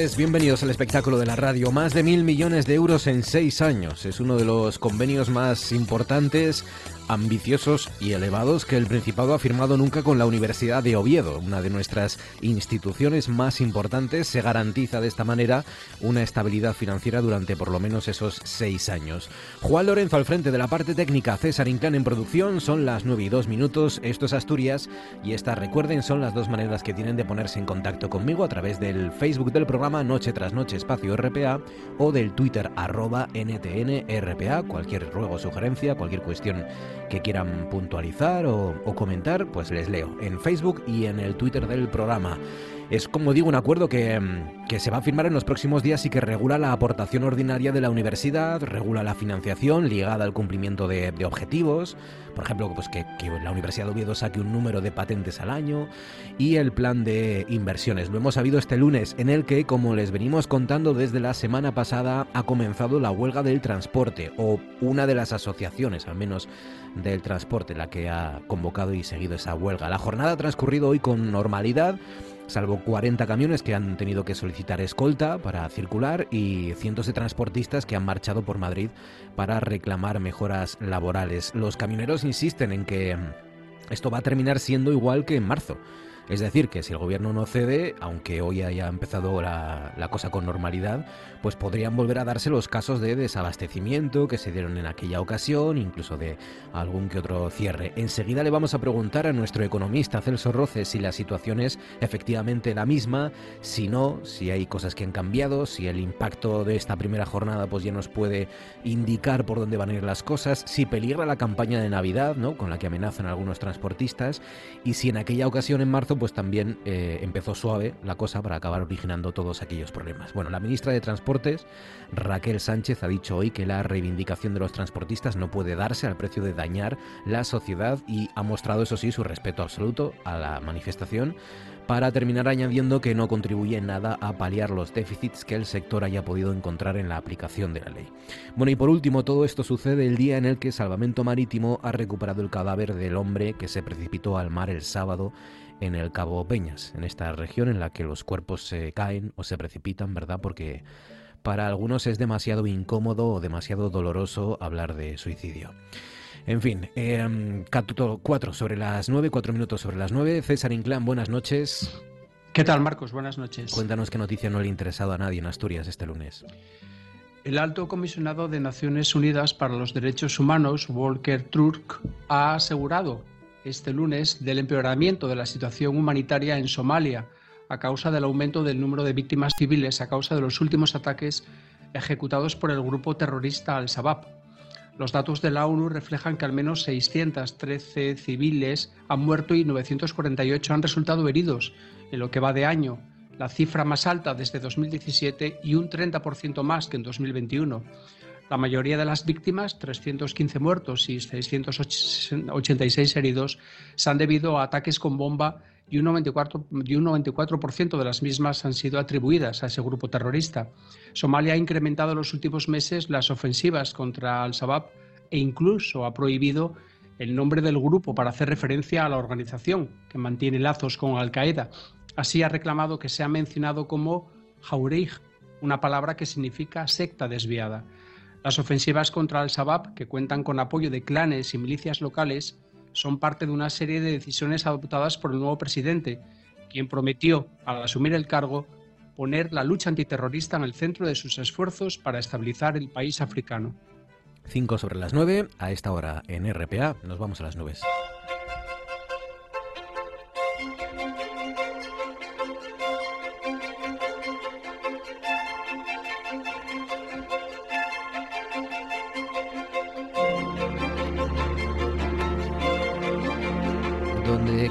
Bienvenidos al espectáculo de la radio. Más de mil millones de euros en seis años. Es uno de los convenios más importantes ambiciosos y elevados que el Principado ha firmado nunca con la Universidad de Oviedo, una de nuestras instituciones más importantes. Se garantiza de esta manera una estabilidad financiera durante por lo menos esos seis años. Juan Lorenzo al frente de la parte técnica, César Inclán en producción, son las nueve y dos minutos. Esto es Asturias y estas, recuerden, son las dos maneras que tienen de ponerse en contacto conmigo a través del Facebook del programa Noche tras Noche Espacio RPA o del Twitter arroba NTN RPA. Cualquier ruego, sugerencia, cualquier cuestión que quieran puntualizar o, comentar, pues les leo en Facebook y en el Twitter del programa. Es, como digo, un acuerdo que, se va a firmar en los próximos días y que regula la aportación ordinaria de la universidad, regula la financiación ligada al cumplimiento de, objetivos, por ejemplo, pues que, que, la Universidad de Oviedo saque un número de patentes al año y el plan de inversiones. Lo hemos sabido este lunes, en el que, como les venimos contando desde la semana pasada, ha comenzado la huelga del transporte, o una de las asociaciones, al menos del transporte, la que ha convocado y seguido esa huelga. La jornada ha transcurrido hoy con normalidad salvo 40 camiones que han tenido que solicitar escolta para circular y cientos de transportistas que han marchado por Madrid para reclamar mejoras laborales. Los camioneros insisten en que esto va a terminar siendo igual que en marzo. Es decir, que si el gobierno no cede, aunque hoy haya empezado la, cosa con normalidad, pues podrían volver a darse los casos de desabastecimiento que se dieron en aquella ocasión, incluso de algún que otro cierre. Enseguida le vamos a preguntar a nuestro economista Celso Roces si la situación es efectivamente la misma, si no, si hay cosas que han cambiado, si el impacto de esta primera jornada pues ya nos puede indicar por dónde van a ir las cosas, si peligra la campaña de Navidad, ¿no? con la que amenazan algunos transportistas, y si en aquella ocasión en marzo pues también eh, empezó suave la cosa para acabar originando todos aquellos problemas. Bueno, la ministra de Transportes, Raquel Sánchez, ha dicho hoy que la reivindicación de los transportistas no puede darse al precio de dañar la sociedad y ha mostrado, eso sí, su respeto absoluto a la manifestación para terminar añadiendo que no contribuye en nada a paliar los déficits que el sector haya podido encontrar en la aplicación de la ley. Bueno, y por último, todo esto sucede el día en el que Salvamento Marítimo ha recuperado el cadáver del hombre que se precipitó al mar el sábado en el Cabo Peñas, en esta región en la que los cuerpos se caen o se precipitan, ¿verdad? Porque para algunos es demasiado incómodo o demasiado doloroso hablar de suicidio. En fin, eh, 4 sobre las 9, 4 minutos sobre las 9. César Inclán, buenas noches. ¿Qué tal, Marcos? Buenas noches. Cuéntanos qué noticia no le ha interesado a nadie en Asturias este lunes. El alto comisionado de Naciones Unidas para los Derechos Humanos, Volker Turk, ha asegurado este lunes del empeoramiento de la situación humanitaria en Somalia a causa del aumento del número de víctimas civiles a causa de los últimos ataques ejecutados por el grupo terrorista Al-Shabaab. Los datos de la ONU reflejan que al menos 613 civiles han muerto y 948 han resultado heridos en lo que va de año, la cifra más alta desde 2017 y un 30% más que en 2021. La mayoría de las víctimas, 315 muertos y 686 heridos, se han debido a ataques con bomba y un 94%, y un 94 de las mismas han sido atribuidas a ese grupo terrorista. Somalia ha incrementado en los últimos meses las ofensivas contra Al-Shabaab e incluso ha prohibido el nombre del grupo para hacer referencia a la organización que mantiene lazos con Al-Qaeda. Así ha reclamado que sea mencionado como Jaureij, una palabra que significa secta desviada. Las ofensivas contra Al-Shabaab, que cuentan con apoyo de clanes y milicias locales, son parte de una serie de decisiones adoptadas por el nuevo presidente, quien prometió, al asumir el cargo, poner la lucha antiterrorista en el centro de sus esfuerzos para estabilizar el país africano. 5 sobre las 9, a esta hora en RPA, nos vamos a las nubes.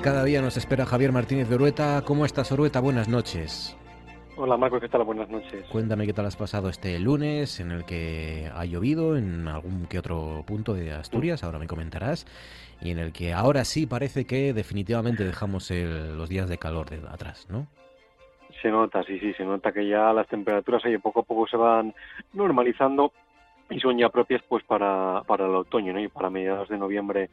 Cada día nos espera Javier Martínez de Orueta. ¿Cómo estás, Orueta? Buenas noches. Hola Marco, ¿qué tal? Buenas noches. Cuéntame qué tal has pasado este lunes en el que ha llovido en algún que otro punto de Asturias, ahora me comentarás, y en el que ahora sí parece que definitivamente dejamos los días de calor de atrás, ¿no? Se nota, sí, sí, se nota que ya las temperaturas ahí poco a poco se van normalizando y son ya propias pues para, para el otoño ¿no? y para mediados de noviembre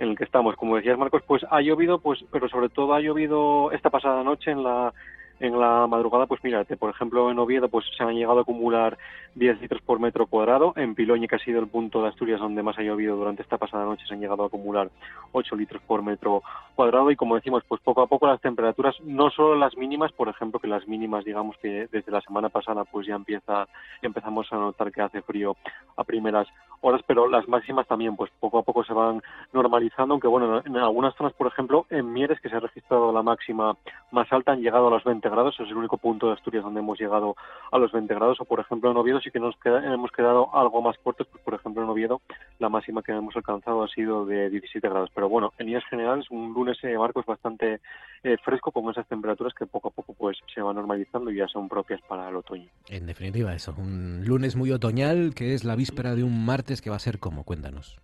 en el que estamos. Como decías Marcos, pues ha llovido, pues, pero sobre todo ha llovido esta pasada noche en la en la madrugada, pues mírate, por ejemplo, en Oviedo pues se han llegado a acumular 10 litros por metro cuadrado, en Piloña, que ha sido el punto de Asturias donde más ha llovido durante esta pasada noche, se han llegado a acumular 8 litros por metro cuadrado. Y como decimos, pues poco a poco las temperaturas, no solo las mínimas, por ejemplo, que las mínimas, digamos que desde la semana pasada pues ya empieza, empezamos a notar que hace frío a primeras horas, pero las máximas también pues poco a poco se van normalizando, aunque bueno, en algunas zonas, por ejemplo, en Mieres, que se ha registrado la máxima más alta, han llegado a los 20 grados, es el único punto de Asturias donde hemos llegado a los 20 grados, o por ejemplo en Oviedo sí que nos hemos quedado algo más cortos, pues por ejemplo en Oviedo la máxima que hemos alcanzado ha sido de 17 grados, pero bueno, en líneas generales un lunes eh, marco es bastante eh, fresco con esas temperaturas que poco a poco pues se van normalizando y ya son propias para el otoño. En definitiva eso, un lunes muy otoñal que es la víspera de un martes que va a ser como, cuéntanos.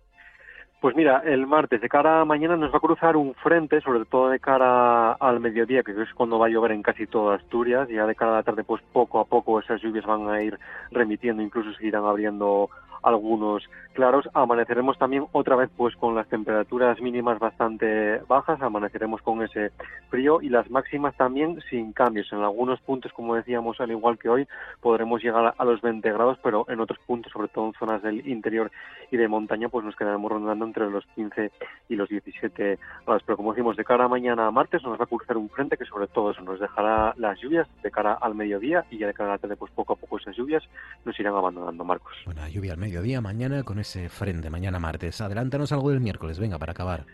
Pues mira, el martes de cara a mañana nos va a cruzar un frente, sobre todo de cara al mediodía, que es cuando va a llover en casi toda Asturias. Ya de cara a la tarde, pues poco a poco esas lluvias van a ir remitiendo, incluso seguirán abriendo algunos claros. Amaneceremos también otra vez pues con las temperaturas mínimas bastante bajas, amaneceremos con ese frío y las máximas también sin cambios. En algunos puntos, como decíamos, al igual que hoy, podremos llegar a los 20 grados, pero en otros puntos, sobre todo en zonas del interior y de montaña, pues nos quedaremos rondando entre los 15 y los 17 grados. Pero como decimos, de cara a mañana martes nos va a cruzar un frente que sobre todo eso nos dejará las lluvias de cara al mediodía y ya de cara a la tarde, pues poco a poco esas lluvias nos irán abandonando, Marcos. Bueno, lluvia mediodía mañana con ese frente, mañana martes. Adelántanos algo del miércoles, venga, para acabar.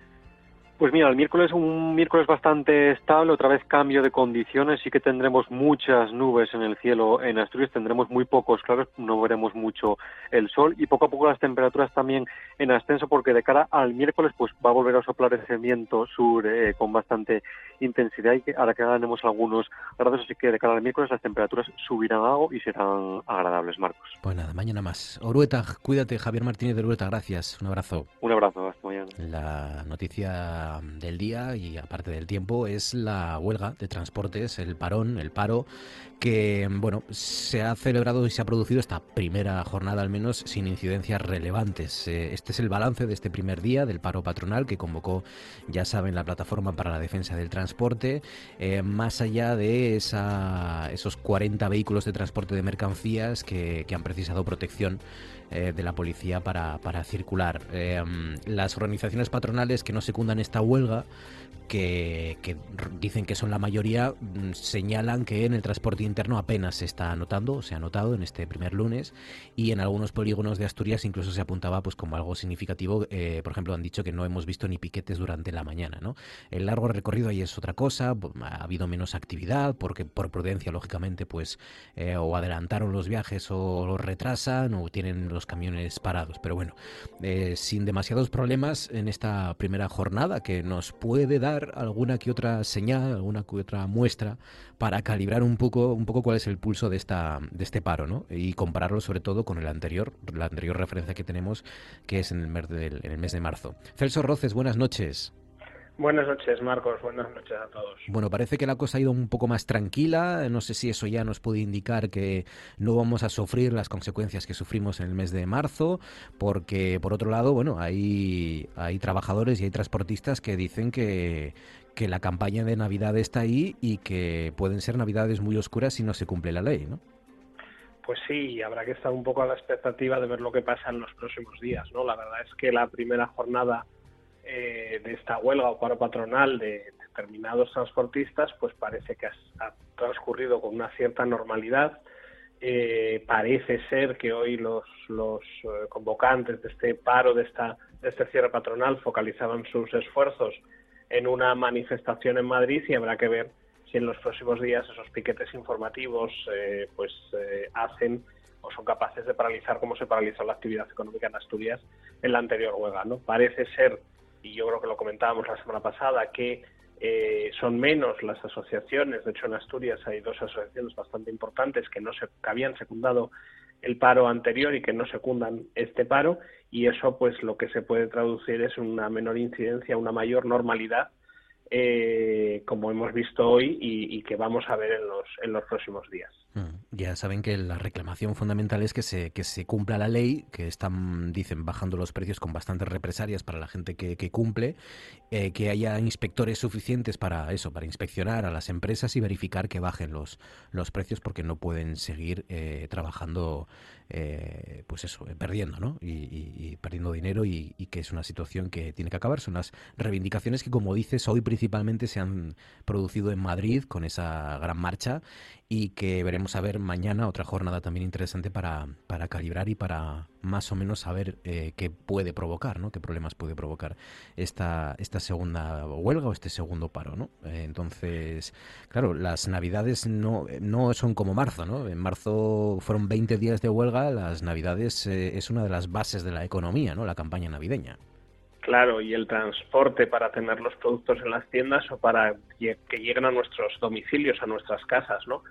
Pues mira, el miércoles es un miércoles bastante estable, otra vez cambio de condiciones, sí que tendremos muchas nubes en el cielo en Asturias, tendremos muy pocos claros, no veremos mucho el sol y poco a poco las temperaturas también en ascenso porque de cara al miércoles pues va a volver a soplar ese viento sur eh, con bastante intensidad y que ahora que ganemos algunos grados, así que de cara al miércoles las temperaturas subirán algo y serán agradables, Marcos. Pues nada, mañana más. Orueta, cuídate, Javier Martínez de Orueta, gracias, un abrazo. Un abrazo, hasta mañana. La noticia del día y aparte del tiempo es la huelga de transportes, el parón, el paro, que bueno, se ha celebrado y se ha producido esta primera jornada al menos sin incidencias relevantes. Eh, este es el balance de este primer día del paro patronal que convocó, ya saben, la plataforma para la defensa del transporte, eh, más allá de esa, esos 40 vehículos de transporte de mercancías que, que han precisado protección eh, de la policía para, para circular. Eh, las organizaciones patronales que no secundan esta huelga que, dicen que son la mayoría, mm, señalan que en el transporte interno apenas se está notando, se ha notado en este primer lunes, y en algunos polígonos de Asturias incluso se apuntaba pues como algo significativo. Eh, por ejemplo, han dicho que no hemos visto ni piquetes durante la mañana. ¿no? El largo recorrido ahí es otra cosa, ha habido menos actividad, porque por prudencia, lógicamente, pues eh, o adelantaron los viajes o los retrasan o tienen los camiones parados. Pero bueno, eh, sin demasiados problemas en esta primera jornada que nos puede dar alguna que otra señal, alguna que otra muestra para calibrar un poco, un poco cuál es el pulso de esta, de este paro, ¿no? Y compararlo sobre todo con el anterior, la anterior referencia que tenemos, que es en el mes, en el mes de marzo. Celso Roces, buenas noches. Buenas noches, Marcos. Buenas noches a todos. Bueno, parece que la cosa ha ido un poco más tranquila. No sé si eso ya nos puede indicar que no vamos a sufrir las consecuencias que sufrimos en el mes de marzo, porque por otro lado, bueno, hay, hay trabajadores y hay transportistas que dicen que, que la campaña de Navidad está ahí y que pueden ser Navidades muy oscuras si no se cumple la ley, ¿no? pues sí, habrá que estar un poco a la expectativa de ver lo que pasa en los próximos días, ¿no? La verdad es que la primera jornada eh, de esta huelga o paro patronal de determinados transportistas, pues parece que ha, transcurrido con una cierta normalidad. Eh, parece ser que hoy los, los eh, convocantes de este paro, de, esta, este cierre patronal, focalizaban sus esfuerzos en una manifestación en Madrid y habrá que ver si en los próximos días esos piquetes informativos eh, pues eh, hacen o son capaces de paralizar como se paralizó la actividad económica en Asturias en la anterior huelga. ¿no? Parece ser, y yo creo que lo comentábamos la semana pasada, que eh, son menos las asociaciones. De hecho, en Asturias hay dos asociaciones bastante importantes que no se que habían secundado el paro anterior y que no secundan este paro y eso pues lo que se puede traducir es una menor incidencia, una mayor normalidad eh, como hemos visto hoy y, que vamos a ver en los, en los próximos días. Mm, ya saben que la reclamación fundamental es que se, que se cumpla la ley, que están, dicen, bajando los precios con bastantes represalias para la gente que, cumple, eh, que haya inspectores suficientes para eso, para inspeccionar a las empresas y verificar que bajen los, los precios porque no pueden seguir eh, trabajando eh, pues eso, eh, perdiendo, ¿no? Y, perdiendo dinero y, que es una situación que tiene que acabar. Son las reivindicaciones que, como dices, hoy principalmente se han producido en Madrid con esa gran marcha y que veremos a ver mañana otra jornada también interesante para, para calibrar y para más o menos saber eh, qué puede provocar, ¿no? Qué problemas puede provocar esta, esta segunda huelga o este segundo paro, ¿no? entonces, claro, las navidades no, no son como marzo, ¿no? En marzo fueron 20 días de huelga las Navidades eh, es una de las bases de la economía, ¿no? La campaña navideña. Claro, y el transporte para tener los productos en las tiendas o para que lleguen a nuestros domicilios, a nuestras casas, ¿no?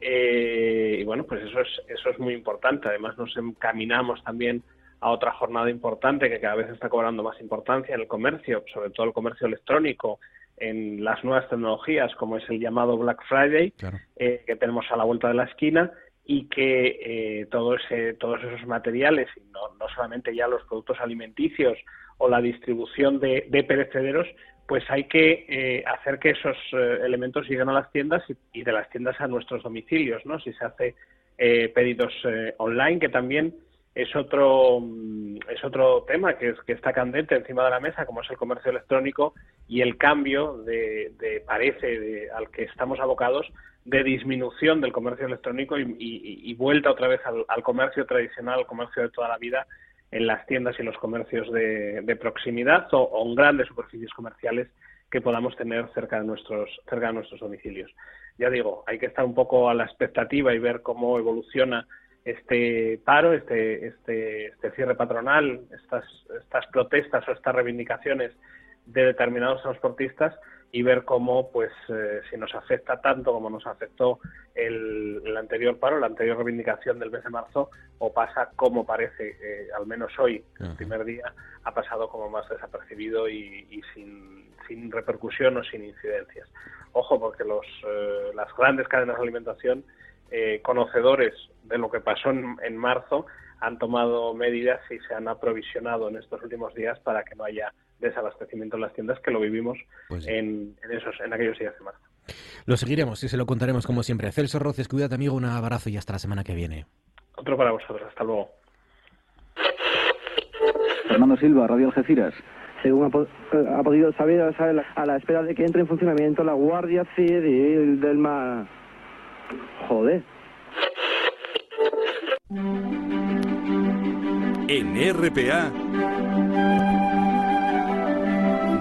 Eh, y bueno, pues eso es, eso es muy importante. Además, nos encaminamos también a otra jornada importante que cada vez está cobrando más importancia en el comercio, sobre todo el comercio electrónico, en las nuevas tecnologías, como es el llamado Black Friday, eh, que tenemos a la vuelta de la esquina y que eh, todo todos esos materiales, y no, no, solamente ya los productos alimenticios o la distribución de, perecederos, pues hay que eh, hacer que esos eh, elementos lleguen a las tiendas y, de las tiendas a nuestros domicilios, ¿no? Si se hace pedidos online, que también es otro mm, es otro tema que, es, que está candente encima de la mesa, como es el comercio electrónico y el cambio de, parece al que estamos abocados de disminución del comercio electrónico y, vuelta otra vez al, comercio tradicional, al comercio de toda la vida en las tiendas y los comercios de, proximidad o, en grandes superficies comerciales que podamos tener cerca de nuestros cerca de nuestros domicilios. Ya digo, hay que estar un poco a la expectativa y ver cómo evoluciona este paro, este, este, este cierre patronal, estas, estas protestas o estas reivindicaciones de determinados transportistas y ver cómo, pues, eh, si nos afecta tanto como nos afectó el, anterior paro, la anterior reivindicación del mes de marzo, o pasa como parece, eh, al menos hoy, el primer día, ha pasado como más desapercibido y, sin, sin, repercusión o sin incidencias. Ojo, porque los, eh, las grandes cadenas de alimentación, conocedores de lo que pasó en, en marzo, han tomado medidas y se han aprovisionado en estos últimos días para que no haya desabastecimiento en las tiendas que lo vivimos pues en, esos, en aquellos días de marzo. Lo seguiremos y se lo contaremos como siempre. Celso Roces, cuídate amigo, un abrazo y hasta la semana que viene. Otro para vosotros, hasta luego. Fernando Silva, Radio Algeciras. Según ha, podido saber, a la espera de que entre en funcionamiento la Guardia Civil del Mar. Joder. En RPA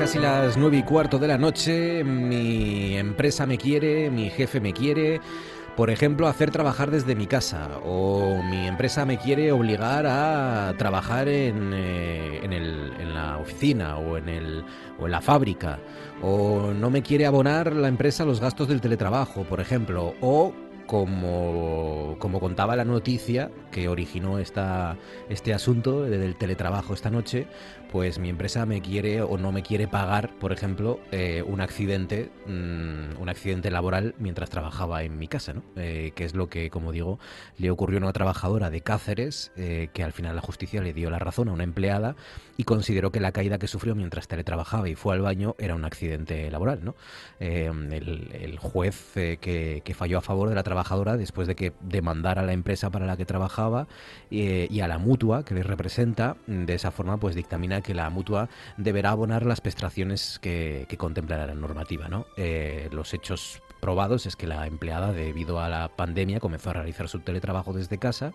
Casi las nueve y cuarto de la noche, mi empresa me quiere, mi jefe me quiere, por ejemplo, hacer trabajar desde mi casa, o mi empresa me quiere obligar a trabajar en, eh, en, la oficina o en, el, o en la fábrica, o no me quiere abonar la empresa los gastos del teletrabajo, por ejemplo, o como, como contaba la noticia que originó esta, este asunto del teletrabajo esta noche, pues mi empresa me quiere o no me quiere pagar, por ejemplo, eh, un accidente, mm, un accidente laboral mientras trabajaba en mi casa, ¿no? Eh, que es lo que, como digo, le ocurrió a una trabajadora de Cáceres, eh, que al final la justicia le dio la razón a una empleada y consideró que la caída que sufrió mientras teletrabajaba y fue al baño era un accidente laboral, ¿no? El, juez que, que, falló a favor de la trabajadora después de que demandara a la empresa para la que trabajaba y a la mutua que le representa, de esa forma pues dictamina que la mutua deberá abonar las prestaciones que, que contempla la normativa. ¿no? Eh, los hechos probados es que la empleada, debido a la pandemia, comenzó a realizar su teletrabajo desde casa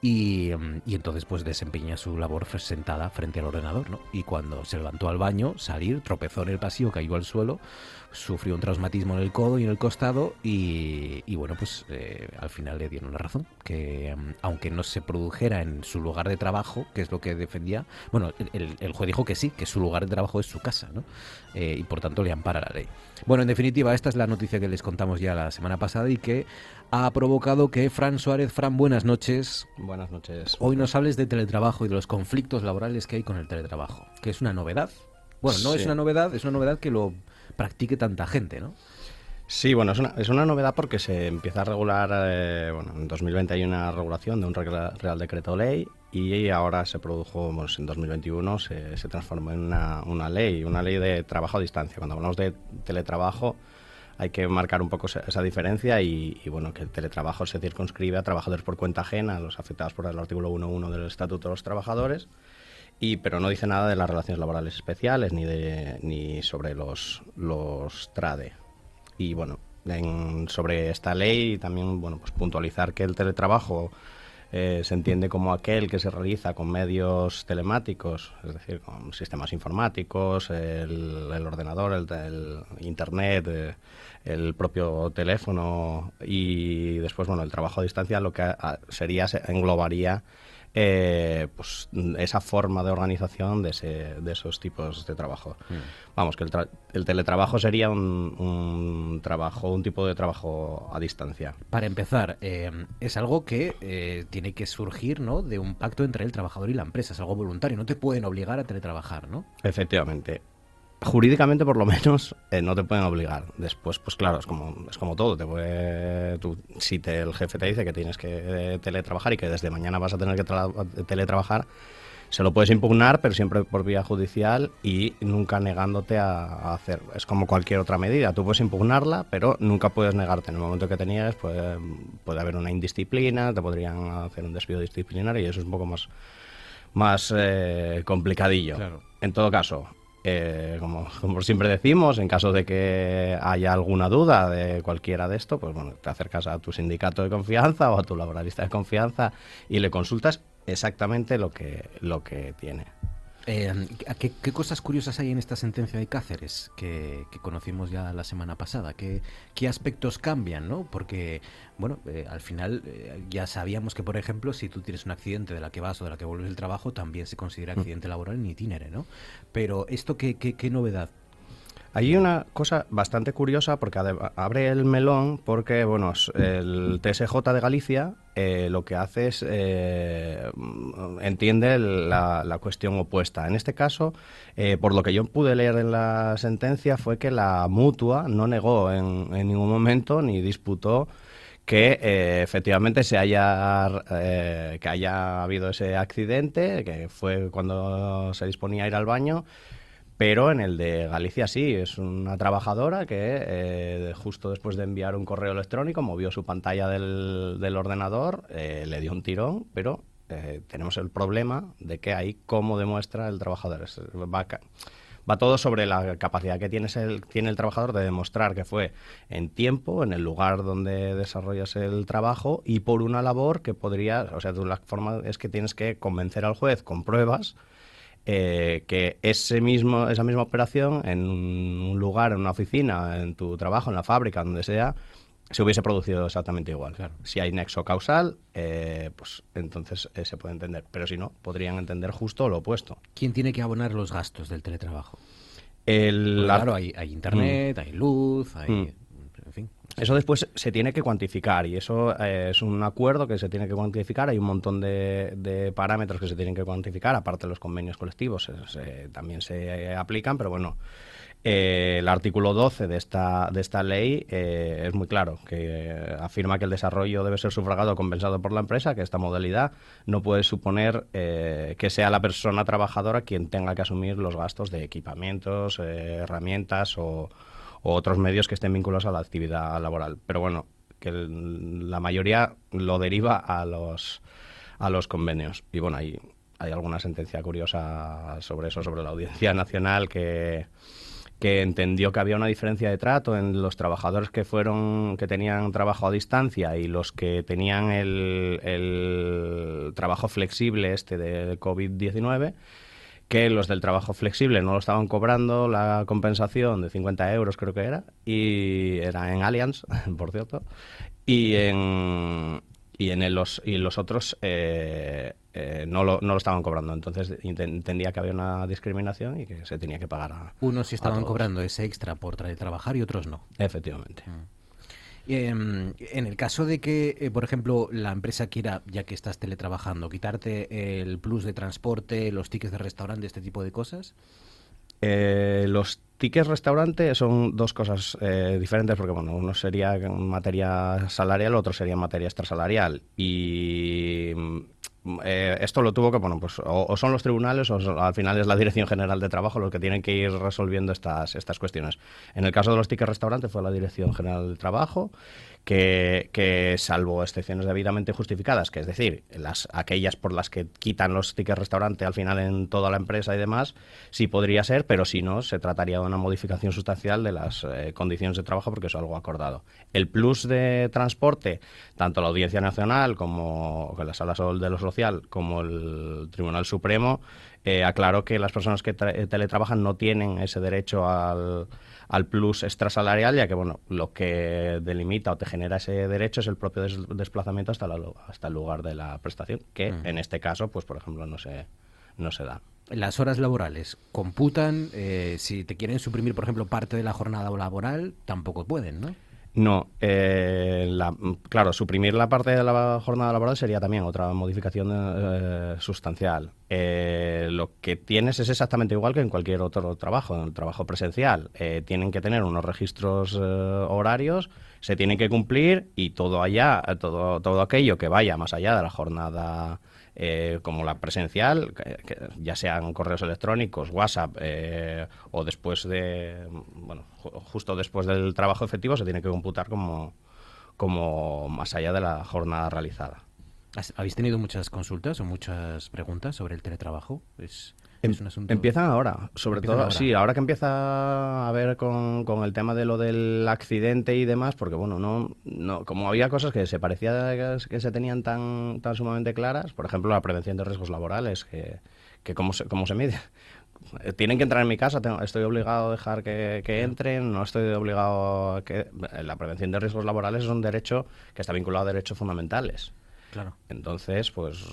y, y, entonces pues desempeña su labor sentada frente al ordenador, ¿no? Y cuando se levantó al baño, salir, tropezó en el pasillo, cayó al suelo, sufrió un traumatismo en el codo y en el costado y, y bueno, pues eh, al final le dieron la razón, que mm, aunque no se produjera en su lugar de trabajo, que es lo que defendía, bueno, el, el juez dijo que sí, que su lugar de trabajo es su casa, ¿no? Eh, y por tanto le ampara la ley. Bueno, en definitiva, esta es la noticia que les contamos ya la semana pasada y que ha provocado que Fran Suárez, Fran, buenas noches. Buenas noches. Hoy nos hables de teletrabajo y de los conflictos laborales que hay con el teletrabajo, que es una novedad. Bueno, no es una novedad, es una novedad que lo practique tanta gente, ¿no? Sí, bueno, es una, es una novedad porque se empieza a regular, eh, bueno, en 2020 hay una regulación de un Real Decreto Ley y ahora se produjo, bueno, en 2021 se, se transformó en una, una, ley, una ley de trabajo a distancia. Cuando hablamos de teletrabajo hay que marcar un poco esa diferencia y, y bueno, que el teletrabajo se circunscribe a trabajadores por cuenta ajena, los afectados por el artículo 1.1 del Estatuto de los Trabajadores y, pero no dice nada de las relaciones laborales especiales ni, de, ni sobre los, los TRADE. Y bueno, sobre esta ley también bueno, pues puntualizar que el teletrabajo eh, se entiende como aquel que se realiza con medios telemáticos, es decir, con sistemas informáticos, el, ordenador, el, internet, eh, el propio teléfono y después, bueno, el trabajo a distancia lo que sería, englobaría eh, pues esa forma de organización de, de esos tipos de trabajo. Mm. Vamos, que el, teletrabajo sería un, trabajo, un tipo de trabajo a distancia. Para empezar, eh, es algo que eh, tiene que surgir ¿no? de un pacto entre el trabajador y la empresa, es algo voluntario, no te pueden obligar a teletrabajar, ¿no? Efectivamente jurídicamente por lo menos eh, no te pueden obligar. Después, pues claro, es como, es como todo. Te puede, si te, el jefe te dice que tienes que eh, teletrabajar y que desde mañana vas a tener que teletrabajar, se lo puedes impugnar, pero siempre por vía judicial y nunca negándote a, hacer. Es como cualquier otra medida. Tú puedes impugnarla, pero nunca puedes negarte. En el momento que te niegues, puede, puede haber una indisciplina, te podrían hacer un despido disciplinario y eso es un poco más, más eh, complicadillo. En todo caso, eh, como, como, siempre decimos, en caso de que haya alguna duda de cualquiera de esto, pues bueno, te acercas a tu sindicato de confianza o a tu laboralista de confianza y le consultas exactamente lo que, lo que tiene. Eh, ¿qué, cosas curiosas hay en esta sentencia de Cáceres que, conocimos ya la semana pasada? ¿Qué, qué aspectos cambian? ¿no? Porque, bueno, eh, al final eh, ya sabíamos que, por ejemplo, si tú tienes un accidente de la que vas o de la que vuelves del trabajo, también se considera mm. accidente laboral en itinere, ¿no? Pero, ¿esto qué, qué, qué novedad hay una cosa bastante curiosa porque abre el melón porque, bueno, el TSJ de Galicia eh, lo que hace es eh, entiende la, cuestión opuesta. En este caso, eh, por lo que yo pude leer en la sentencia, fue que la mutua no negó en, ningún momento ni disputó que efectivamente se haya que haya habido ese accidente, que fue cuando se disponía a ir al baño pero en el de Galicia sí, es una trabajadora que eh, justo después de enviar un correo electrónico movió su pantalla del, ordenador, eh, le dio un tirón, pero eh, tenemos el problema de que ahí cómo demuestra el trabajador. Va, va todo sobre la capacidad que tiene el, tiene el trabajador de demostrar que fue en tiempo, en el lugar donde desarrollas el trabajo y por una labor que podría, o sea, la forma es que tienes que convencer al juez con pruebas eh, que ese mismo, esa misma operación en un lugar, en una oficina, en tu trabajo, en la fábrica, donde sea, se hubiese producido exactamente igual. Si hay nexo causal, eh, pues entonces eh, se puede entender. Pero si no, podrían entender justo lo opuesto. ¿Quién tiene que abonar los gastos del teletrabajo? El... claro, hay, internet, mm. hay luz, hay... Mm. Eso después se tiene que cuantificar y eso eh, es un acuerdo que se tiene que cuantificar. Hay un montón de, de parámetros que se tienen que cuantificar, aparte de los convenios colectivos, se- se- también se aplican, pero bueno, eh, el artículo 12 de esta, de esta ley eh, es muy claro, que eh, afirma que el desarrollo debe ser sufragado o compensado por la empresa, que esta modalidad no puede suponer eh, que sea la persona trabajadora quien tenga que asumir los gastos de equipamientos, eh, herramientas o, o otros medios que estén vinculados a la actividad laboral. Pero bueno, que la mayoría lo deriva a los, a los convenios. Y bueno, hay, hay alguna sentencia curiosa sobre eso, sobre la Audiencia Nacional que que entendió que había una diferencia de trato en los trabajadores que fueron que tenían trabajo a distancia y los que tenían el, el trabajo flexible este de COVID-19 que los del trabajo flexible no lo estaban cobrando la compensación de 50 euros creo que era y era en Allianz por cierto y en y en el- los y los otros eh, eh, no, lo, no lo estaban cobrando entonces enten- entendía que había una discriminación y que se tenía que pagar a, Unos sí a estaban todos. cobrando ese extra por tra- trabajar y otros no. efectivamente Em, en el caso de que, eh, por ejemplo, la empresa quiera, ya que estás teletrabajando, quitarte el plus de transporte, los tickets de restaurante, este tipo de cosas, Eh, los tickets restaurante son dos cosas eh, diferentes porque bueno uno sería materia salarial otro sería materia extrasalarial. Y eh, esto lo tuvo que bueno pues o, o son los tribunales o al final es la dirección general de trabajo los que tienen que ir resolviendo estas estas cuestiones. En el caso de los tickets restaurante fue la dirección general de trabajo que, salvo excepciones debidamente justificadas, que es decir, las aquellas por las que quitan los tickets restaurante al final en toda la empresa y demás, sí podría ser, pero si no, se trataría de una modificación sustancial de las eh, condiciones de trabajo porque es algo acordado. El plus de transporte, tanto la Audiencia Nacional como la Sala de lo Social como el Tribunal Supremo, eh, aclaró que las personas que eh, teletrabajan no tienen ese derecho al, al plus extrasalarial, ya que bueno, lo que delimita o te genera ese derecho es el propio des- desplazamiento hasta, la hasta el lugar de la prestación, que Mm. en este caso, pues por ejemplo, no se, no se da. las horas laborales computan, eh, si te quieren suprimir, por ejemplo, parte de la jornada laboral, tampoco pueden, ¿no? No, eh, la- claro, suprimir la parte de la jornada laboral sería también otra modificación eh, sustancial. Eh, lo que tienes es exactamente igual que en cualquier otro trabajo, en el trabajo presencial. Eh, tienen que tener unos registros eh, horarios, se tienen que cumplir y todo allá, todo, todo aquello que vaya más allá de la jornada eh, como la presencial, que- ya sean correos electrónicos, WhatsApp eh, o después de, bueno, ju- justo después del trabajo efectivo se tiene que computar como, como más allá de la jornada realizada. ¿Has- ¿Habéis tenido muchas consultas o muchas preguntas sobre el teletrabajo? Em- es un asunto... Empiezan ahora, sobre Empiezan todo, ahora. sí, ahora que empieza a ver con, con el tema de lo del accidente y demás, porque bueno, no, no como había cosas que se parecía que, se tenían tan, tan sumamente claras, por ejemplo, la prevención de riesgos laborales, que, que cómo, se, cómo se mide. Eh, Tienen que entrar en mi casa, tengo- estoy obligado a dejar que, que entren, no estoy obligado a que... La prevención de riesgos laborales es un derecho que está vinculado a derechos fundamentales. Claro. Entonces, pues,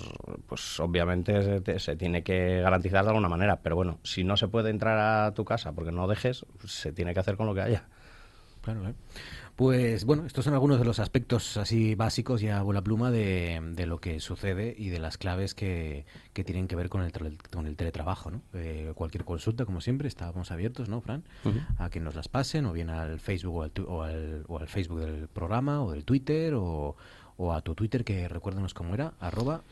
pues obviamente se, tiene que garantizar de alguna manera. Pero bueno, si no se puede entrar a tu casa porque no dejes, se tiene que hacer con lo que haya. Claro, claro. Pues bueno, estos son algunos de los aspectos así básicos y a bola pluma de, de lo que sucede y de las claves que, que tienen que ver con el, con el teletrabajo. ¿no? Eh, cualquier consulta, como siempre, estábamos abiertos, ¿no, Fran? A que nos las pasen, o bien al Facebook o al, tu- o al, o al Facebook del programa, o del Twitter, o, o a tu Twitter, que recuérdanos cómo era, arroba,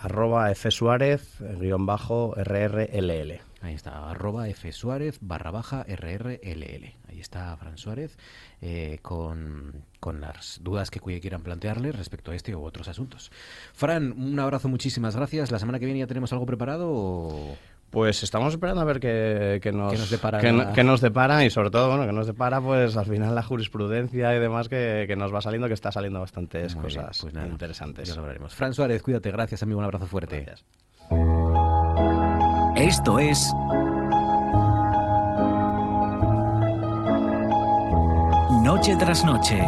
Arroba F Suárez, guion bajo, RRLL. ahí está, arroba F Suárez barra baja RRLL. Ahí está Fran Suárez eh, con, con las dudas que quieran plantearle respecto a este u otros asuntos. Fran, un abrazo, muchísimas gracias. ¿La semana que viene ya tenemos algo preparado? o- Pues estamos esperando a ver qué, qué nos, ¿Qué nos depara qué no- la- qué nos depara y sobre todo, bueno, que nos depara pues al final la jurisprudencia y demás que, que nos va saliendo, que está saliendo bastantes Muy bien, cosas pues nada, interesantes. Ya lo veremos. Fran Suárez, cuídate, gracias amigo, un abrazo fuerte. Gracias. Esto es Noche tras noche.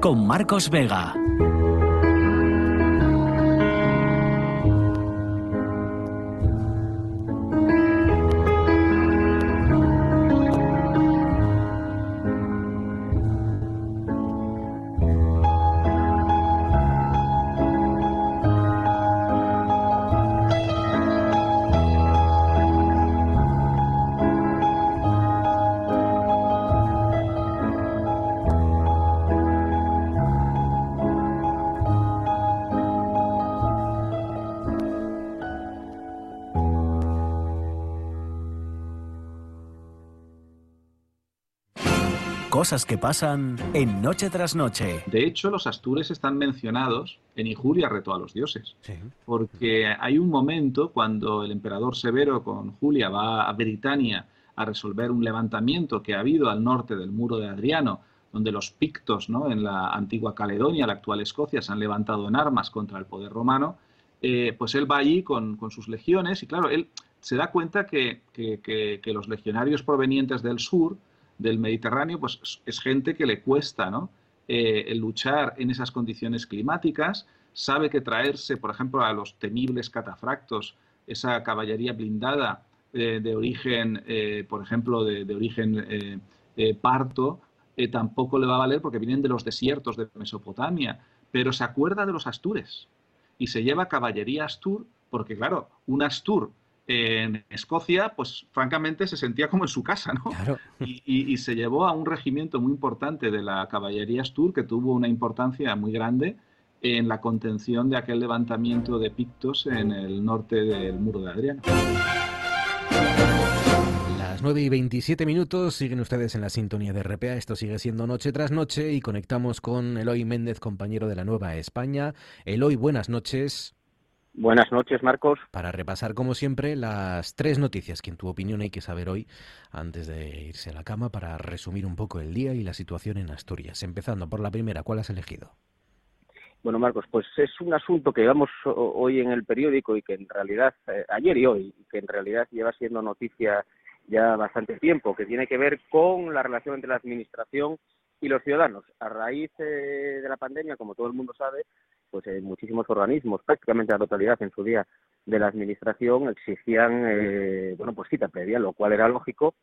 Con Marcos Vega. Cosas que pasan en Noche tras Noche. De hecho, los astures están mencionados en Injuria Reto a los Dioses. Porque hay un momento cuando el emperador Severo con Julia va a Britania a resolver un levantamiento que ha habido al norte del muro de Adriano, donde los pictos ¿no? en la antigua Caledonia, la actual Escocia, se han levantado en armas contra el poder romano, eh, pues él va allí con, sus legiones y claro, él se da cuenta que, los legionarios provenientes del sur, del Mediterráneo, pues es gente que le cuesta ¿no? Eh, luchar en esas condiciones climáticas, sabe que traerse, por ejemplo, a los temibles catafractos, esa caballería blindada eh, de origen, eh, por ejemplo, de, origen parto, tampoco le va a valer porque vienen de los desiertos de Mesopotamia, pero se acuerda de los astures y se lleva caballería astur porque, claro, un astur en Escocia, pues francamente se sentía como en su casa, ¿no? Y, se llevó a un regimiento muy importante de la caballería Astur que tuvo una importancia muy grande en la contención de aquel levantamiento de pictos en el norte del muro de Adriano. Las 9 y 27 minutos siguen ustedes en la sintonía de RPA. Esto sigue siendo noche tras noche y conectamos con Eloy Méndez, compañero de la Nueva España. Eloy, buenas noches. Buenas noches, Marcos. Para repasar, como siempre, las tres noticias que en tu opinión hay que saber hoy antes de irse a la cama para resumir un poco el día y la situación en Asturias. Empezando por la primera, ¿cuál has elegido? Bueno, Marcos, pues es un asunto que llevamos hoy en el periódico y que en realidad, eh, ayer y hoy, que en realidad lleva siendo noticia ya bastante tiempo, que tiene que ver con la relación entre la Administración y los ciudadanos. A raíz eh, de la pandemia, como todo el mundo sabe, pues eh, muchísimos organismos, prácticamente la totalidad en su día de la administración exigían eh, bueno pues cita previa, lo cual era lógico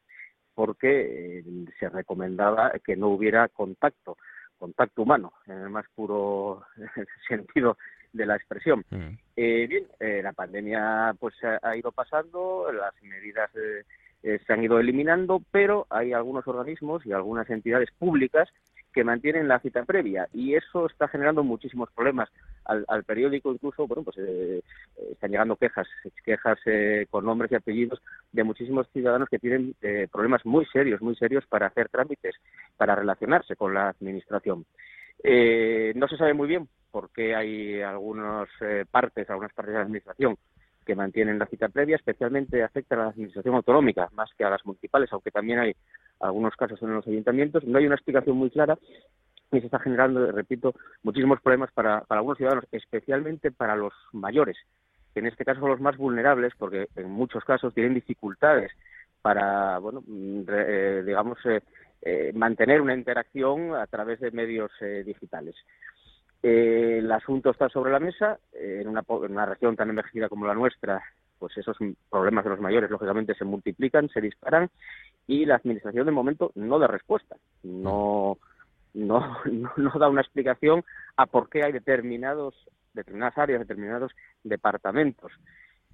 porque eh, se recomendaba que no hubiera contacto, contacto humano, en el más puro sentido de la expresión. Mm. bien, la pandemia pues ha ido pasando, las medidas se han ido eliminando, pero hay algunos organismos y algunas entidades públicas que mantienen la cita previa y eso está generando muchísimos problemas al, periódico incluso bueno pues eh, están llegando quejas quejas eh, con nombres y apellidos de muchísimos ciudadanos que tienen eh, problemas muy serios muy serios para hacer trámites para relacionarse con la administración. No se sabe muy bien por qué hay algunas partes algunas partes de la administración que mantienen la cita previa, especialmente afecta a la administración autonómica más que a las municipales, aunque también hay algunos casos en los ayuntamientos. No hay una explicación muy clara y se está generando, repito, muchísimos problemas para, algunos ciudadanos, especialmente para los mayores, que en este caso son los más vulnerables porque en muchos casos tienen dificultades para, bueno, eh, digamos, eh, eh, mantener una interacción a través de medios digitales. Eh, el asunto está sobre la mesa. Eh, en, una, región tan envejecida como la nuestra, pues esos problemas de los mayores, lógicamente, se multiplican, se disparan y la Administración, de momento, no da respuesta. No, no, no, da una explicación a por qué hay determinados, determinadas áreas, determinados departamentos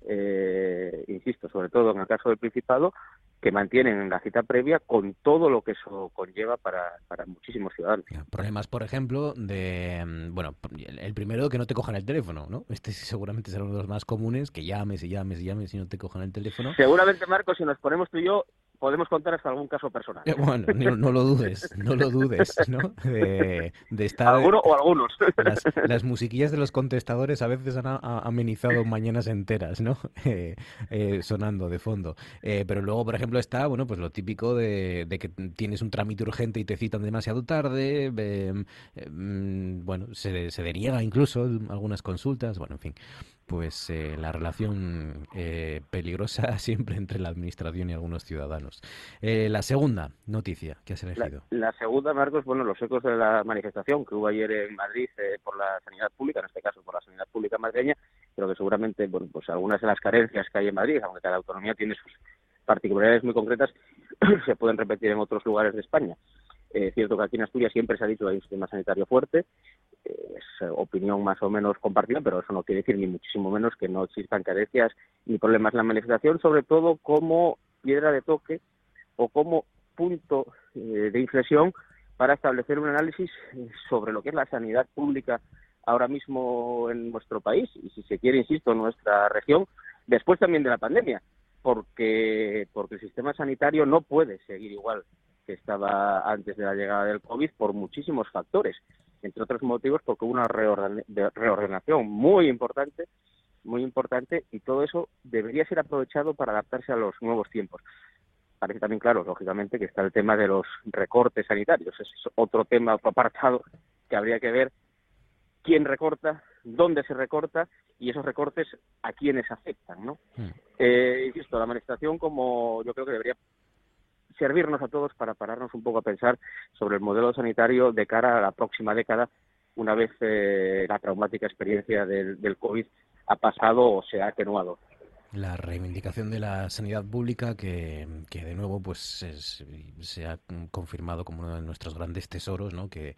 eh, insisto, sobre todo en el caso del Principado, que mantienen la cita previa con todo lo que eso conlleva para, para muchísimos ciudadanos. Problemas, por ejemplo, de, mm, bueno, el primero que no te cojan el teléfono, ¿no? Este seguramente será uno de los más comunes, que llames y llames y llames y no te cojan el teléfono. Seguramente, Marcos, si nos ponemos tú y yo, podemos contar hasta algún caso personal. Eh, bueno, no, lo dudes, no lo dudes, ¿no? De, estar... Alguno o algunos. Las, musiquillas de los contestadores a veces han amenizado mañanas enteras, ¿no? Eh, eh, sonando de fondo. pero luego, por ejemplo, está, bueno, pues lo típico de, que tienes un trámite urgente y te citan demasiado tarde, mm, bueno, se, se deriega incluso algunas consultas, bueno, en fin pues eh, la relación eh, peligrosa siempre entre la administración y algunos ciudadanos. Eh, la segunda noticia que has elegido. La, segunda, Marcos, bueno, los ecos de la manifestación que hubo ayer en Madrid por la sanidad pública, en este caso por la sanidad pública madrileña, pero que seguramente, bueno, pues algunas de las carencias que hay en Madrid, aunque cada autonomía tiene sus particularidades muy concretas, se pueden repetir en otros lugares de España. Es cierto que aquí en Asturias siempre se ha dicho que hay un sistema sanitario fuerte, es eh, opinión más o menos compartida, pero eso no quiere decir ni muchísimo menos que no existan carencias ni problemas en la manifestación, sobre todo como piedra de toque o como punto eh, de inflexión para establecer un análisis eh, sobre lo que es la sanidad pública ahora mismo en nuestro país y si se quiere, insisto, en nuestra región, después también de la pandemia, porque, porque el sistema sanitario no puede seguir igual que estaba antes de la llegada del COVID por muchísimos factores, entre otros motivos porque hubo una reordenación muy importante, muy importante y todo eso debería ser aprovechado para adaptarse a los nuevos tiempos. Parece también claro, lógicamente, que está el tema de los recortes sanitarios. es otro tema, otro apartado que habría que ver quién recorta, dónde se recorta y esos recortes a quiénes afectan, ¿no? Hmm. Eh, insisto, la administración como yo creo que debería servirnos a todos para pararnos un poco a pensar sobre el modelo sanitario de cara a la próxima década, una vez eh, la traumática experiencia del, COVID ha pasado o se ha atenuado la reivindicación de la sanidad pública que, que de nuevo pues se ha confirmado como uno de nuestros grandes tesoros ¿no? que,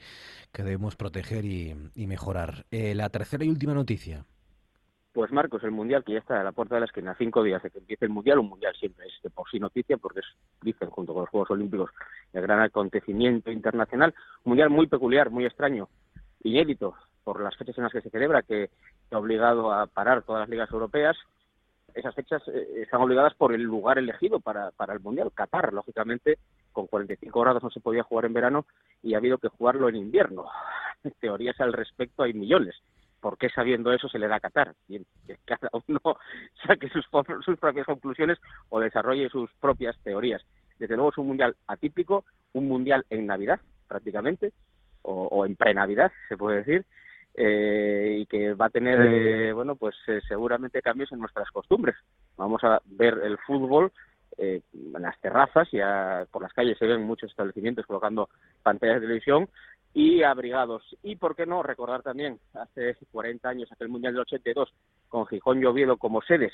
que debemos proteger y, y mejorar. Eh, la tercera y última noticia. Pues Marcos, el Mundial que ya está a la puerta de la esquina, cinco días de que empiece el Mundial, un Mundial siempre es de por sí noticia porque es, dicen, junto con los Juegos Olímpicos, el gran acontecimiento internacional, un Mundial muy peculiar, muy extraño, inédito por las fechas en las que se celebra, que ha obligado a parar todas las ligas europeas, esas fechas eh, están obligadas por el lugar elegido para, para el Mundial. Qatar, lógicamente, con 45 grados no se podía jugar en verano y ha habido que jugarlo en invierno. Teorías al respecto hay millones. ¿Por qué sabiendo eso se le da a Qatar? Bien, que cada uno saque sus, sus propias conclusiones o desarrolle sus propias teorías. Desde luego es un mundial atípico, un mundial en Navidad prácticamente, o, o en pre-Navidad se puede decir, eh, y que va a tener, eh, bueno, pues eh, seguramente cambios en nuestras costumbres. Vamos a ver el fútbol en las terrazas, ya por las calles se ven muchos establecimientos colocando pantallas de televisión y abrigados. Y, ¿por qué no?, recordar también hace 40 años aquel Mundial del 82 con Gijón y Oviedo como sedes.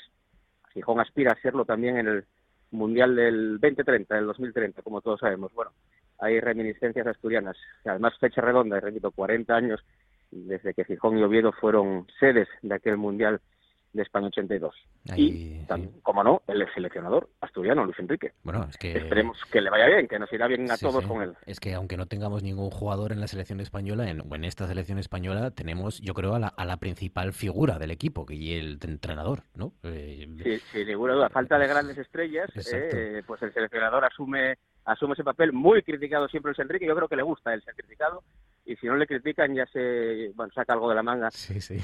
Gijón aspira a serlo también en el Mundial del 2030, del 2030, como todos sabemos. Bueno, hay reminiscencias asturianas. Además, fecha redonda, y repito, 40 años desde que Gijón y Oviedo fueron sedes de aquel Mundial de España 82. y, como no, el seleccionador asturiano, Luis Enrique. Bueno, es que... Esperemos que le vaya bien, que nos irá bien a todos con él. Es que aunque no tengamos ningún jugador en la selección española, en, en esta selección española tenemos, yo creo, a la, a la principal figura del equipo, que y el entrenador, ¿no? Eh, sí, sin ninguna duda. Falta de grandes estrellas, eh, pues el seleccionador asume asume ese papel muy criticado siempre Luis Enrique. Yo creo que le gusta el ser criticado y si no le critican ya se bueno, saca algo de la manga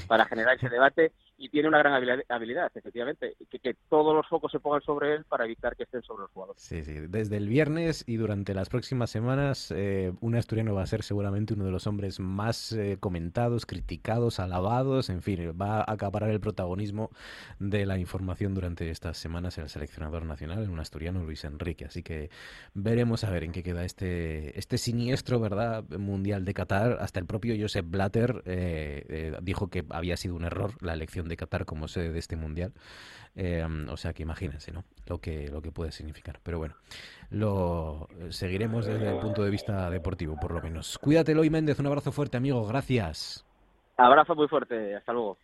para generar ese debate y tiene una gran habilidad, efectivamente, que, que, todos los focos se pongan sobre él para evitar que estén sobre los jugadores. Sí, sí, desde el viernes y durante las próximas semanas, eh, un asturiano va a ser seguramente uno de los hombres más eh, comentados, criticados, alabados, en fin, va a acaparar el protagonismo de la información durante estas semanas el seleccionador nacional, un asturiano Luis Enrique, así que veremos a ver en qué queda este, este siniestro, ¿verdad?, mundial de Qatar, hasta el propio Josep Blatter eh, dijo que había sido un error la elección de Qatar como sede de este mundial. Eh, o sea que imagínense, ¿no? Lo que, lo que puede significar. Pero bueno, lo seguiremos desde el punto de vista deportivo, por lo menos. Cuídate, Eloy Méndez. Un abrazo fuerte, amigo. Gracias. Abrazo muy fuerte. Hasta luego.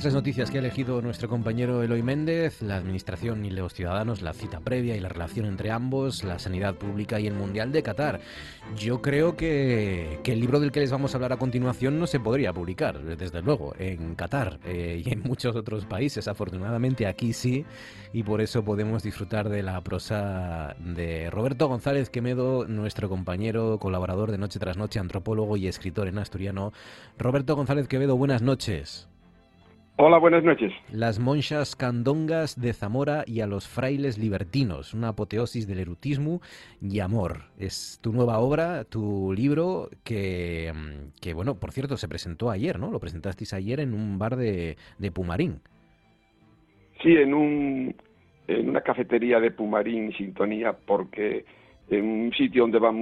Tres noticias que ha elegido nuestro compañero Eloy Méndez, la administración y los ciudadanos, la cita previa y la relación entre ambos, la sanidad pública y el Mundial de Qatar. Yo creo que, el libro del que les vamos a hablar a continuación no se podría publicar, desde luego, en Qatar eh, y en muchos otros países. Afortunadamente aquí sí, y por eso podemos disfrutar de la prosa de Roberto González Quemedo, nuestro compañero, colaborador de Noche tras Noche, antropólogo y escritor en asturiano. Roberto González Quevedo, buenas noches. Hola, buenas noches. Las monjas candongas de Zamora y a los frailes libertinos, una apoteosis del erotismo y amor. Es tu nueva obra, tu libro, que, que bueno, por cierto, se presentó ayer, ¿no? Lo presentasteis ayer en un bar de, de Pumarín. Sí, en, un, en una cafetería de Pumarín, Sintonía, porque en un sitio donde va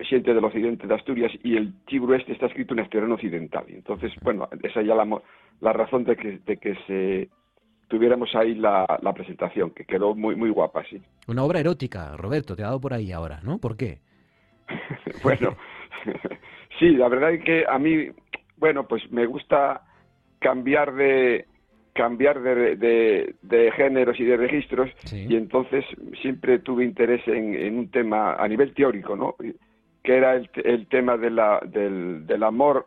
gente del occidente de Asturias y el Chibro este está escrito en asturiano occidental. Y entonces, bueno, esa ya la, la razón de que, de que se tuviéramos ahí la, la, presentación, que quedó muy, muy guapa, sí. Una obra erótica, Roberto, te ha dado por ahí ahora, ¿no? ¿Por qué? bueno, sí, la verdad es que a mí, bueno, pues me gusta cambiar de cambiar de, de, géneros y de registros y entonces siempre tuve interés en, un tema a nivel teórico, ¿no? Que era el, el tema de la, del, del amor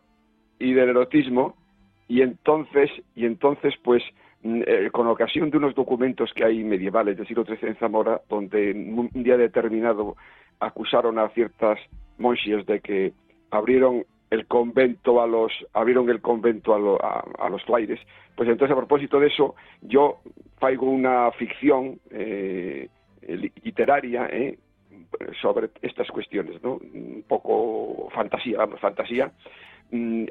y del erotismo y entonces y entonces pues mm, eh, con ocasión de unos documentos que hay medievales del siglo XIII en Zamora donde en un día determinado acusaron a ciertas monjas de que abrieron el convento a los abrieron el convento a, a, los flaires. Pues entonces a propósito de eso yo traigo una ficción eh, literaria eh, sobre estas cuestiones no un poco fantasía vamos fantasía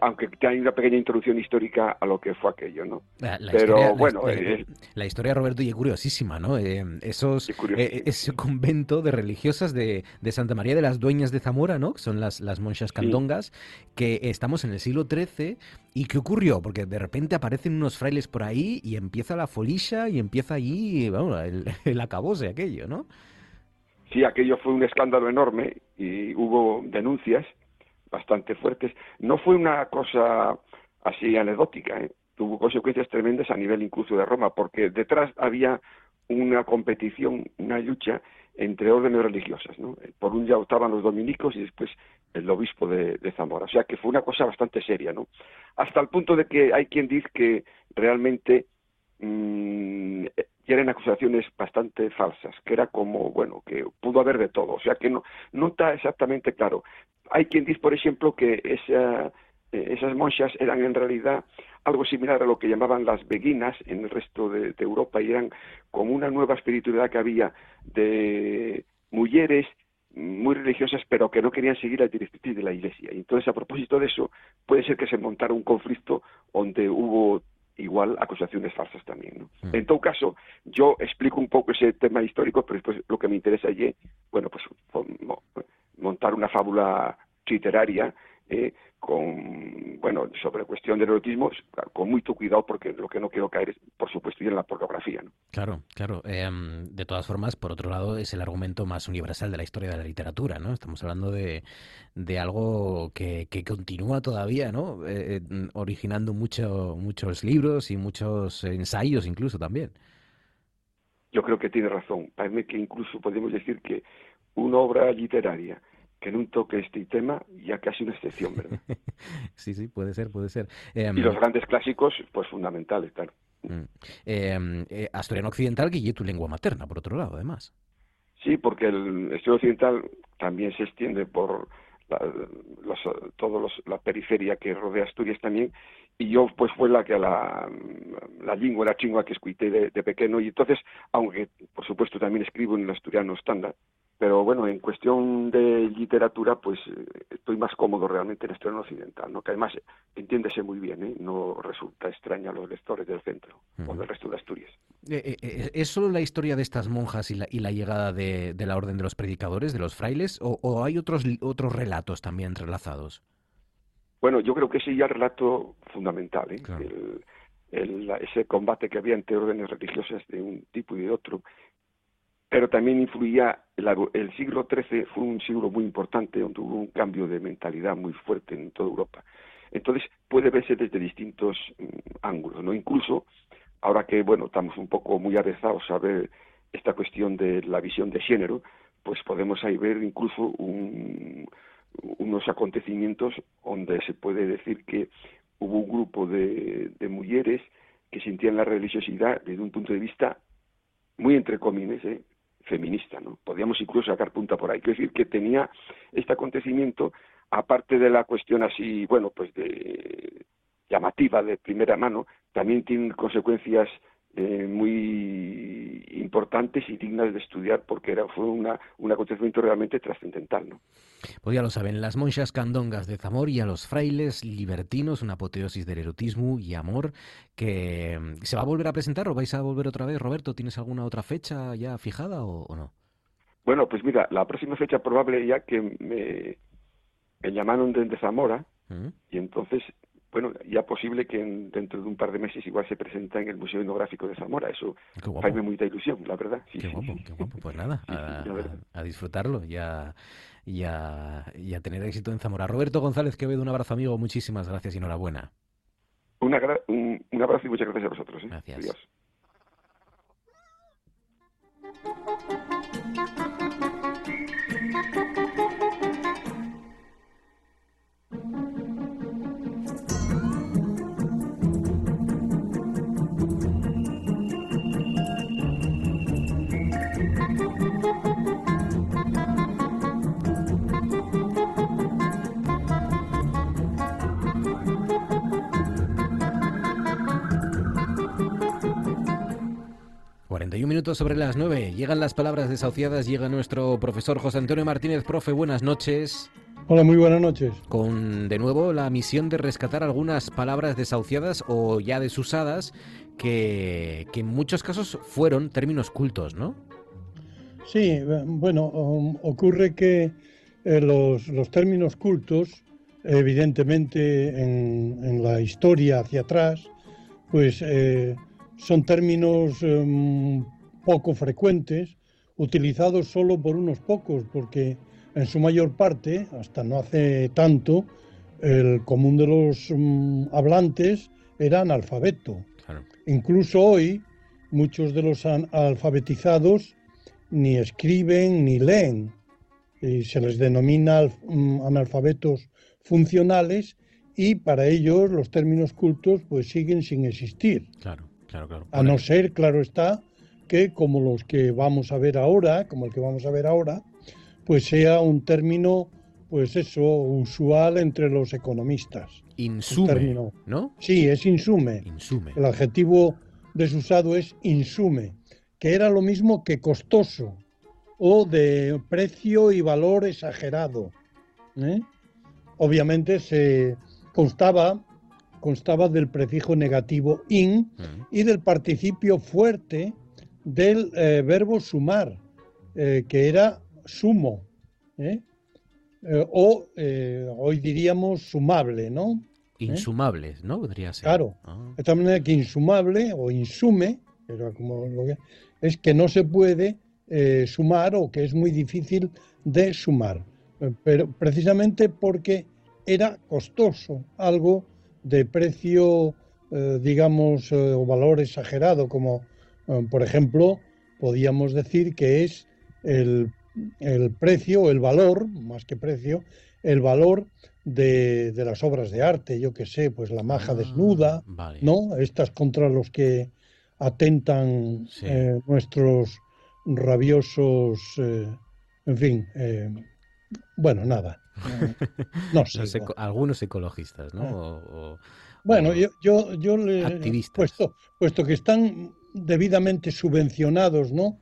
aunque hay una pequeña introducción histórica a lo que fue aquello, ¿no? Pero bueno, la, historia Roberto y es curiosísima, ¿no? Eh, esos eh, ese convento de religiosas de, Santa María de las Dueñas de Zamora, ¿no? Que son las las monjas candongas, que estamos en el siglo XIII y qué ocurrió, porque de repente aparecen unos frailes por ahí y empieza la folisha y empieza allí, vamos, el, el acabose aquello, ¿no? Sí, aquello fue un escándalo enorme y hubo denuncias bastante fuertes. No fue una cosa así anecdótica, ¿eh? tuvo consecuencias tremendas a nivel incluso de Roma, porque detrás había una competición, una lucha entre órdenes religiosas. Por un lado estaban los dominicos y después el obispo de, Zamora. O sea que fue una cosa bastante seria, ¿no? Hasta el punto de que hay quien dice que realmente mmm, eran acusaciones bastante falsas, que era como, bueno, que pudo haber de todo. O sea que no, no está exactamente claro. Hay quien dice, por ejemplo, que esa, eh, esas monjas eran en realidad algo similar a lo que llamaban las beguinas en el resto de, Europa y eran como una nueva espiritualidad que había de mujeres muy religiosas pero que no querían seguir la directriz de la iglesia. Y entonces a propósito de eso puede ser que se montara un conflicto donde hubo igual acusaciones falsas también. ¿no? Mm. En todo caso, yo explico un poco ese tema histórico, pero después lo que me interesa allí, bueno, pues montar una fábula literaria eh, con, bueno, sobre cuestión del erotismo, con mucho cuidado porque lo que no quiero caer es, por supuesto, en la pornografía. ¿no? Claro, claro. Em, de todas formas, por otro lado, es el argumento más universal de la historia de la literatura, ¿no? Estamos hablando de, de algo que, que continúa todavía, ¿no? Eh, eh, originando mucho, muchos libros y muchos ensayos incluso también. Yo creo que tiene razón. Parece que incluso podemos decir que una obra literaria que un toque este tema ya casi una excepción, ¿verdad? sí, sí, puede ser, puede ser. y los em, grandes clásicos, pues fundamentales, claro. Mm. Em, eh, asturiano occidental, que tu lengua materna, por otro lado, además. Sí, porque el asturiano occidental también se extiende por la, los, todos la periferia que rodea Asturias también, y yo pues fue la que la, la lengua, la chingua que escuité de, de pequeño, y entonces, aunque por supuesto también escribo en el asturiano estándar, pero bueno, en cuestión de literatura, pues eh, estoy más cómodo realmente en el estreno occidental, ¿no? que además entiéndese muy bien, ¿eh? no resulta extraña a los lectores del centro o del resto de Asturias. Eh, ¿Es solo la historia de estas monjas y la, y la llegada de, la orden de los predicadores, de los frailes, o, hay otros, otros relatos también entrelazados? Bueno, yo creo que sí, ya el relato fundamental, ese combate que había entre órdenes religiosas de un tipo y de otro, pero también influía, el, siglo XIII fue un siglo muy importante donde hubo un cambio de mentalidad muy fuerte en toda Europa. Entonces puede verse desde distintos mm, ángulos, ¿no? Incluso ahora que, bueno, estamos un poco muy avezados a ver esta cuestión de la visión de género, pues podemos ahí ver incluso unos acontecimientos donde se puede decir que hubo un grupo de, de mujeres que sentían la religiosidad desde un punto de vista muy entre comillas, ¿eh? Feminista, ¿no? Podríamos incluso sacar punta por ahí. Quiero decir que tenía este acontecimiento, aparte de la cuestión así, bueno, pues de llamativa de primera mano, también tiene consecuencias eh, muy importantes y dignas de estudiar porque era, fue una, un acontecimiento realmente trascendental. ¿no? Pues ya lo saben, las monjas candongas de Zamor y a los frailes libertinos, una apoteosis del erotismo y amor que mm, se va a volver a presentar o vais a volver otra vez. Roberto, ¿tienes alguna otra fecha ya fijada o, no? Bueno, pues mira, la próxima fecha probable ya que me, me llamaron desde Zamora ¿Mm? y entonces, bueno, ya posible que en- dentro de un par de meses igual se presenta en el Museo Etnográfico de Zamora. Eso faime mucha ilusión, la verdad. Sí, Qué sí, guapo, sí. qué guapo. Pues nada, a, disfrutarlo y a, y a- y a tener éxito en Zamora. Roberto González Quevedo, un abrazo amigo, muchísimas gracias y enhorabuena. Una gra- un, un abrazo y muchas gracias a vosotros. ¿eh? Gracias. Adiós. 41 minutos sobre las 9. Llegan las palabras desahuciadas, llega nuestro profesor José Antonio Martínez. Profe, buenas noches. Hola, muy buenas noches. Con de nuevo la misión de rescatar algunas palabras desahuciadas o ya desusadas que, que en muchos casos fueron términos cultos, ¿no? Sí, eh, bueno, um, ocurre que eh, los, los términos cultos, evidentemente en, en la historia hacia atrás, pues eh, son términos um, poco frecuentes, utilizados solo por unos pocos, porque en su mayor parte, hasta no hace tanto, el común de los um, hablantes era analfabeto. Incluso hoy, muchos de los alfabetizados ni escriben ni leen. Y se les denomina mm, analfabetos funcionales y para ellos los términos cultos pues siguen sin existir. Claro, claro, claro. A no ser, claro está, que como los que vamos a ver ahora, como el que vamos a ver ahora, pues sea un término, pues eso, usual entre los economistas. Insume, ¿no? Sí, es insume. Insume. El adjetivo desusado es insume, que era lo mismo que costoso o de precio y valor exagerado. ¿eh? Obviamente se constaba, constaba del prefijo negativo in y del participio fuerte del eh, verbo sumar, eh, que era sumo, ¿eh? O hoy diríamos sumable, ¿no? Insumables, ¿no? Podría ser. Claro. Ah. De tal manera que insumable o insume, era como lo que- es que no se puede sumar o que es muy difícil de sumar. Pero precisamente porque era costoso, algo de precio, eh, digamos, eh, o valor exagerado, como eh, por ejemplo, podíamos decir que es el, el precio el valor, más que precio, el valor de, de las obras de arte, yo que sé, pues la maja desnuda, vale. ¿no? Estas contra los que atentan Sí. eh, nuestros rabiosos, eh, en fin, eh, bueno, nada. No sé. Los eco- algunos ecologistas, ¿no? Ah. O- o- Bueno, o- yo, yo, yo le, Activistas. puesto, puesto que están debidamente subvencionados, ¿no?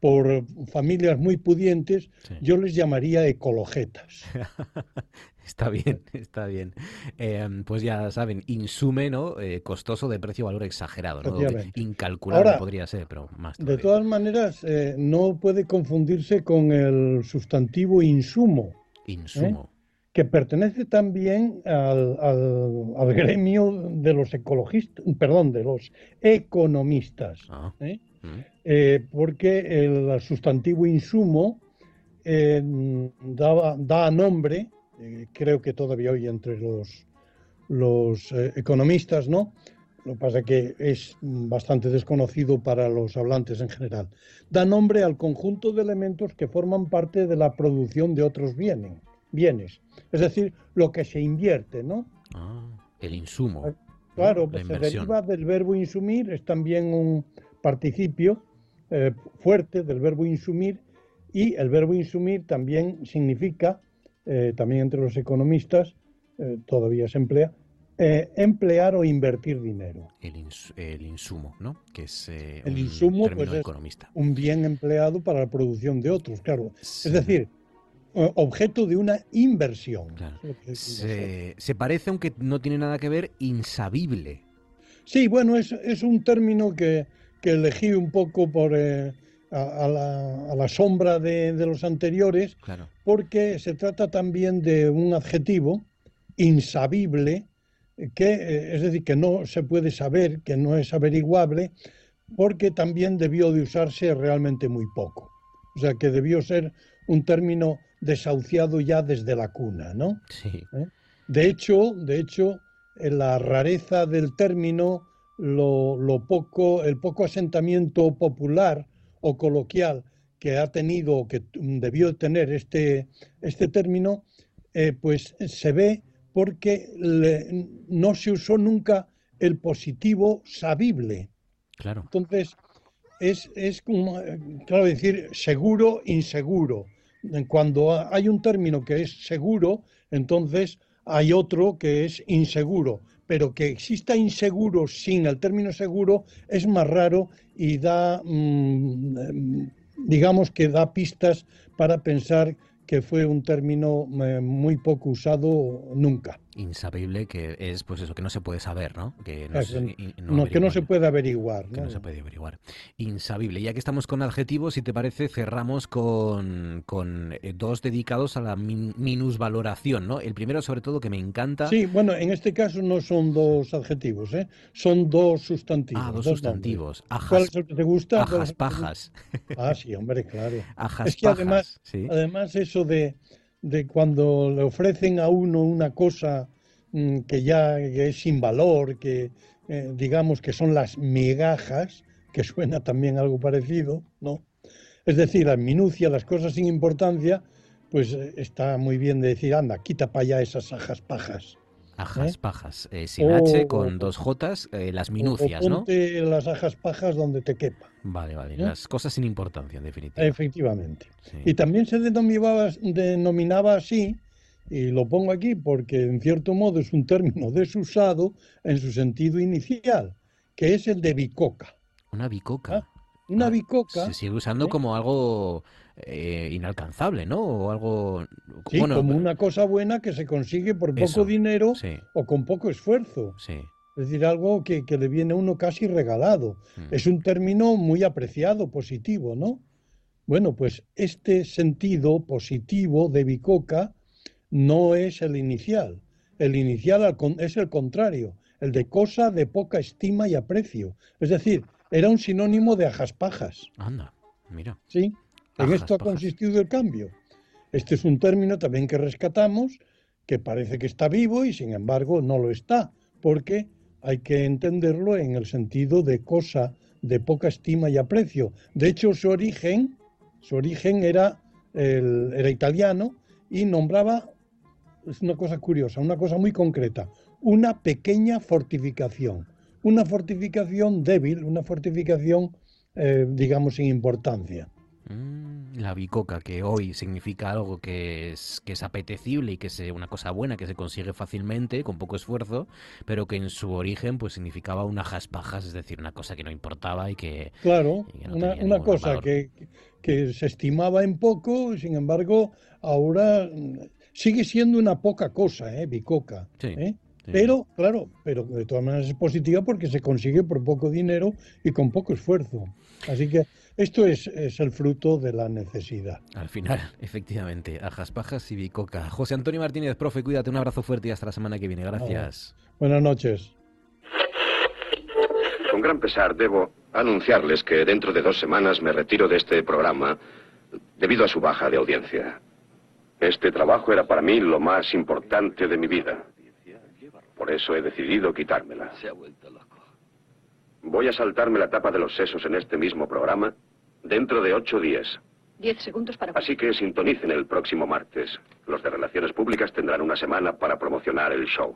Por familias muy pudientes, yo les llamaría ecologetas. Está bien, está bien. Eh, pues ya saben, insume, ¿no? Eh, costoso de precio valor exagerado, ¿no? Incalculable Ahora, podría ser, pero más. De todas maneras, eh, no puede confundirse con el sustantivo insumo. Insumo. ¿eh? que pertenece también al, al- al gremio de los ecologistas, perdón, de los economistas, Ah. ¿eh? Eh, porque el sustantivo insumo eh, da nombre, creo que todavía hoy entre los, los economistas, ¿no? Lo que pasa es que es bastante desconocido para los hablantes en general. Da nombre al conjunto de elementos que forman parte de la producción de otros bienes, bienes. Es decir, lo que se invierte, ¿no? Ah, el insumo. Claro, La pues se deriva del verbo insumir, es también un participio eh, fuerte del verbo insumir y el verbo insumir también significa, eh, también entre los economistas, eh, todavía se emplea, eh, emplear o invertir dinero. El, ins- el insumo, ¿no? Que es eh, El un insumo pues, es economista. un bien empleado para la producción de otros, claro. Es decir, objeto de una inversión. Se, se parece, aunque no tiene nada que ver, insabible. Sí, bueno, es, es un término que, que elegí un poco por, eh, a, la, sombra de, los anteriores, porque se trata también de un adjetivo insabible, que, eh, es decir, que no se puede saber, que no es averiguable, porque también debió de usarse realmente muy poco. O sea, que debió ser un término desahuciado ya desde la cuna, ¿no? Sí. ¿Eh? De hecho, de hecho, la rareza del término, lo, poco, el poco asentamiento popular o coloquial que ha tenido o que debió tener este, este término, eh, pues se ve porque no se usó nunca el positivo sabible. Claro. Entonces, es, es como, claro, decir seguro, inseguro. Cuando hay un término que es seguro, entonces hay otro que es inseguro. Pero que exista inseguro sin el término seguro es más raro y da, mm, digamos que da pistas para pensar que fue un término eh, muy poco usado nunca insabible que es pues eso que no se puede saber no que no, que no se puede averiguar que ¿no? se puede averiguar. Insabible. Ya que estamos con adjetivos si te parece cerramos con, con eh, dos dedicados a la minusvaloración no el primero sobre todo que me encanta. Sí bueno en este caso no son dos adjetivos ¿eh? son dos sustantivos ah dos, sustantivos. ¿cuál es el que te gusta ajas pajas. Ah sí hombre claro. Ajas es que además además eso de de cuando le ofrecen a uno una cosa mm, que ya es sin valor, que eh, digamos que son las migajas, que suena también algo parecido, ¿no? Es decir, las minucias, las cosas sin importancia, pues eh, está muy bien de decir, anda, quita para allá esas ajas pajas. Ajas, ¿Eh? pajas, eh, sin H, con dos J, eh, las minucias, ¿no? las ajas pajas donde te quepa. Vale, vale, las cosas sin importancia, en definitiva. Efectivamente. Y también se denominaba, denominaba así, y lo pongo aquí porque en cierto modo es un término desusado en su sentido inicial, que es el de bicoca. Una bicoca. ¿Ah? Una ah, bicoca. Se sigue usando como algo eh, inalcanzable, ¿no? O algo... Sí, como una cosa buena que se consigue por poco dinero o con poco esfuerzo. Sí. Es decir, algo que, le viene a uno casi regalado. Mm. Es un término muy apreciado, positivo, ¿no? Bueno, pues este sentido positivo de bicoca no es el inicial. El inicial es el contrario, el de cosa de poca estima y aprecio. Es decir, era un sinónimo de ajaspajas. Anda, mira. Sí. En esto ha consistido el cambio. Este es un término también que rescatamos, que parece que está vivo y sin embargo no lo está, porque hay que entenderlo en el sentido de cosa de poca estima y aprecio. De hecho, su origen, su origen era, era italiano y nombraba, es una cosa curiosa, una cosa muy concreta, una pequeña fortificación. Una fortificación débil, una fortificación, eh, digamos, sin importancia. Mm, la bicoca, que hoy significa algo que es, que es apetecible y que es una cosa buena que se consigue fácilmente, con poco esfuerzo, pero que en su origen pues significaba una jaspajas, es decir, una cosa que no importaba y que... Claro, una, cosa que, que, se estimaba en poco, sin embargo, ahora mm, sigue siendo una poca cosa, ¿eh? Bicoca. ¿eh? Pero, claro, pero de todas maneras es positiva porque se consigue por poco dinero y con poco esfuerzo. Así que esto es, el fruto de la necesidad. Al final, efectivamente, ajas, pajas y bicoca. José Antonio Martínez, profe, cuídate, un abrazo fuerte y hasta la semana que viene. Gracias. Buenas noches. Con gran pesar debo anunciarles que dentro de dos semanas me retiro de este programa debido a su baja de audiencia. Este trabajo era para mí lo más importante de mi vida. Por eso he decidido quitármela. Se ha vuelto loco. Voy a saltarme la tapa de los sesos en este mismo programa dentro de ocho días. Diez segundos para... Así que sintonicen el próximo martes. Los de Relaciones Públicas tendrán una semana para promocionar el show.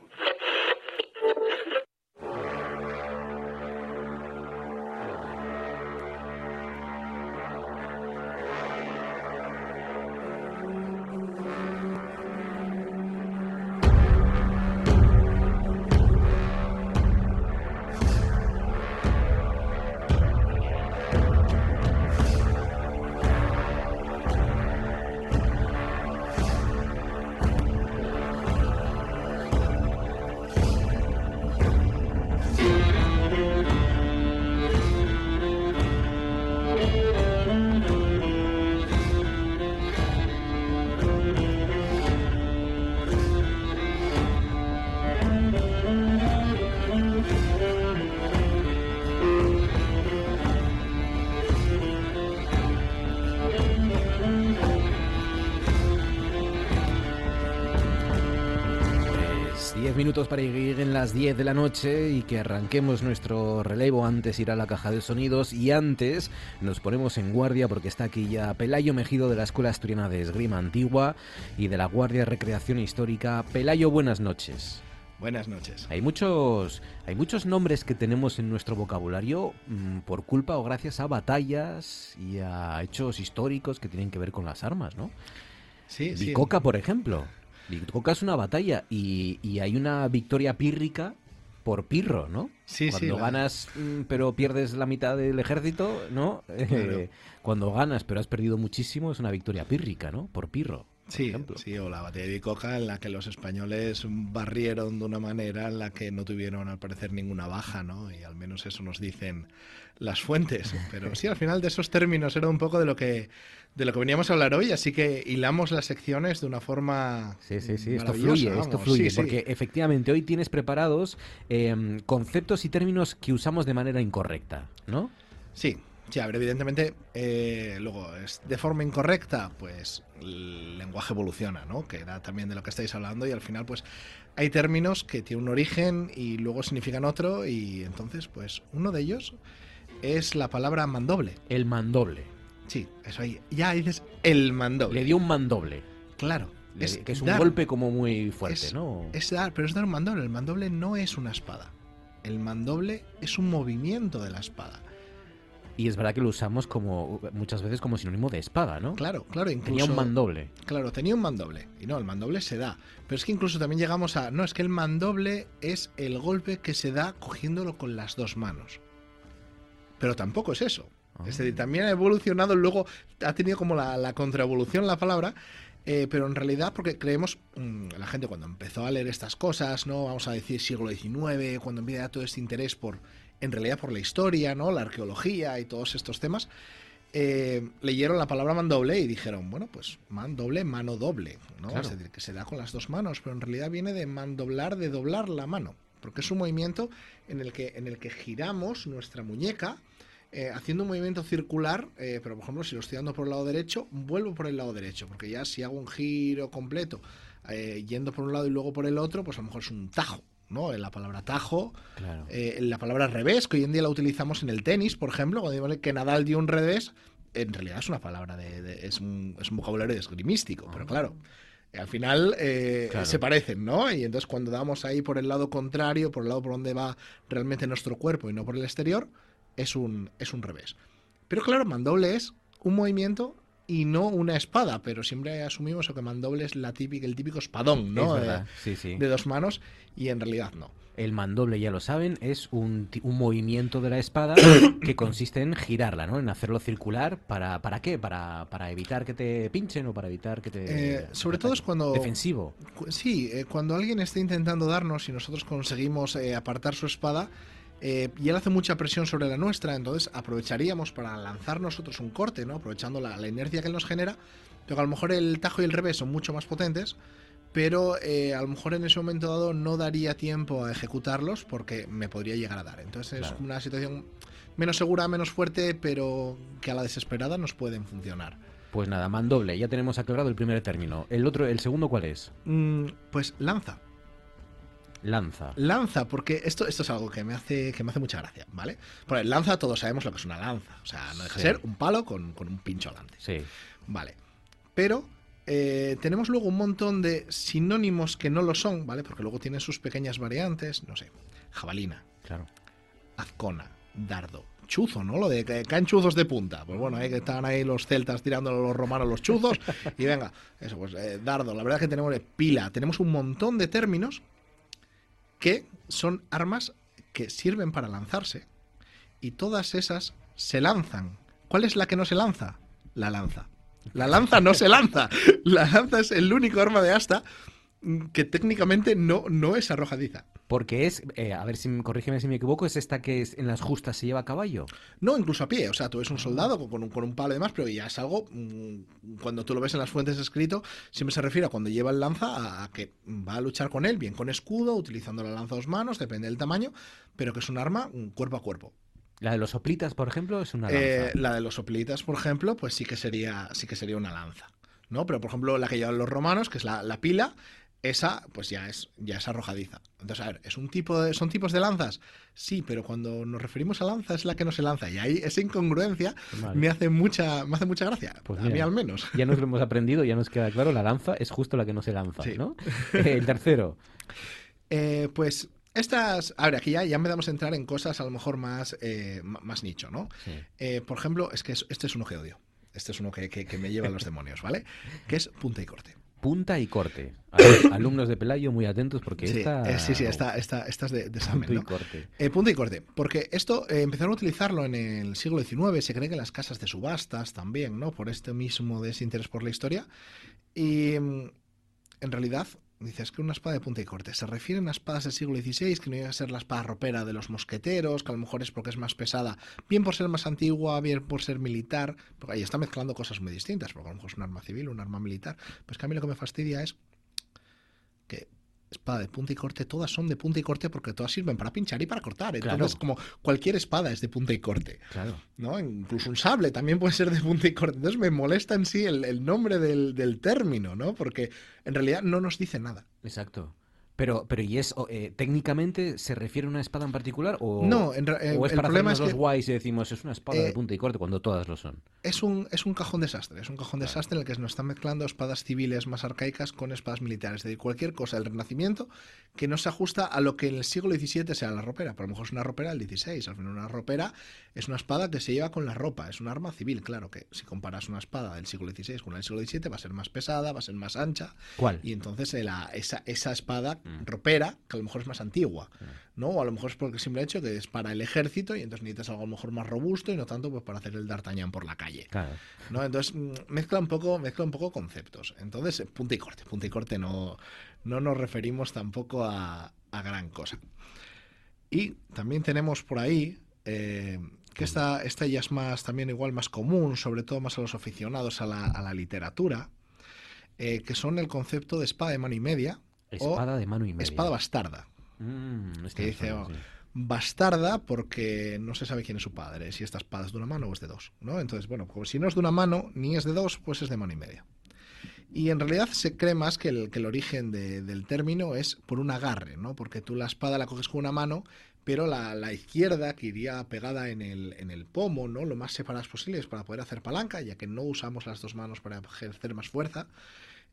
Minutos para llegar en las 10 de la noche y que arranquemos nuestro relevo. Antes ir a la caja de sonidos y antes nos ponemos en guardia porque está aquí ya Pelayo Mejido de la Escuela Asturiana de Esgrima Antigua y de la Guardia Recreación Histórica. Pelayo, buenas noches. Buenas noches. Hay muchos, hay muchos nombres que tenemos en nuestro vocabulario mmm, por culpa o gracias a batallas y a hechos históricos que tienen que ver con las armas, ¿no? Sí, Bicoca, sí. por ejemplo. Bicoca es una batalla y, y, hay una victoria pírrica por pirro, ¿no? Sí, cuando sí, ganas la... pero pierdes la mitad del ejército, ¿no? Claro. Eh, cuando ganas pero has perdido muchísimo es una victoria pírrica, ¿no? Por pirro. Sí, sí, o la batalla de Bicoca en la que los españoles barrieron de una manera en la que no tuvieron al parecer ninguna baja, ¿no? Y al menos eso nos dicen las fuentes. Pero sí, al final de esos términos era un poco de lo que de lo que veníamos a hablar hoy, así que hilamos las secciones de una forma Sí, sí, sí, esto fluye, vamos. esto fluye, sí, porque sí. efectivamente hoy tienes preparados eh, conceptos y términos que usamos de manera incorrecta, ¿no? Sí, Sí, a ver, evidentemente, eh, luego, es de forma incorrecta, pues el lenguaje evoluciona, ¿no? Que era también de lo que estáis hablando y al final, pues hay términos que tienen un origen y luego significan otro y entonces, pues uno de ellos es la palabra mandoble. El mandoble. Sí, eso ahí. Ya dices el mandoble. Le dio un mandoble. Claro. Le, es que es un dar, golpe como muy fuerte, es, ¿no? Es dar, pero es dar un mandoble. El mandoble no es una espada. El mandoble es un movimiento de la espada. Y es verdad que lo usamos como muchas veces como sinónimo de espada, ¿no? Claro, claro. Incluso, tenía un mandoble. Claro, tenía un mandoble. Y no, el mandoble se da. Pero es que incluso también llegamos a... No, es que el mandoble es el golpe que se da cogiéndolo con las dos manos. Pero tampoco es eso. Ah. Es decir, también ha evolucionado, luego ha tenido como la, la contraevolución la palabra, eh, pero en realidad porque creemos, mmm, la gente cuando empezó a leer estas cosas, ¿no? Vamos a decir siglo XIX, cuando empieza todo este interés por, en realidad por la historia, ¿no? La arqueología y todos estos temas, eh, leyeron la palabra mandoble y dijeron, bueno, pues mandoble, mano doble, ¿no? Claro. Es decir, que se da con las dos manos, pero en realidad viene de mandoblar, de doblar la mano, porque es un movimiento en el que, en el que giramos nuestra muñeca, eh, haciendo un movimiento circular, eh, pero por ejemplo, si lo estoy dando por el lado derecho, vuelvo por el lado derecho, porque ya si hago un giro completo, eh, yendo por un lado y luego por el otro, pues a lo mejor es un tajo. ¿No? En la palabra tajo, claro. Eh, la palabra revés, que hoy en día la utilizamos en el tenis, por ejemplo, cuando digo que Nadal dio un revés, en realidad es una palabra de, de es, un, es, un, vocabulario esgrimístico, pero claro, al final eh, claro. se parecen, ¿no? Y entonces cuando damos ahí por el lado contrario, por el lado por donde va realmente nuestro cuerpo y no por el exterior, es un, es un revés. Pero claro, mandoble es un movimiento y no una espada, pero siempre asumimos que mandoble es la típica, el típico espadón, ¿no? Es verdad, sí, sí. De dos manos y en realidad no. El mandoble, ya lo saben, es un, un movimiento de la espada que consiste en girarla, ¿no? En hacerlo circular. ¿Para, para qué? Para, ¿Para evitar que te pinchen o para evitar que te... Eh, sobre todo es cuando... Defensivo. Sí, eh, cuando alguien está intentando darnos y nosotros conseguimos eh, apartar su espada, eh, y él hace mucha presión sobre la nuestra, entonces aprovecharíamos para lanzar nosotros un corte, ¿no? Aprovechando la, la, inercia que él nos genera, pero a lo mejor el tajo y el revés son mucho más potentes, pero eh, a lo mejor en ese momento dado no daría tiempo a ejecutarlos porque me podría llegar a dar. Entonces claro. es una situación menos segura, menos fuerte, pero que a la desesperada nos pueden funcionar. Pues nada, mandoble, ya tenemos aclarado el primer término. ¿El otro, el segundo cuál es? Mm, pues lanza. Lanza. Lanza, porque esto, esto es algo que me hace que me hace mucha gracia, ¿vale? Porque lanza todos sabemos lo que es una lanza. O sea, no deja de sí. ser un palo con, con, un pincho delante. Sí. Vale. Pero eh, tenemos luego un montón de sinónimos que no lo son, ¿vale? Porque luego tienen sus pequeñas variantes, no sé, jabalina. Claro. Azcona, dardo, chuzo, ¿no? Lo de que caen chuzos de punta. Pues bueno, ahí que estaban ahí los celtas tirando a los romanos los chuzos. y venga, eso, pues eh, dardo. La verdad es que tenemos eh, pila. Tenemos un montón de términos que son armas que sirven para lanzarse. Y todas esas se lanzan. ¿Cuál es la que no se lanza? La lanza. La lanza no se lanza. La lanza es el único arma de asta que técnicamente no, no es arrojadiza. Porque es, eh, a ver si corrígeme si me equivoco, es esta que es, en las justas se lleva a caballo. No, incluso a pie. O sea, tú eres un soldado con un, con un palo y demás, pero ya es algo, mmm, cuando tú lo ves en las fuentes escrito, siempre se refiere a cuando lleva el lanza a, a, que va a luchar con él, bien con escudo, utilizando la lanza a dos manos, depende del tamaño, pero que es un arma un cuerpo a cuerpo. La de los soplitas, por ejemplo, es una lanza. Eh, la de los soplitas, por ejemplo, pues sí que sería, sí que sería una lanza. ¿no? Pero, por ejemplo, la que llevan los romanos, que es la, la pila, esa pues ya es ya es arrojadiza. Entonces, a ver, ¿es un tipo de, ¿son tipos de lanzas? Sí, pero cuando nos referimos a lanza es la que no se lanza. Y ahí esa incongruencia me hace mucha me hace mucha gracia. Pues a mira, mí al menos. Ya nos lo hemos aprendido, ya nos queda claro, la lanza es justo la que no se lanza, ¿no? El tercero. Eh, pues estas, a ver, aquí ya, ya me damos a entrar en cosas a lo mejor más, eh, más nicho, ¿no? Eh, por ejemplo, es que es- este es uno que odio. Este es uno que, que- que me lleva a los demonios, ¿vale? Que es punta y corte. Punta y corte. Alumnos de Pelayo, muy atentos porque Sí, esta... eh, sí, sí, esta, esta, esta es de, de examen, Punto y corte. Eh, punto y corte. Porque esto eh, empezaron a utilizarlo en el siglo XIX, se cree que en las casas de subastas también, ¿no? Por este mismo desinterés por la historia. Y mm, en realidad, dices que una espada de punta y corte. Se refieren a espadas del siglo XVI, que no iba a ser la espada ropera de los mosqueteros, que a lo mejor es porque es más pesada, bien por ser más antigua, bien por ser militar, porque ahí está mezclando cosas muy distintas, porque a lo mejor es un arma civil, un arma militar. Pues que a mí lo que me fastidia es que espada de punta y corte, todas son de punta y corte porque todas sirven para pinchar y para cortar. Entonces, Claro. como cualquier espada es de punta y corte. Claro. ¿no? Incluso un sable también puede ser de punta y corte. Entonces me molesta en sí el, el nombre del, del término, ¿no? Porque en realidad no nos dice nada. Exacto. Pero, pero ¿y es eh, técnicamente se refiere a una espada en particular o, No, en eh, o es el para problema hacernos es los que- guays y decimos es una espada de Eh, punta y corte cuando todas lo son? Es un, es un cajón desastre, es un cajón desastre en el que nos están mezclando espadas civiles más arcaicas con espadas militares. Es decir, cualquier cosa del Renacimiento que no se ajusta a lo que en el siglo XVII sea la ropera. Pero a lo mejor es una ropera del XVI. Al final, una ropera es una espada que se lleva con la ropa. Es un arma civil, claro que si comparas una espada del siglo XVI con la del siglo XVII va a ser más pesada, va a ser más ancha. ¿Cuál? Y entonces eh, la- esa, esa espada ropera, que a lo mejor es más antigua, ¿no? O a lo mejor es porque el simple hecho que es para el ejército y entonces necesitas algo a lo mejor más robusto y no tanto pues para hacer el d'Artagnan por la calle. Claro. ¿no? Entonces mm, mezcla un poco, mezcla un poco conceptos. Entonces, eh, punta y corte, punta y corte no, no nos referimos tampoco a, a gran cosa. Y también tenemos por ahí eh, que esta, esta ya es más también igual más común, sobre todo más a los aficionados a la, a la literatura, eh, que son el concepto de espada de mano y media. O Espada de mano y media. Espada bastarda. Mm, este que dice, oh, bastarda porque no se sabe quién es su padre, si esta espada es de una mano o es de dos, ¿no? Entonces, bueno, pues si no es de una mano ni es de dos, pues es de mano y media. Y en realidad se cree más que el, que el origen de- del término es por un agarre, ¿no? Porque tú la espada la coges con una mano, pero la, la izquierda, que iría pegada en el, en el pomo, ¿no? Lo más separadas posibles para poder hacer palanca, ya que no usamos las dos manos para ejercer más fuerza,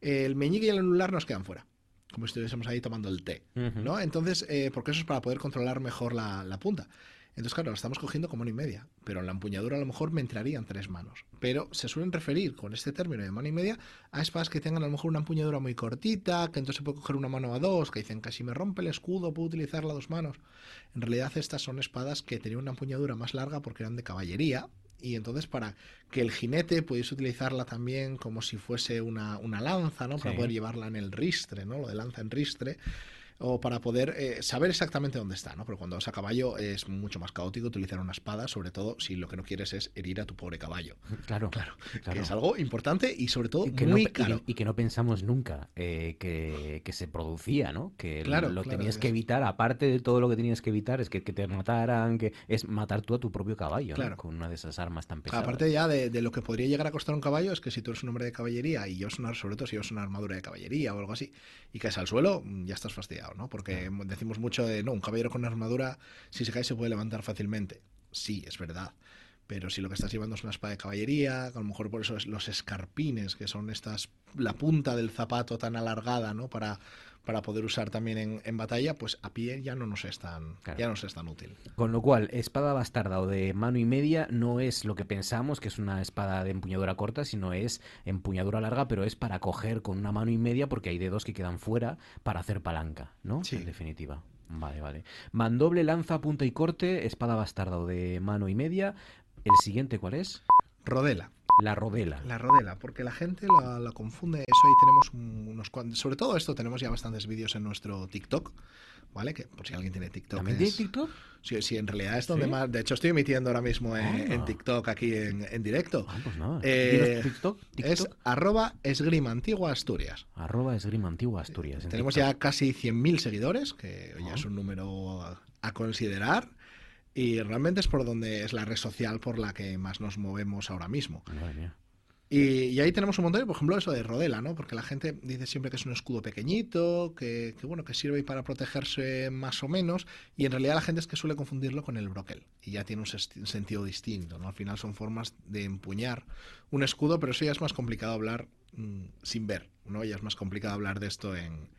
el meñique y el anular nos quedan fuera como si estuviésemos ahí tomando el té. ¿no? Entonces, eh, porque eso es para poder controlar mejor la, la punta. Entonces, claro, la estamos cogiendo con mano y media, pero en la empuñadura a lo mejor me entrarían tres manos. Pero se suelen referir con este término de mano y media a espadas que tengan a lo mejor una empuñadura muy cortita, que entonces se puede coger una mano a dos, que dicen que si me rompe el escudo puedo utilizarla a dos manos. En realidad estas son espadas que tenían una empuñadura más larga porque eran de caballería y entonces para que el jinete pudiese utilizarla también como si fuese una, una lanza, ¿no? Para Sí. poder llevarla en el ristre, ¿no? Lo de lanza en ristre o para poder eh, saber exactamente dónde está, ¿no? Pero cuando vas a caballo es mucho más caótico utilizar una espada, sobre todo si lo que no quieres es herir a tu pobre caballo. Claro, claro. claro. Que es algo importante y sobre todo que muy no, y. Y, que no pensamos nunca eh, que, que se producía, ¿no? Que Claro, lo claro, tenías es- que evitar, aparte de todo lo que tenías que evitar, es que, que te mataran, que es matar tú a tu propio caballo. Con una de esas armas tan pesadas. Aparte ya de, de lo que podría llegar a costar un caballo es que si tú eres un hombre de caballería y llevas una, sobre todo si llevas una armadura de caballería o algo así y caes al suelo, ya estás fastidiado, ¿no? Porque decimos mucho de, no, un caballero con una armadura, si se cae se puede levantar fácilmente. Sí, es verdad. Pero si lo que estás llevando es una espada de caballería, a lo mejor por eso es los escarpines, que son estas, la punta del zapato tan alargada, ¿no? Para, para poder usar también en, en batalla, pues a pie ya no nos es tan, ya no nos es tan útil. Con lo cual, espada bastarda o de mano y media no es lo que pensamos, que es una espada de empuñadura corta, sino es empuñadura larga, pero es para coger con una mano y media porque hay dedos que quedan fuera para hacer palanca, ¿no? Sí. En definitiva. Vale, vale. Mandoble, lanza, punta y corte, espada bastarda o de mano y media. ¿El siguiente cuál es? Rodela. La rodela. La rodela, porque la gente la, la confunde. Eso ahí tenemos un- unos cuantos. Sobre todo esto, tenemos ya bastantes vídeos en nuestro TikTok, ¿vale? Que por si alguien tiene TikTok. ¿También es- tiene TikTok? Sí, sí, en realidad es donde ¿Sí? más. De hecho, estoy emitiendo ahora mismo en, Ah. en TikTok aquí en, en directo. pues nada. Eh, tu TikTok, Es TikTok. arroba esgrima antigua Asturias. Arroba esgrima antigua Asturias. en Tenemos TikTok. ya casi 100.000 seguidores, que ya Ah. es un número a, a considerar. Y realmente es por donde es la red social por la que más nos movemos ahora mismo. Mía. Y, ahí tenemos un montón, por ejemplo, eso de Rodela, ¿no? Porque la gente dice siempre que es un escudo pequeñito, que, bueno, que sirve para protegerse más o menos, y en realidad la gente es que suele confundirlo con el broquel, y ya tiene un sentido distinto, ¿no? Al final son formas de empuñar un escudo, pero eso ya es más complicado hablar mm, sin ver, ¿no? Ya es más complicado hablar de esto en,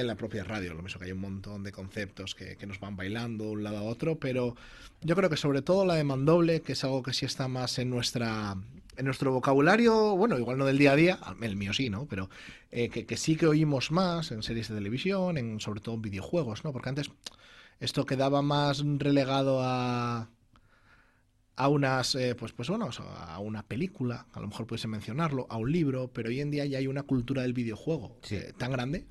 en la propia radio. Lo mismo que hay un montón de conceptos que, nos van bailando de un lado a otro, pero yo creo que sobre todo la de mandoble, que es algo que sí está más en nuestra en nuestro vocabulario, bueno, igual no del día a día, el mío sí, ¿no? Pero eh, que, sí que oímos más en series de televisión, en sobre todo en videojuegos, ¿no? Porque antes esto quedaba más relegado a a unas, eh, pues, pues bueno, a una película, a lo mejor pudiese mencionarlo, a un libro, pero hoy en día ya hay una cultura del videojuego eh, tan grande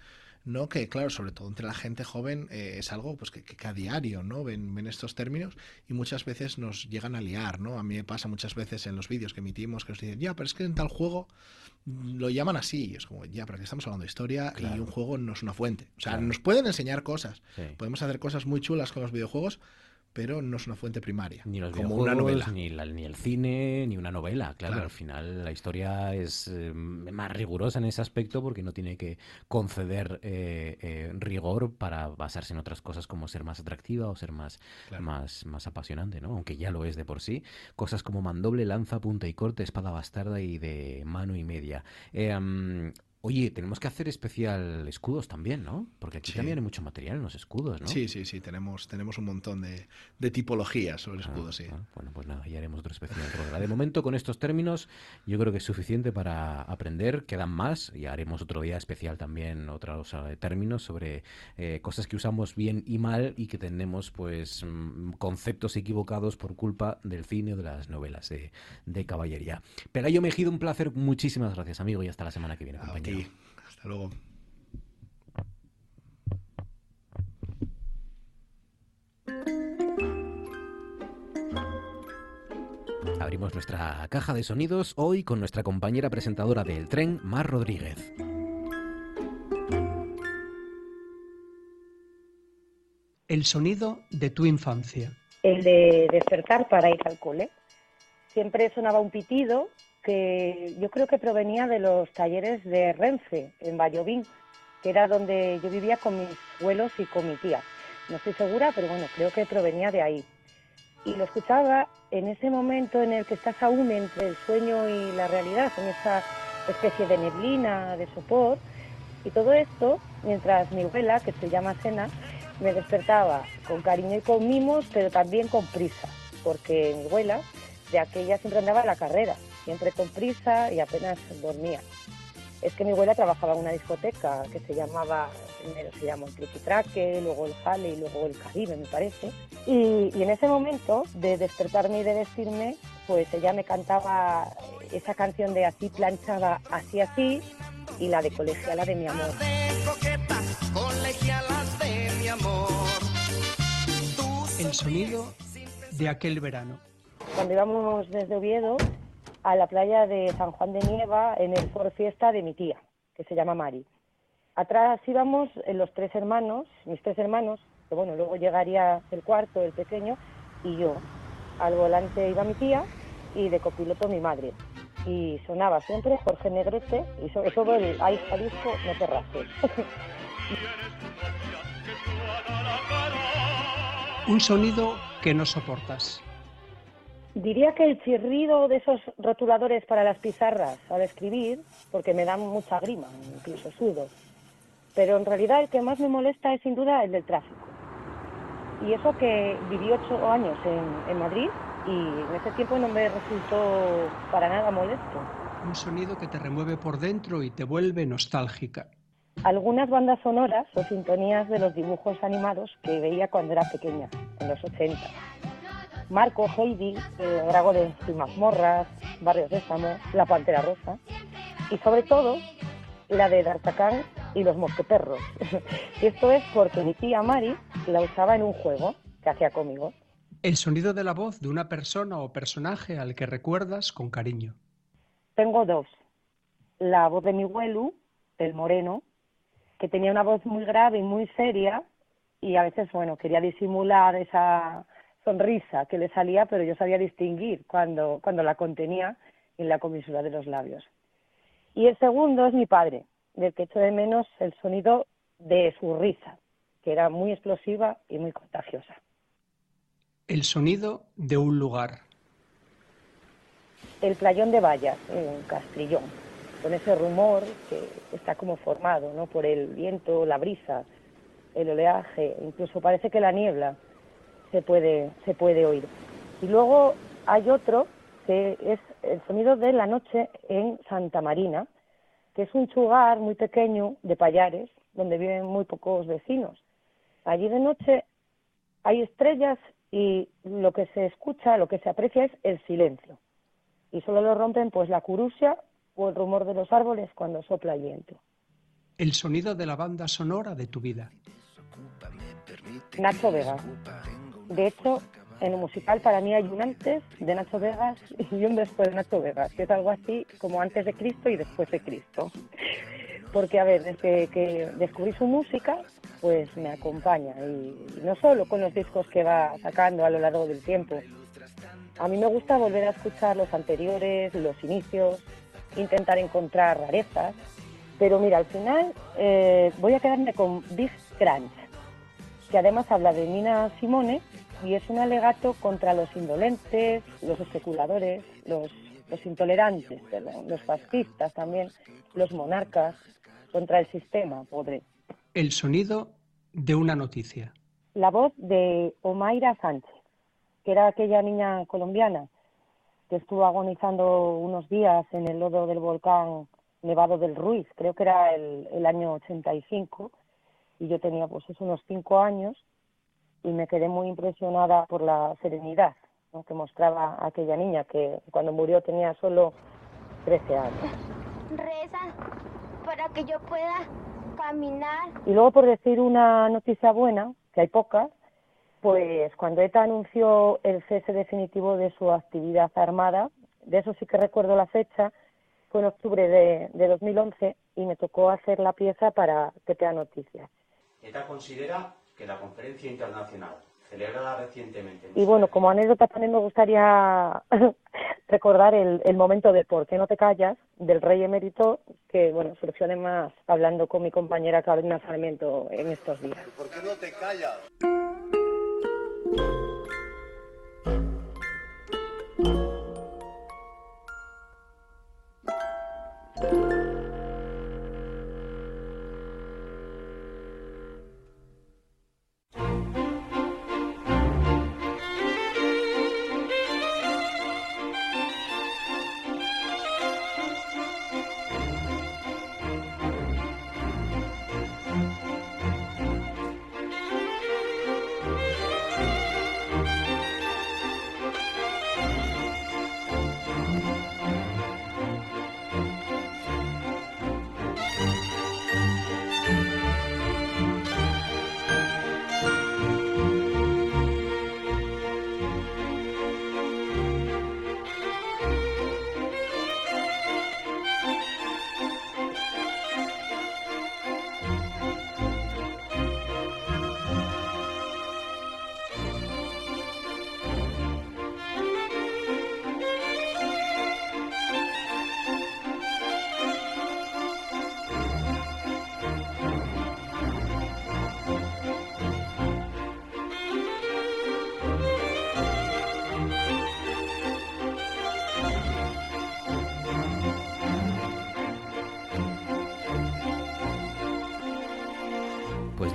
¿no? Que claro, sobre todo entre la gente joven eh, es algo pues que, a diario, ¿no? Ven, ven, estos términos y muchas veces nos llegan a liar, ¿no? A mí me pasa muchas veces en los vídeos que emitimos que nos dicen, ya, pero es que en tal juego lo llaman así. Y es como, ya, pero aquí estamos hablando de historia y un juego no es una fuente. O sea, nos pueden enseñar cosas. Podemos hacer cosas muy chulas con los videojuegos, pero no es una fuente primaria. Ni los como una novela. Ni, ni, el cine, ni una novela. Claro, al final la historia es eh, más rigurosa en ese aspecto porque no tiene que conceder eh, eh, rigor para basarse en otras cosas como ser más atractiva o ser más, más, más apasionante, ¿no? Aunque ya lo es de por sí. Cosas como mandoble, lanza, punta y corte, espada bastarda y de mano y media. Oye, tenemos que hacer especial escudos también, ¿no? Porque aquí también hay mucho material en los escudos, ¿no? Sí, sí, sí, tenemos, tenemos un montón de, de tipologías sobre ah, escudos, sí. Ah, bueno, pues nada, ya haremos otro especial De momento, con estos términos, yo creo que es suficiente para aprender, quedan más, y haremos otro día especial también, otros términos sobre eh, cosas que usamos bien y mal y que tenemos, pues, mm, conceptos equivocados por culpa del cine o de las novelas de, de caballería. Pelayo Mejido, un placer, muchísimas gracias, amigo, y hasta la semana que viene, Hasta luego. Abrimos nuestra caja de sonidos hoy con nuestra compañera presentadora del tren, Mar Rodríguez. El sonido de tu infancia. El de despertar para ir al cole. Siempre sonaba un pitido yo creo que provenía de los talleres de Renfe, en Vallovín, que era donde yo vivía con mis abuelos y con mi tía. No estoy segura, pero bueno, creo que provenía de ahí. Y lo escuchaba en ese momento en el que estás aún entre el sueño y la realidad, en esa especie de neblina, de sopor. Y todo esto mientras mi abuela, que se llama Sena, me despertaba con cariño y con mimos, pero también con prisa, porque mi abuela de aquella siempre andaba a la carrera siempre con prisa y apenas dormía. Es que mi abuela trabajaba en una discoteca que se llamaba, primero se llamó el Triquitraque, luego el Jale y luego el Caribe, me parece. Y, en ese momento de despertarme y de vestirme, pues ella me cantaba esa canción de Así planchada, así así, y la de Colegiala de mi amor. El sonido de aquel verano. Cuando íbamos desde Oviedo, a la playa de San Juan de Nieva en el Foro Fiesta de mi tía, que se llama Mari. Atrás íbamos eh, los tres hermanos, mis tres hermanos, que bueno, luego llegaría el cuarto, el pequeño, y yo. Al volante iba mi tía y de copiloto mi madre. Y sonaba siempre Jorge Negrete y sobre todo el Ay Jalisco, no te rases. Un sonido que no soportas. Diría que el chirrido de esos rotuladores para las pizarras al escribir, porque me dan mucha grima, incluso sudo. Pero en realidad el que más me molesta es sin duda el del tráfico. Y eso que viví ocho años en, en Madrid y en ese tiempo no me resultó para nada molesto. Un sonido que te remueve por dentro y te vuelve nostálgica. Algunas bandas sonoras o sintonías de los dibujos animados que veía cuando era pequeña, en los 80 Marco, Heidi, eh, Dragones y mazmorras, Barrios de Samo, La Pantera Rosa y sobre todo la de D'Artagnan y los mosqueperros. Esto es porque mi tía Mari la usaba en un juego que hacía conmigo. El sonido de la voz de una persona o personaje al que recuerdas con cariño. Tengo dos. La voz de mi abuelo, el moreno, que tenía una voz muy grave y muy seria y a veces, bueno, quería disimular esa sonrisa que le salía, pero yo sabía distinguir cuando, cuando la contenía en la comisura de los labios. Y el segundo es mi padre, del que echo de menos el sonido de su risa, que era muy explosiva y muy contagiosa. El sonido de un lugar. El playón de Vallas, en Castrillón, con ese rumor que está como formado ¿no? por el viento, la brisa, el oleaje, incluso parece que la niebla se puede, se puede oír. Y luego hay otro que es el sonido de la noche en Santa Marina, que es un chugar muy pequeño de Payares, donde viven muy pocos vecinos. Allí de noche hay estrellas y lo que se escucha, lo que se aprecia es el silencio. Y solo lo rompen pues la curusia o el rumor de los árboles cuando sopla el viento. El sonido de la banda sonora de tu vida. Nacho Vega. De hecho, en el musical para mí hay un antes de Nacho Vegas y un después de Nacho Vegas, que es algo así como antes de Cristo y después de Cristo. Porque, a ver, desde que descubrí su música, pues me acompaña. Y no solo con los discos que va sacando a lo largo del tiempo. A mí me gusta volver a escuchar los anteriores, los inicios, intentar encontrar rarezas. Pero mira, al final eh, voy a quedarme con Big Crunch, que además habla de Nina Simone y es un alegato contra los indolentes, los especuladores, los, los intolerantes, los fascistas también, los monarcas, contra el sistema podre. El sonido de una noticia. La voz de Omaira Sánchez, que era aquella niña colombiana que estuvo agonizando unos días en el lodo del volcán Nevado del Ruiz, creo que era el, el año 85, y yo tenía pues unos cinco años, y me quedé muy impresionada por la serenidad que mostraba aquella niña que cuando murió tenía solo 13 años. Reza para que yo pueda caminar. Y luego por decir una noticia buena, que hay pocas, pues cuando ETA anunció el cese definitivo de su actividad armada, de eso sí que recuerdo la fecha, fue en octubre de, de 2011 y me tocó hacer la pieza para que te Noticias. ETA considera que la conferencia internacional celebrada recientemente. Y bueno, como anécdota también me gustaría recordar el, el, momento de ¿Por qué no te callas? del rey emérito, que bueno, surgió además hablando con mi compañera Carolina Sarmiento en estos días. ¿Por qué no te callas?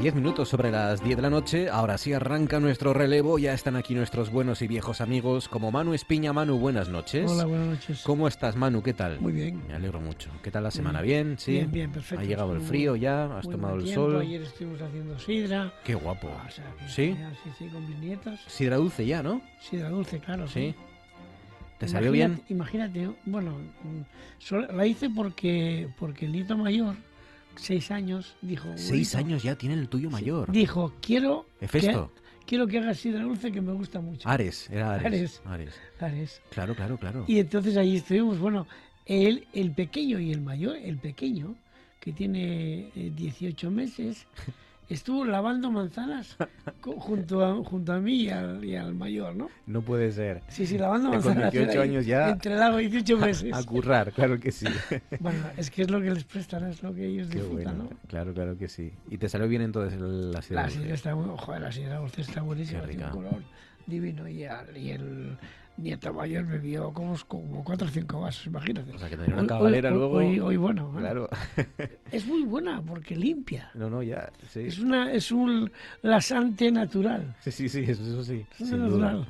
10 minutos sobre las 10 de la noche, ahora sí arranca nuestro relevo, ya están aquí nuestros buenos y viejos amigos como Manu Espiña. Manu, buenas noches. Hola, buenas noches. ¿Cómo estás, Manu? ¿Qué tal? Muy bien. Me alegro mucho. ¿Qué tal la semana? ¿Bien? ¿Sí? Bien, bien, perfecto. ¿Ha llegado el frío ya? ¿Has tomado el tiempo, sol? Ayer estuvimos haciendo sidra. Qué guapo. O sea, que ¿Sí? Sí, sí, con mis nietas. Sidra dulce ya, ¿no? Sidra dulce, claro. Sí. ¿Te salió bien? Imagínate, Imagínate, bueno, mm, la hice porque, porque el nieto mayor, seis años, dijo... Seis años ya tiene el tuyo mayor. Dijo, quiero... Hefesto. Que, quiero que hagas sidra dulce que me gusta mucho. Ares, era Ares. Ares. Ares. Ares. Claro, claro, claro. Y entonces ahí estuvimos, bueno, él, el pequeño y el mayor, el pequeño, que tiene eh, 18 meses, estuvo lavando manzanas junto a, junto a mí y al, y al mayor, ¿no? No puede ser. Sí, sí, lavando manzanas. Con 18 ahí, años ya. Entre lago 18 meses. A currar, claro que sí. Bueno, es que es lo que les prestan, es lo que ellos Qué disfrutan, bueno. ¿no? Claro, claro que sí. ¿Y te salió bien entonces la sidra La sidra está muy, joder, la sidra está buenísima, tiene un color divino y, y el nieto mayor bebió como, como cuatro o cinco vasos, imagínate. O sea, que tenía una Hoy- cabalera hoy- luego. Hoy, hoy bueno, bueno. Claro. Es muy buena porque limpia. No, no, ya. Sí. Es una es un lasante natural. Sí, sí, sí, eso, eso sí. Es sin natural. duda.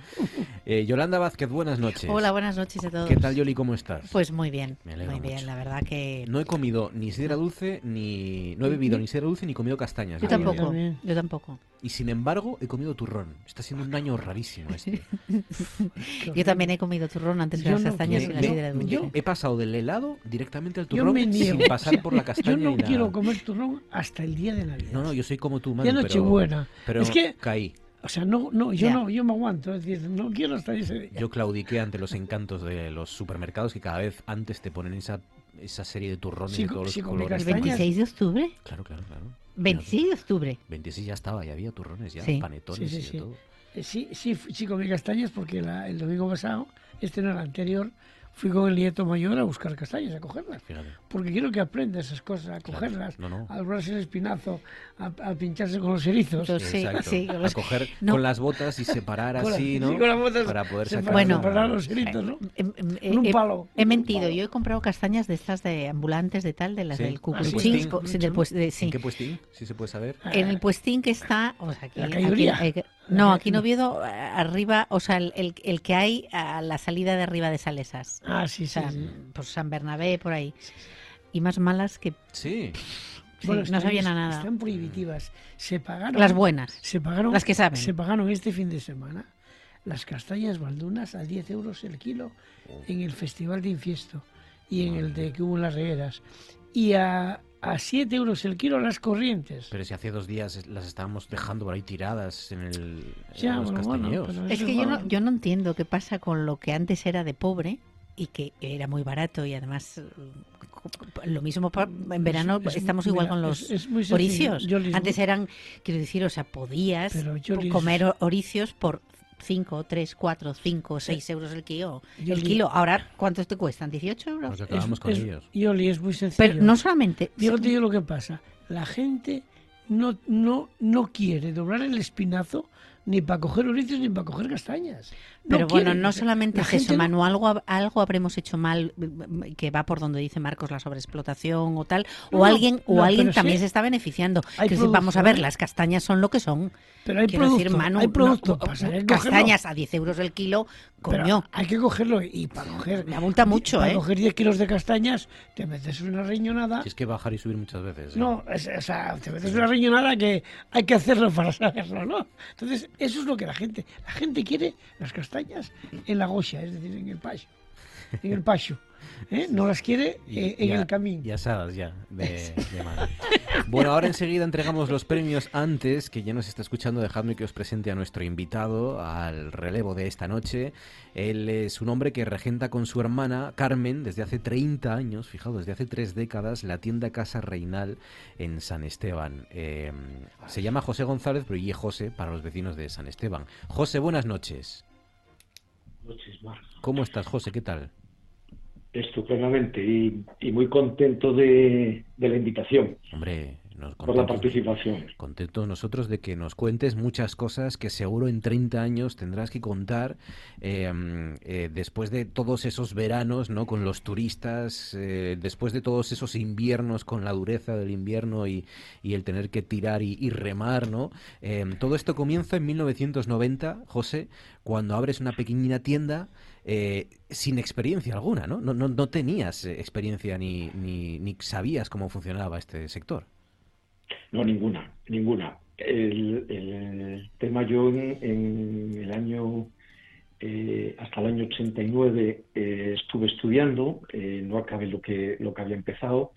Eh, Yolanda Vázquez, buenas noches. Hola, buenas noches a todos. ¿Qué tal, Yoli? ¿Cómo estás? Pues muy bien, Me alegro muy bien, mucho. la verdad que... No he comido ni sidra dulce, ni. No he bebido ni sidra dulce, ni comido castañas. Yo Yoli. tampoco, yo tampoco. Y sin embargo, he comido turrón. Está siendo un año rarísimo este. Yo también he comido turrón antes Yo las no castañas y la sidra dulce. he pasado del helado directamente al Yo turrón me niego. sin pasar O sea, por la castaña. Yo no y quiero comer turrón hasta el día de Navidad. No, no, yo soy como tú, Ya Manu, pero- Nochebuena. Pero, Es que- caí. O sea, no, no, yo Ya. no, yo me aguanto. Es decir, no quiero hasta ese día. Yo claudiqué ante los encantos de los supermercados que cada vez antes te ponen esa, esa serie de turrones Sí, de todos sí, los colores. ¿El 26 de octubre? Claro, claro, claro. 26 de octubre. 26 ya estaba, ya había turrones, ya Sí. panetones Sí, sí, y de sí. todo. Eh, Sí, sí, fui- sí comí castañas porque la- el domingo pasado, este no el anterior, fui con el nieto mayor a buscar castañas, a cogerlas. Fíjate. Porque quiero que aprenda esas cosas, a cogerlas, No, no. a doblarse el espinazo, a, a pincharse con los erizos. Exacto. a coger con las botas y separar Con la- así, sí, ¿no? con las botas Para poder separa- sacar. Bueno. separar los eritos, ¿no? Em, em, Con un he- palo. He mentido, yo he comprado castañas de estas de ambulantes de tal, de las Sí. del ¿En Cucuruchín. pues- de- sí. ¿En qué puestín? Si se puede saber. En el puestín que está, o sea, aquí, La aquí- eh, no, aquí en Oviedo, eh, arriba, o sea, el, el- el que hay a la salida de arriba de Salesas. Ah, sí, sí, sí. Por San Bernabé, por ahí. Y más malas que... Sí. Sí, Bueno, no sabían a nada. Están prohibitivas. Se pagaron. Las buenas. Se pagaron. Las que saben. Se pagaron este fin de semana las castañas baldunas a 10 euros el kilo en el Festival de Infiesto y en el de que hubo en las Regueras. Y a, a 7 euros el kilo las corrientes. Pero si hace dos días las estábamos dejando por ahí tiradas en, el, Ya, en los bueno, bueno, castañeos. Es que yo no, yo no entiendo qué pasa con lo que antes era de pobre y que era muy barato y además eh, lo mismo en verano Es- es- estamos igual mira, con los es oricios. Yo les- Antes eran, quiero decir, o sea, podías yo comer oricios por 5, 3, 4, 5, 6 euros el kilo. Yo el kilo. Ahora, ¿cuántos te cuestan? ¿18 euros? Nos acabamos con es- ellos. Yoli, es muy sencillo. Pero no solamente... Fíjate yo lo que pasa. La gente no, no, no quiere doblar el espinazo ni para coger oricios ni para coger castañas. No Pero bueno, quiere. no solamente La es eso, no- Manu, algo, algo habremos hecho mal, que va por donde dice Marcos la sobreexplotación o tal, No, o no, alguien, o no, alguien también sí. se está beneficiando. Hay Que si vamos a ver, ¿eh? las castañas son lo que son. Pero hay Quiero decir, producto, Manu, hay no, producto, pasa, hay castañas cogerlo. a 10 euros el kilo, Pero coño. hay que cogerlo y para coger. Me abulta mucho, para ¿eh? coger 10 kilos de castañas, te metes una riñonada. Si es que bajar y subir muchas veces. ¿eh? No, es- o sea, te metes una riñonada que hay que hacerlo para saberlo, ¿no? Entonces, eso es lo que la gente. La gente quiere las castañas en la gocha, es decir, en el pacho. En el pacho. ¿eh? No las quiere eh, en el camino. Y asadas ya, de, de mano. Bueno, ahora enseguida entregamos los premios. Antes, que ya nos está escuchando, dejadme que os presente a nuestro invitado al relevo de esta noche. Él es un hombre que regenta con su hermana Carmen desde hace 30 años, fijaos, desde hace tres décadas, la tienda Casa Reinal en San Esteban. Eh, se llama José González, pero y José para los vecinos de San Esteban. José, buenas noches. Noches. ¿Cómo estás, José? ¿Qué tal? Estupendamente y, y muy contento de, de la invitación, Hombre, nos por la participación. Contentos nosotros de que nos cuentes muchas cosas que seguro en 30 años tendrás que contar eh, mm, eh, después de todos esos veranos, ¿no? Con los turistas, eh, después de todos esos inviernos con la dureza del invierno y, y el tener que tirar y, y remar, ¿no? Eh, todo esto comienza en 1990, José, cuando abres una pequeñina tienda eh, sin experiencia alguna, ¿no? No, no, no tenías experiencia ni, ni, ni sabías cómo funcionaba este sector. No, ninguna, ninguna. El, tema yo en, en el año, eh, hasta el año 89 eh, estuve estudiando, eh, no acabé lo que, lo que había empezado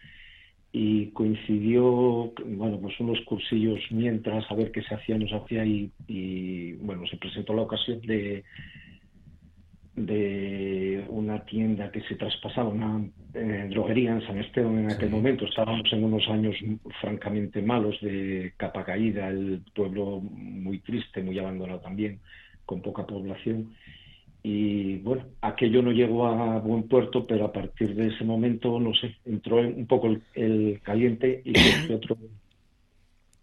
y coincidió, bueno, pues unos cursillos mientras a ver qué se hacía, no se hacía y, y, bueno, se presentó la ocasión de, de una tienda que se traspasaba, una eh, droguería en San Esteban en aquel momento. Estábamos en unos años francamente malos de capa caída, el pueblo muy triste, muy abandonado también, con poca población. Y bueno, aquello no llegó a buen puerto, pero a partir de ese momento, no sé, entró un poco el, caliente y otro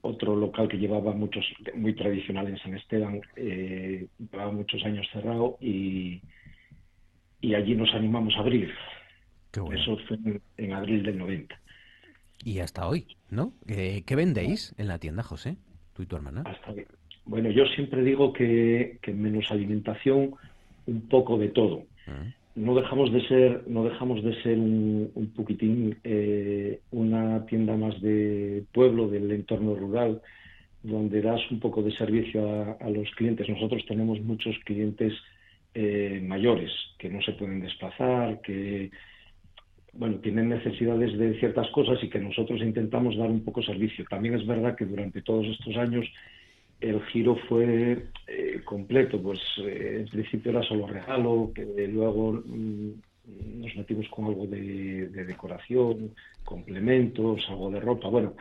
otro local que llevaba muchos, muy tradicional en San Esteban, eh, llevaba muchos años cerrado y, y allí nos animamos a abrir. Eso fue en, abril del 90. Y hasta hoy, ¿no? ¿Qué, vendéis en la tienda, José? Tú y tu hermana. bueno, yo siempre digo que, que, menos alimentación, un poco de todo. Ah. No dejamos de ser, no dejamos de ser un, un poquitín eh, una tienda más de pueblo, del entorno rural, donde das un poco de servicio a, a los clientes. Nosotros tenemos muchos clientes eh, mayores que no se pueden desplazar, que bueno, tienen necesidades de ciertas cosas y que nosotros intentamos dar un poco servicio. También es verdad que durante todos estos años el giro fue eh, completo, pues eh, en principio era solo regalo, que luego mm, nos metimos con algo de, de, decoración, complementos, algo de ropa, bueno,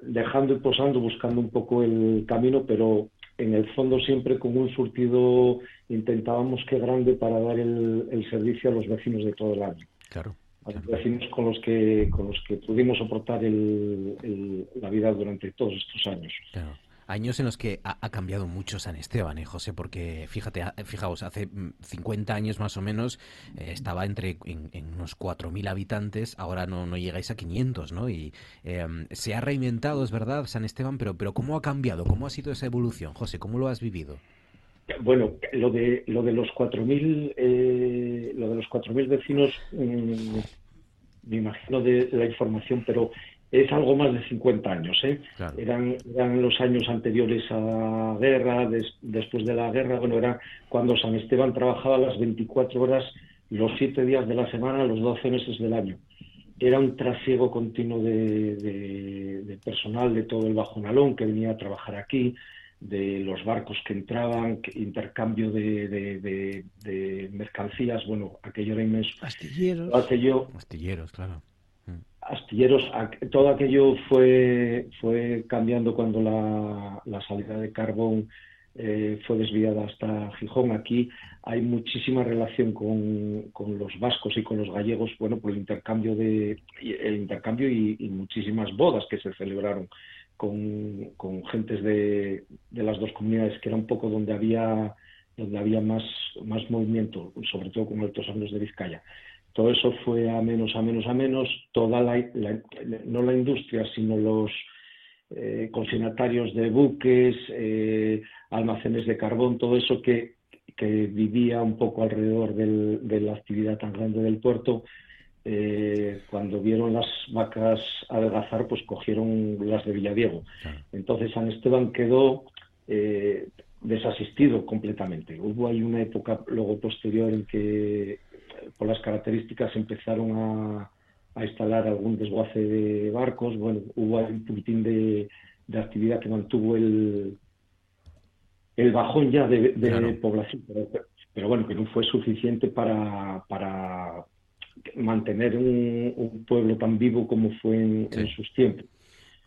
dejando y posando, buscando un poco el camino, pero en el fondo siempre con un surtido intentábamos que grande para dar el, servicio a los vecinos de todo el año. Claro. A los vecinos con los que con los que pudimos soportar la vida durante todos estos años. Claro años en los que ha, cambiado mucho San Esteban, ¿eh, José? Porque fíjate, fijaos, hace 50 mm, años más o menos eh, estaba entre en, unos 4.000 habitantes, ahora no, no llegáis a 500, ¿no? Y em, se ha reinventado, es verdad, San Esteban, pero, pero ¿cómo ha cambiado? ¿Cómo ha sido esa evolución, José? ¿Cómo lo has vivido? Bueno, lo de lo de los 4.000 eh, lo de los 4.000 vecinos mm, me imagino de la información, pero es algo más de 50 años. ¿eh? Eran, eran, los años anteriores a la guerra, después de la guerra, bueno, era cuando San Esteban trabajaba las 24 horas, los 7 días de la semana, los 12 meses del año. Era un trasiego continuo de, personal de todo el Bajo Nalón que venía a trabajar aquí, de los barcos que entraban, intercambio de, mercancías, bueno, aquello era inmenso. Astilleros. Astilleros, claro astilleros, todo aquello fue, fue cambiando cuando la, la salida de carbón eh, fue desviada hasta Gijón. Aquí hay muchísima relación con, con, los vascos y con los gallegos, bueno, por el intercambio de el intercambio y, muchísimas bodas que se celebraron con, con gentes de, de, las dos comunidades, que era un poco donde había donde había más, más movimiento, sobre todo con Altos Hornos de Vizcaya. Todo eso fue a menos, a menos, a menos. Toda la, no la industria, sino los eh, consignatarios de buques, eh, almacenes de carbón, todo eso que, que vivía un poco alrededor de la actividad tan grande del puerto, eh, cuando vieron las vacas adelgazar, pues cogieron las de Villadiego. Entonces San Esteban quedó desasistido completamente. Hubo ahí una época luego posterior en que por las características empezaron a, instalar algún desguace de barcos. Bueno, hubo un poquitín de, actividad que mantuvo el, el bajón ya de, población, pero, bueno, que no fue suficiente para, para mantener un, pueblo tan vivo como fue en sus tiempos.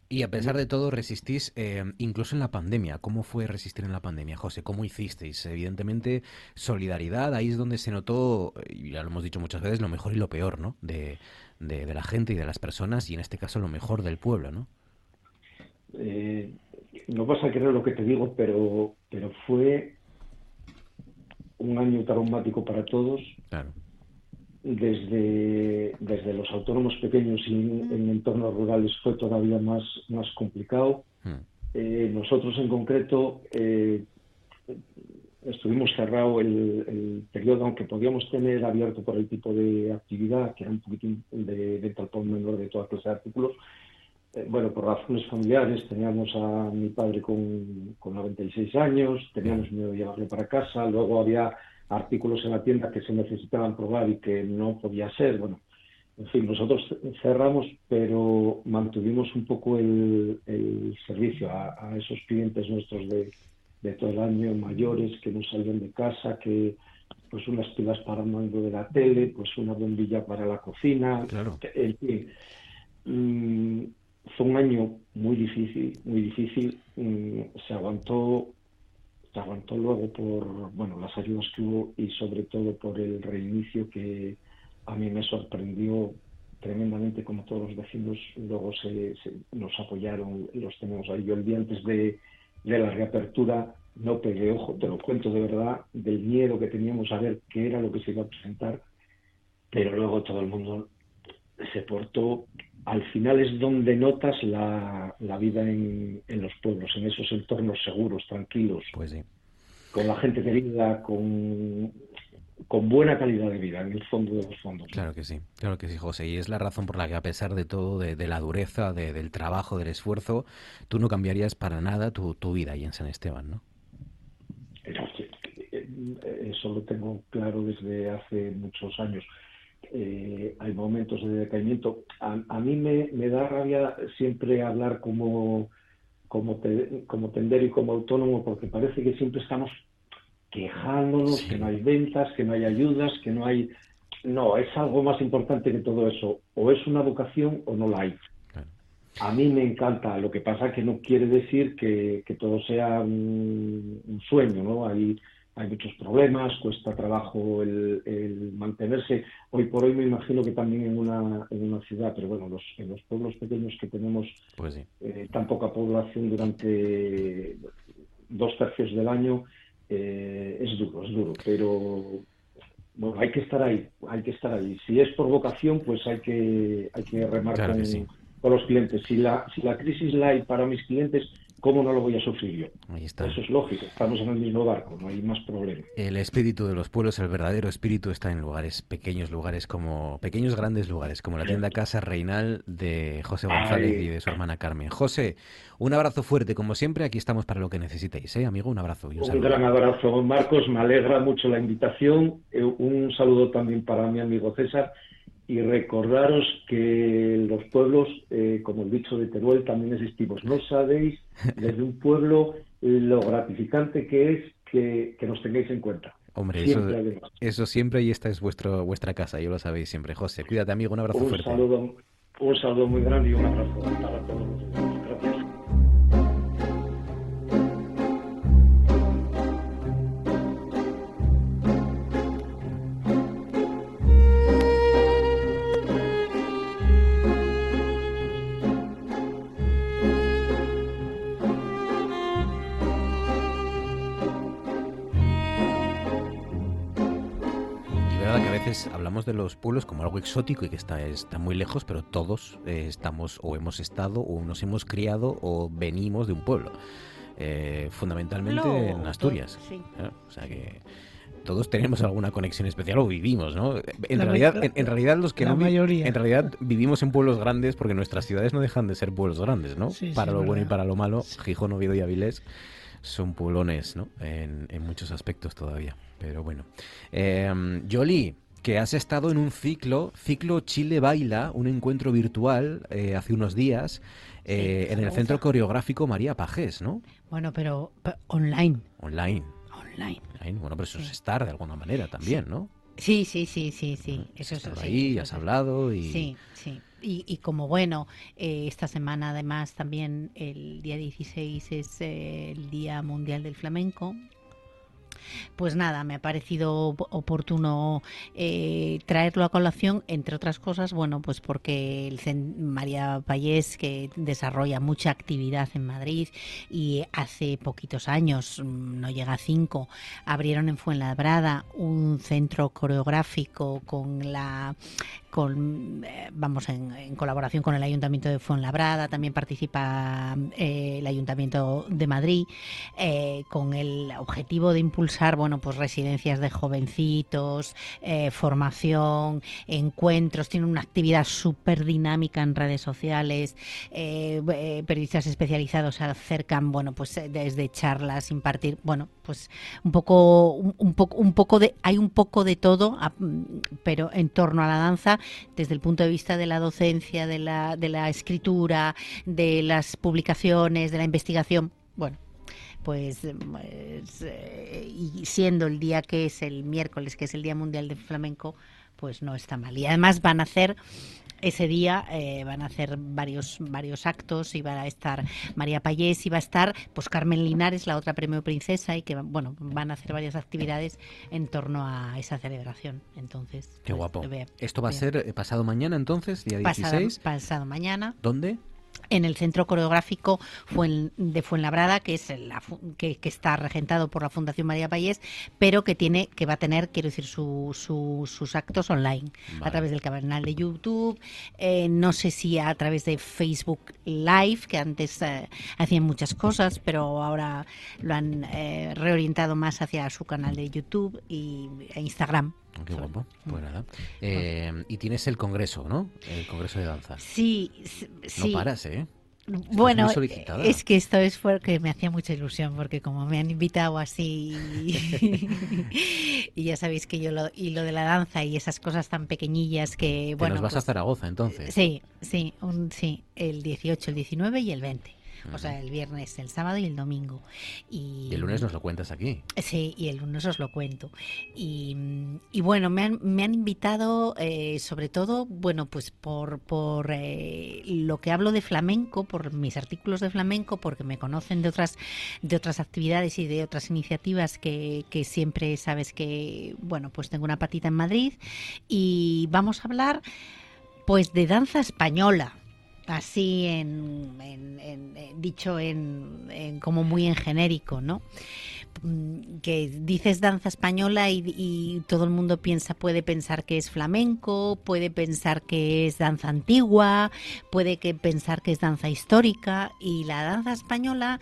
Y a pesar de todo resistís, eh, incluso en la pandemia. ¿Cómo fue resistir en la pandemia, José? ¿Cómo hicisteis? Evidentemente, solidaridad, ahí es donde se notó, y ya lo hemos dicho muchas veces, lo mejor y lo peor, ¿no? De, de, la gente y de las personas, y en este caso lo mejor del pueblo, ¿no? Eh, no vas a creer lo que te digo, pero, pero fue un año traumático para todos. Claro desde, desde los autónomos pequeños y en, entornos rurales fue todavía más, más complicado. Hmm. Eh, nosotros en concreto eh, estuvimos cerrado el, periodo, aunque podíamos tener abierto por el tipo de actividad, que era un poquitín de venta al por menor de toda clase de artículos. Eh, bueno, por razones familiares, teníamos a mi padre con, con 96 años, teníamos miedo de llevarle para casa, luego había artículos en la tienda que se necesitaban probar y que no podía ser. Bueno, en fin, nosotros cerramos, pero mantuvimos un poco el, servicio a, esos clientes nuestros de, todo el año, mayores, que no salían de casa, que pues unas pilas para el mando de la tele, pues una bombilla para la cocina, en fin. Mm, fue un año muy difícil, muy difícil. Mm, se aguantó, se aguantó luego por bueno las ayudas que hubo y sobre todo por el reinicio que a mí me sorprendió tremendamente como todos los vecinos luego se, nos apoyaron, los tenemos ahí. Yo el día antes de, de la reapertura no pegué ojo, te lo cuento de verdad, del miedo que teníamos a ver qué era lo que se iba a presentar, pero luego todo el mundo se portó. Al final es donde notas la, la vida en, en, los pueblos, en esos entornos seguros, tranquilos, pues con la gente querida, con con buena calidad de vida en el fondo de los fondos. Claro que sí, claro que sí, José. Y es la razón por la que a pesar de todo, de, la dureza, del trabajo, del esfuerzo, tú no cambiarías para nada tu, tu vida ahí en San Esteban, ¿no? Eso lo tengo claro desde hace muchos años. Eh, hay momentos de decaimiento. A, mí me, da rabia siempre hablar como, como, como tendero y como autónomo porque parece que siempre estamos quejándonos, que no hay ventas, que no hay ayudas, que no hay... No, es algo más importante que todo eso. O es una vocación o no la hay. A mí me encanta, lo que pasa que no quiere decir que, todo sea un, sueño, ¿no? Hay, hay muchos problemas, cuesta trabajo el, mantenerse. Hoy por hoy me imagino que también en una, en una ciudad, pero bueno, los, en los pueblos pequeños que tenemos pues eh, tan poca población durante dos tercios del año, eh, es duro, es duro, pero bueno, hay que estar ahí, hay que estar ahí. Si es por vocación, pues hay que, hay que remar con, los clientes. Si la, si la crisis la hay para mis clientes, ¿cómo no lo voy a sufrir yo? Ahí está. Eso es lógico, estamos en el mismo barco, no hay más problema. El espíritu de los pueblos, el verdadero espíritu está en lugares pequeños, lugares como pequeños grandes lugares, como la tienda Casa Reinal de José González y de su hermana Carmen. José, un abrazo fuerte, como siempre, aquí estamos para lo que necesitéis, ¿eh, amigo? Un abrazo y un, un gran abrazo, Marcos, me alegra mucho la invitación, eh, un saludo también para mi amigo César y recordaros que los pueblos, eh, como el dicho de Teruel, también existimos. No sabéis desde un pueblo lo gratificante que es que, nos tengáis en cuenta. Hombre, eso, eso, siempre y esta es vuestro, vuestra casa, yo lo sabéis siempre. José, cuídate amigo, un abrazo fuerte. Saludo, un saludo muy grande y un abrazo hablamos de los pueblos como algo exótico y que está, está muy lejos, pero todos eh, estamos o hemos estado o nos hemos criado o venimos de un pueblo. Eh, fundamentalmente en Asturias. ¿eh? O sea que todos tenemos alguna conexión especial o vivimos, ¿no? En realidad, en, realidad los que no mayoría. en realidad vivimos en pueblos grandes porque nuestras ciudades no dejan de ser pueblos grandes, ¿no? para lo bueno y para lo malo, Gijón, Oviedo y Avilés son pueblones, ¿no? En, en muchos aspectos todavía. Pero bueno. Eh, Jolie, que has estado en un ciclo, ciclo Chile Baila, un encuentro virtual eh, hace unos días eh, en el Centro Coreográfico María Pajés, ¿no? Bueno, pero, online. Online. Online. Bueno, pero eso es estar de alguna manera también, ¿no? Sí, sí, sí, sí, sí. Eso es ahí, has hablado y... Sí, sí. Y, como bueno, eh, esta semana además también el día 16 es el Día Mundial del Flamenco, pues nada, me ha parecido oportuno eh, traerlo a colación, entre otras cosas, bueno, pues porque el María Payés, que desarrolla mucha actividad en Madrid y hace poquitos años, mm, no llega a cinco, abrieron en Fuenlabrada un centro coreográfico con la con, eh, vamos, en, colaboración con el Ayuntamiento de Fuenlabrada, también participa eh, el Ayuntamiento de Madrid, eh, con el objetivo de impulsar, bueno, pues residencias de jovencitos, formación, encuentros, tiene una actividad súper dinámica en redes sociales, periodistas especializados acercan, bueno, pues desde charlas, impartir, bueno, pues un poco, un, poco, un poco de, hay un poco de todo, pero en torno a la danza desde el punto de vista de la docencia, de la, de la escritura, de las publicaciones, de la investigación. Bueno, pues, pues, eh, y siendo el día que es el miércoles, que es el Día Mundial del Flamenco, pues no está mal. Y además van a hacer ese día eh, van a hacer varios varios actos y va a estar María Payés y va a estar pues Carmen Linares la otra premio princesa y que bueno van a hacer varias actividades en torno a esa celebración. Entonces qué pues, guapo. ve- esto va a ser eh, pasado mañana entonces día pasado, 16 pasado mañana. ¿dónde? En el centro coreográfico de Fuenlabrada, que es la que, que está regentado por la Fundación María Payés, pero que tiene que va a tener, quiero decir, su- su- sus actos online a través del canal de YouTube, eh, no sé si a través de Facebook Live, que antes eh, hacían muchas cosas, pero ahora lo han eh, reorientado más hacia su canal de YouTube y e Instagram. Qué guapo. Pues nada. Eh, y tienes el congreso, ¿no? El congreso de danza. Sí, sí. No paras, ¿eh? Estás Bueno, es que esto es porque me hacía mucha ilusión, porque como me han invitado así, y ya sabéis que yo lo, y lo de la danza y esas cosas tan pequeñillas que, Te bueno, nos vas a pues, Zaragoza, entonces. sí, sí, un, sí, el 18, el 19 y el 20. O sea, el viernes, el sábado y el domingo. Y, Y el lunes nos lo cuentas aquí. Sí, y el lunes os lo cuento. Y, y bueno, me han, me han invitado eh, sobre todo, bueno, pues por, por eh, lo que hablo de flamenco, por mis artículos de flamenco, porque me conocen de otras, de otras actividades y de otras iniciativas que, que siempre sabes que, bueno, pues tengo una patita en Madrid. Y vamos a hablar, pues, de danza española así en, en- dicho en, en- como muy en genérico, ¿no? Mm, Que dices danza española y, todo el mundo piensa, puede pensar que es flamenco, puede pensar que es danza antigua, puede que pensar que es danza histórica y la danza española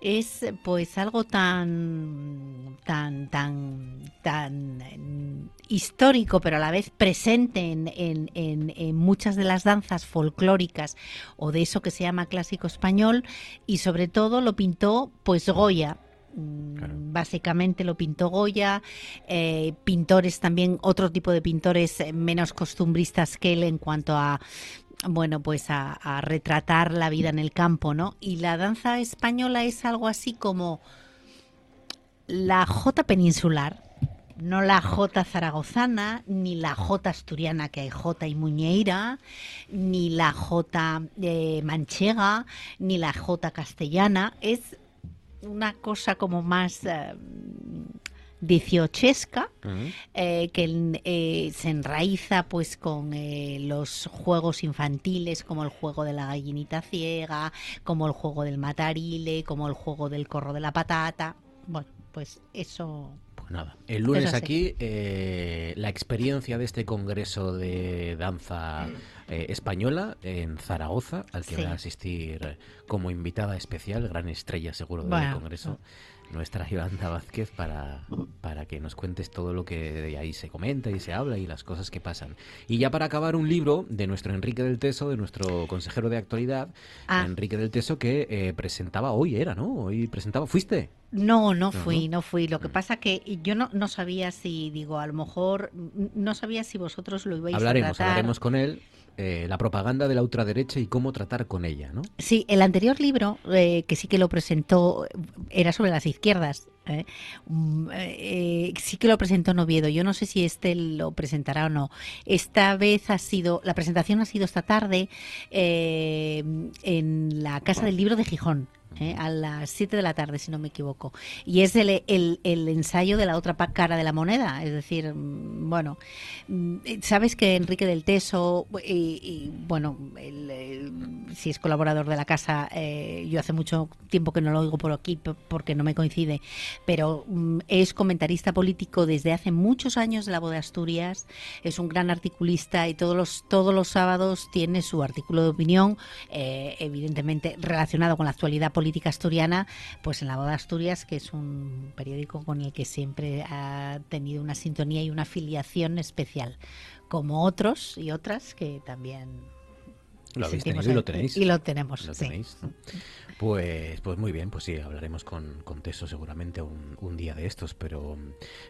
es pues algo tan tan tan tan mm, histórico pero a la vez presente en, en- en- en muchas de las danzas folclóricas o de eso que se llama clásico español y sobre todo lo pintó pues Goya Mm, Básicamente lo pintó Goya, eh, pintores también, otro tipo de pintores eh, menos costumbristas que él en cuanto a bueno, pues a, a retratar la vida en el campo, ¿no? Y la danza española es algo así como la jota peninsular, no la jota zaragozana, ni la jota asturiana, que hay jota y muñeira, ni la jota eh, manchega, ni la jota castellana. Es una cosa como más dieciochesca, eh, que eh, se enraiza pues con eh, los juegos infantiles como el juego de la gallinita ciega, como el juego del matarile, como el juego del corro de la patata. Bueno, pues eso. Pues nada. El lunes aquí, la experiencia de este congreso de danza eh, española en Zaragoza, al que Sí. va a asistir como invitada especial, gran estrella seguro del Bueno. congreso, nuestra Yolanda Vázquez, para, para que nos cuentes todo lo que de ahí se comenta y se habla y las cosas que pasan. Y ya para acabar, un libro de nuestro Enrique del Teso, de nuestro consejero de actualidad, Ah. Enrique del Teso, que eh, presentaba hoy, era, ¿no? Hoy presentaba, ¿fuiste? No, no fui, ¿no? fui. Lo que pasa que yo no, no sabía si, digo, a lo mejor, mm, no sabía si vosotros lo ibais Hablaremos, a tratar. hablaremos con él. Eh, la propaganda de la ultraderecha y cómo tratar con ella, ¿no? Sí, el anterior libro, eh, que sí que lo presentó, era sobre las izquierdas. ¿eh? Mm, eh, sí que lo presentó en. Yo no sé si este lo presentará o no. Esta vez ha sido, la presentación ha sido esta tarde eh, en la Casa del Libro de Gijón. ¿Eh? a las 7 de la tarde, si no me equivoco. Y es el, el- el ensayo de la otra cara de la moneda. Es decir, mm, bueno, mm, sabes que Enrique del Teso, y, y, bueno, el, eh, si es colaborador de la casa, eh, yo hace mucho tiempo que no lo oigo por aquí porque no me coincide, pero mm, es comentarista político desde hace muchos años de la de Asturias, es un gran articulista y todos los, todos los sábados tiene su artículo de opinión, eh, evidentemente relacionado con la actualidad política asturiana, pues en la voz de Asturias, que es un periódico con el que siempre ha tenido una sintonía y una afiliación especial, como otros y otras que también Lo habéis sentimos tenido y lo ahí. tenéis. Y lo tenemos, Lo sí. tenéis. Pues, pues muy bien, pues sí, hablaremos con, con Teso seguramente un, un día de estos, pero,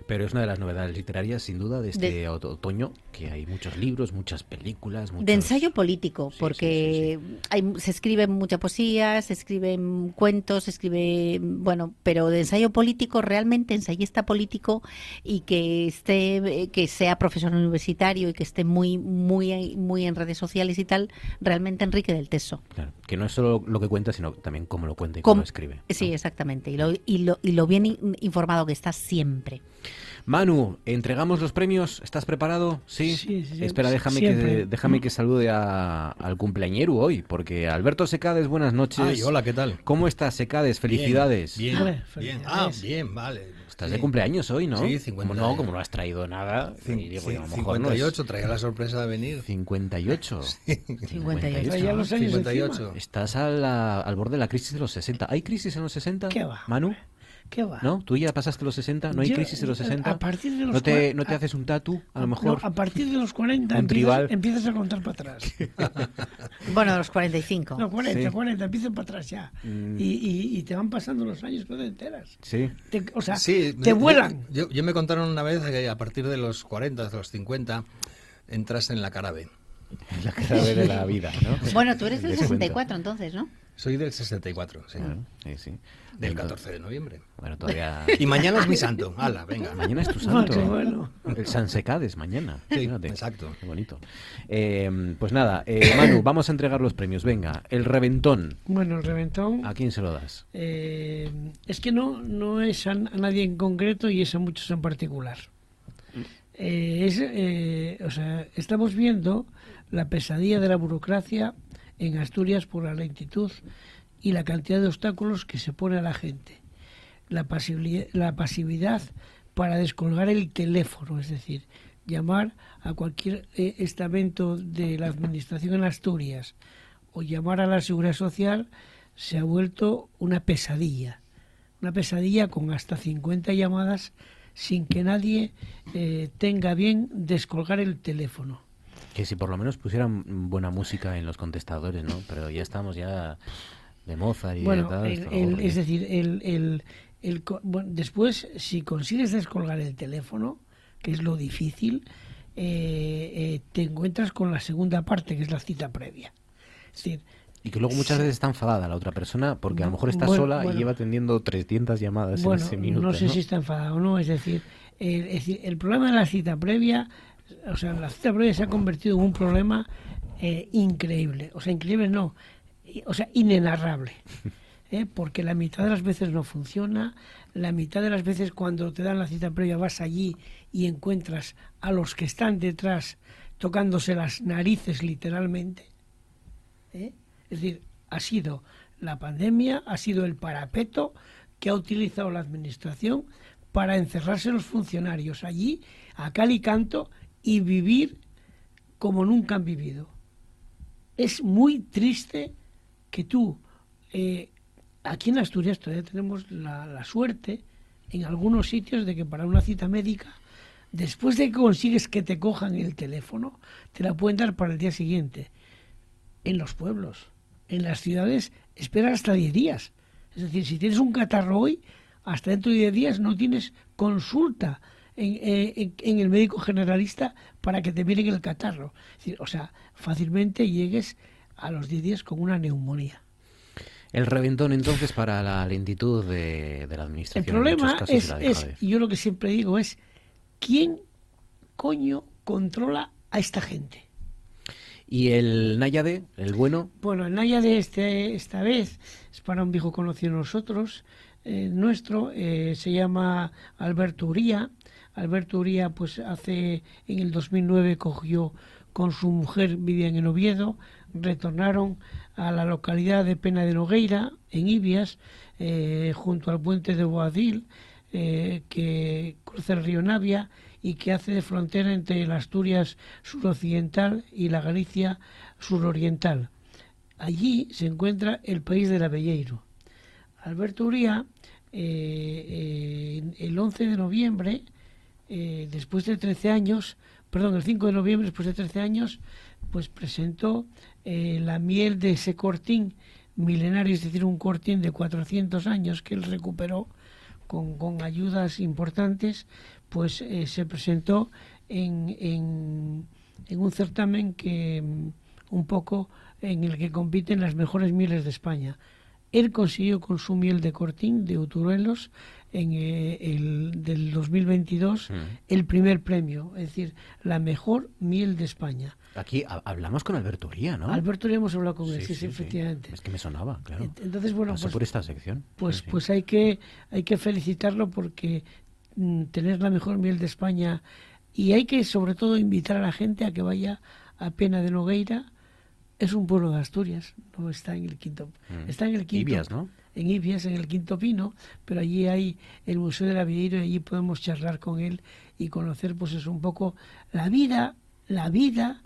pero es una de las novedades literarias, sin duda, de este De- otoño, que hay muchos libros, muchas películas, muchos... De ensayo político, porque Hay, se escribe mucha poesía, se escriben cuentos, se escribe, bueno, pero de ensayo político, realmente ensayista político y que esté, que sea profesor universitario y que esté muy, muy, muy en redes sociales y tal, realmente Enrique del Teso. Claro, que no es solo lo que cuenta, sino también cómo lo cuenta y cómo lo escribe. Sí, exactamente. Y lo, y lo, y lo bien in- informado que está siempre. Manu, entregamos los premios. ¿Estás preparado? Sí. Sí, sí. Espera, déjame que, déjame que salude a- al cumpleañero hoy, porque Alberto Secades, buenas noches. Ay, hola, ¿qué tal? ¿Cómo estás, Secades? Felicidades. Bien, bien. felicidades. Ah, bien, vale. Estás Sí. de cumpleaños hoy, ¿no? Sí, 50. Como no, como no has traído nada. Cin- y digo, sí, a lo mejor no es- 58, traía la sorpresa de venir. 58. 58. Traía los años 58. Estás a la- al borde de la crisis de los 60. ¿Hay crisis en los 60? ¿Qué va? Manu, ¿Qué va? ¿no? ¿Tú ya pasaste los 60? ¿No hay Yo, crisis de los 60? A partir de los ¿No te, no te a- haces un tatu, a lo No, mejor? a partir de los 40 Un empiezas, empiezas a contar para atrás. Bueno, a los 45. No, 40, Sí. 40, empiezas para atrás ya. Mm. Y, y- y te van pasando los años, pero te enteras. Sí. Te- o sea, Sí, te yo- vuelan. Yo, yo me contaron una vez que a partir de los 40, de los 50, entras en la cara B. La cara B de la vida, ¿no? Bueno, tú eres del Des cuenta. 64 entonces, ¿no? Soy del 64, sí. Claro, sí, sí. Del Entonces- 14 de noviembre. Bueno, todavía... Y mañana es mi santo. Hala, venga. Mañana es tu Ah, santo. qué bueno. El San Secades, mañana. Sí, Fíjate. exacto. Qué bonito. Eh, pues nada, eh, Manu, vamos a entregar los premios. Venga, el reventón. Bueno, el reventón. ¿A quién se lo das? eh, es que no, no es a, a nadie en concreto y es a muchos en particular. Eh, es, eh, o sea, estamos viendo la pesadilla de la burocracia en Asturias por la lentitud y la cantidad de obstáculos que se pone a la gente. La, la pasividad para descolgar el teléfono, es decir, llamar a cualquier eh, estamento de la administración en Asturias o llamar a la seguridad social se ha vuelto una pesadilla. Una pesadilla con hasta 50 llamadas sin que nadie eh, tenga bien descolgar el teléfono. Que si por lo menos pusieran buena música en los contestadores, ¿no? Pero ya estamos ya de Mozart y Bueno, de tal. el- el- es decir, el, el- el bueno, después, si consigues descolgar el teléfono, que es lo difícil, eh, eh, te encuentras con la segunda parte, que es la cita previa. Es decir, Y que luego muchas veces está enfadada la otra persona porque a lo mejor está Bueno, sola bueno. y lleva atendiendo 300 llamadas bueno, en ese minuto. no sé si está enfadado o no, es decir, el, es decir, el problema de la cita previa, o sea, la cita previa se ha convertido en un problema eh, increíble, o sea, increíble no, o sea, inenarrable, ¿eh? porque la mitad de las veces no funciona, la mitad de las veces cuando te dan la cita previa vas allí y encuentras a los que están detrás tocándose las narices literalmente, ¿eh? Es decir, ha sido la pandemia, ha sido el parapeto que ha utilizado la administración para encerrarse los funcionarios allí, a cal y canto, y vivir como nunca han vivido. Es muy triste que tú, eh, aquí en Asturias todavía tenemos la, la suerte, en algunos sitios, de que para una cita médica, después de que consigues que te cojan el teléfono, te la pueden dar para el día siguiente en los pueblos. En las ciudades esperan hasta 10 días. Es decir, si tienes un catarro hoy, hasta dentro de 10 días no tienes consulta en, eh, en- en el médico generalista para que te miren el catarro. Es decir, o sea, fácilmente llegues a los 10 días con una neumonía. El reventón entonces para la lentitud de, de la El administración. en problema casos, es, es, y yo lo que siempre digo es, ¿quién coño controla a esta gente? Y el Náyade, el bueno, Bueno, el Naya de este, esta vez es para un viejo conocido de nosotros, eh, nuestro, eh, se llama Alberto Uría. Alberto Uría, pues hace, en el 2009 cogió con su mujer, vivían en Oviedo, retornaron a la localidad de Pena de Nogueira, en Ibias, eh, junto al puente de Boadil, eh, que cruza el río Navia y que hace de frontera entre la Asturias suroccidental y la Galicia suroriental. Allí se encuentra el país del Abelleiro. Alberto Uría, eh, el 11 de noviembre, eh, después de 13 años, perdón, el 5 de noviembre, después de 13 años, pues presentó eh, la miel de ese cortín milenario, es decir, un cortín de 400 años que él recuperó con, con ayudas importantes, pues eh, se presentó en, en, en, un certamen que mm, un poco en el que compiten las mejores mieles de España. Él consiguió con su miel de cortín de Uturuelos en eh, el del 2022 Mm. el primer premio, es decir, la mejor miel de España. Aquí ha- hablamos con Alberto Uría, ¿no? Alberto ya hemos hablado con él, Sí, sí, sí, sí, sí. efectivamente. Es que me sonaba, claro. Entonces, bueno, pues- por esta sección. Pues, pues hay que hay que felicitarlo porque mm, tener la mejor miel de España y hay que sobre todo invitar a la gente a que vaya a Pena de Nogueira. Es un pueblo de Asturias, no está en el quinto, Mm. está en el quinto, Ibias, ¿no? En Ibias, en el quinto pino, pero allí hay el Museo del Avieiro y allí podemos charlar con él y conocer, pues es un poco la vida, la vida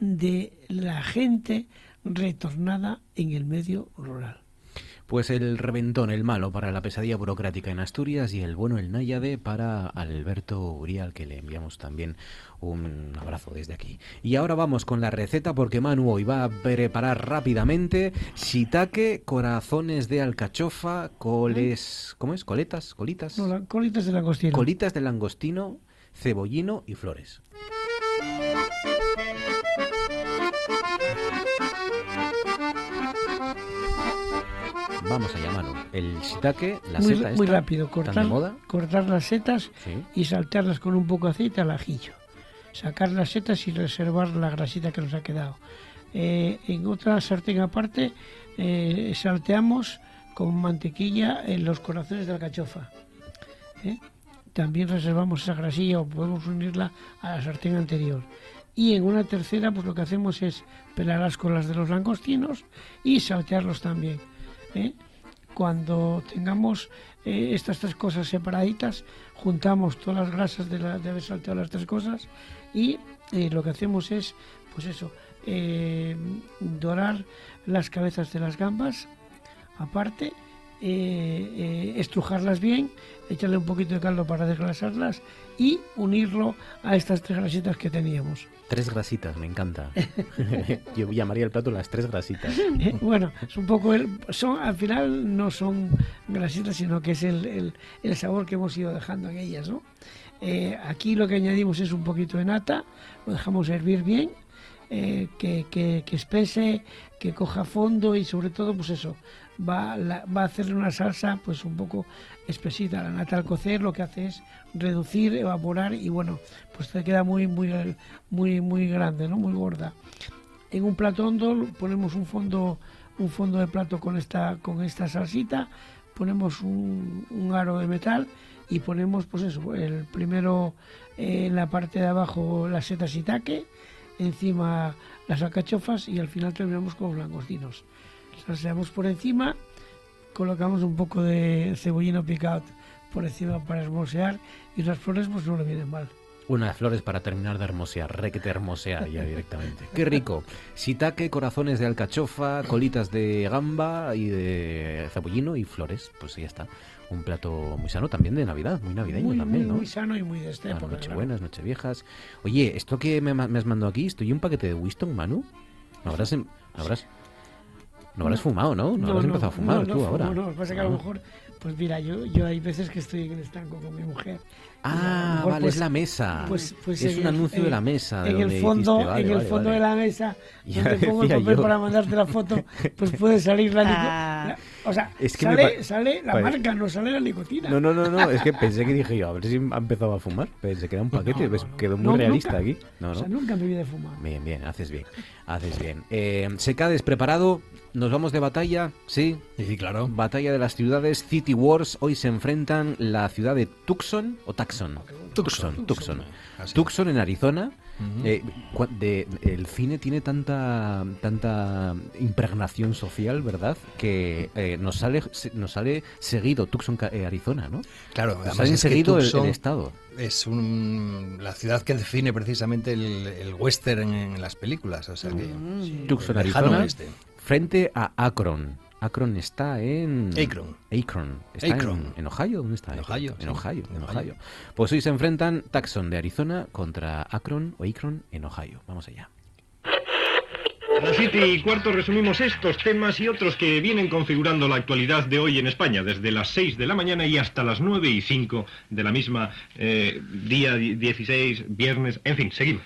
de la gente retornada en el medio rural. Pues el reventón, el malo para la pesadilla burocrática en Asturias y el bueno, el náyade para Alberto Urial, que le enviamos también un abrazo desde aquí. Y ahora vamos con la receta porque Manu hoy va a preparar rápidamente shiitake, corazones de alcachofa, coles... ¿Cómo es? ¿Coletas? ¿Colitas? No, la- colitas de langostino. Colitas de langostino, cebollino y flores. Vamos allá, Manu. El shiitake, la muy, seta muy esta, rápido, cortar, de moda. cortar las setas Sí. y saltearlas con un poco de aceite al ajillo. Sacar las setas y reservar la grasita que nos ha quedado. Eh, en otra sartén aparte eh, salteamos con mantequilla en los corazones de alcachofa. ¿eh? También reservamos esa grasilla o podemos unirla a la sartén anterior. Y en una tercera, pues lo que hacemos es pelar las colas de los langostinos y saltearlos también. ¿Eh? Cuando tengamos eh, estas tres cosas separaditas, juntamos todas las grasas de, la- de haber salteado las tres cosas y eh, lo que hacemos es, pues eso, dorar las cabezas de las gambas aparte, estrujarlas bien, echarle un poquito de caldo para desgrasarlas y unirlo a estas tres grasitas que teníamos. Tres grasitas, me encanta. Yo llamaría el plato las tres grasitas. Bueno, es un poco el, son al final no son grasitas, sino que es el, el- el sabor que hemos ido dejando en ellas, ¿no? Eh, aquí lo que añadimos es un poquito de nata, lo dejamos hervir bien, eh, que, que- que espese, que coja fondo y sobre todo, pues eso, va, va a hacerle una salsa pues un poco espesita. La nata al cocer lo que hace es reducir, evaporar y bueno, pues te queda muy, muy, muy, muy grande, ¿no? Muy gorda. En un plato hondo ponemos un fondo, un fondo de plato con esta, con esta salsita, ponemos un, un aro de metal y ponemos, pues eso, el primero eh, en la parte de abajo las setas shiitake, encima las alcachofas y al final terminamos con los langostinos. Salseamos por encima, colocamos un poco de cebollino picado por encima para hermosear y las flores pues no le vienen mal. Unas flores para terminar de hermosear, requete hermosear ya directamente. Qué rico. Shiitake, corazones de alcachofa, colitas de gamba y de cebollino y flores. Pues ya está. Un plato muy sano también de Navidad, muy navideño muy, también, muy, ¿no? muy sano y muy de Las época, claro. Nochebuenas, Nocheviejas. Oye, esto que me, me has mandado aquí, estoy un paquete de Winston, Manu. ¿No habrás, em- no habrás, no habrás fumado, no? No, habrás empezado a fumar no, tú no fumo, ahora. No, lo que pasa es que a lo No. mejor, pues mira, yo, yo hay veces que estoy en el estanco con mi mujer. Ah, mejor, vale, pues, es la mesa. Pues, pues es un el- anuncio de la mesa. de En el fondo, vale, en el vale, fondo vale. de la mesa, Ya donde pongo el papel yo. para mandarte la foto, pues puede salir la, nico- Ah. O sea, Es que me sale, sale la Vale. marca, no sale la nicotina. No, no, no, no, es que pensé que dije yo, a ver si ha empezado a fumar. Pensé que era un paquete, quedó muy No, realista nunca. aquí. No, O sea, no. nunca en mi vida he fumado. Bien, bien, haces bien, haces bien. Eh, Secades preparado, nos vamos de batalla, sí. Sí, claro. Batalla de las ciudades, City Wars. Hoy se enfrentan la ciudad de Tucson o Tucson. Tucson, Tucson. Tucson en Arizona. Eh, de- el cine tiene tanta tanta impregnación social, ¿verdad? Que eh, nos sale nos sale seguido Tucson, eh, Arizona, ¿no? Claro, nos sale seguido el- el, Tucson estado. Es un- la ciudad que define precisamente el, el western en, en las películas. O sea que, Tucson, el lejano Arizona. Frente a Akron. Akron está en... Akron. Akron. Está Akron. En, en Ohio. ¿Dónde está? En? Ohio, En sí. Ohio. En En Ohio. Ohio. Pues hoy se enfrentan Tucson de Arizona contra Akron o Akron en Ohio. Vamos allá. A las siete y cuarto resumimos estos temas y otros que vienen configurando la actualidad de hoy en España, desde las 6 de la mañana y hasta las 9 y 5 de la misma eh, día 16, viernes, en fin, seguimos.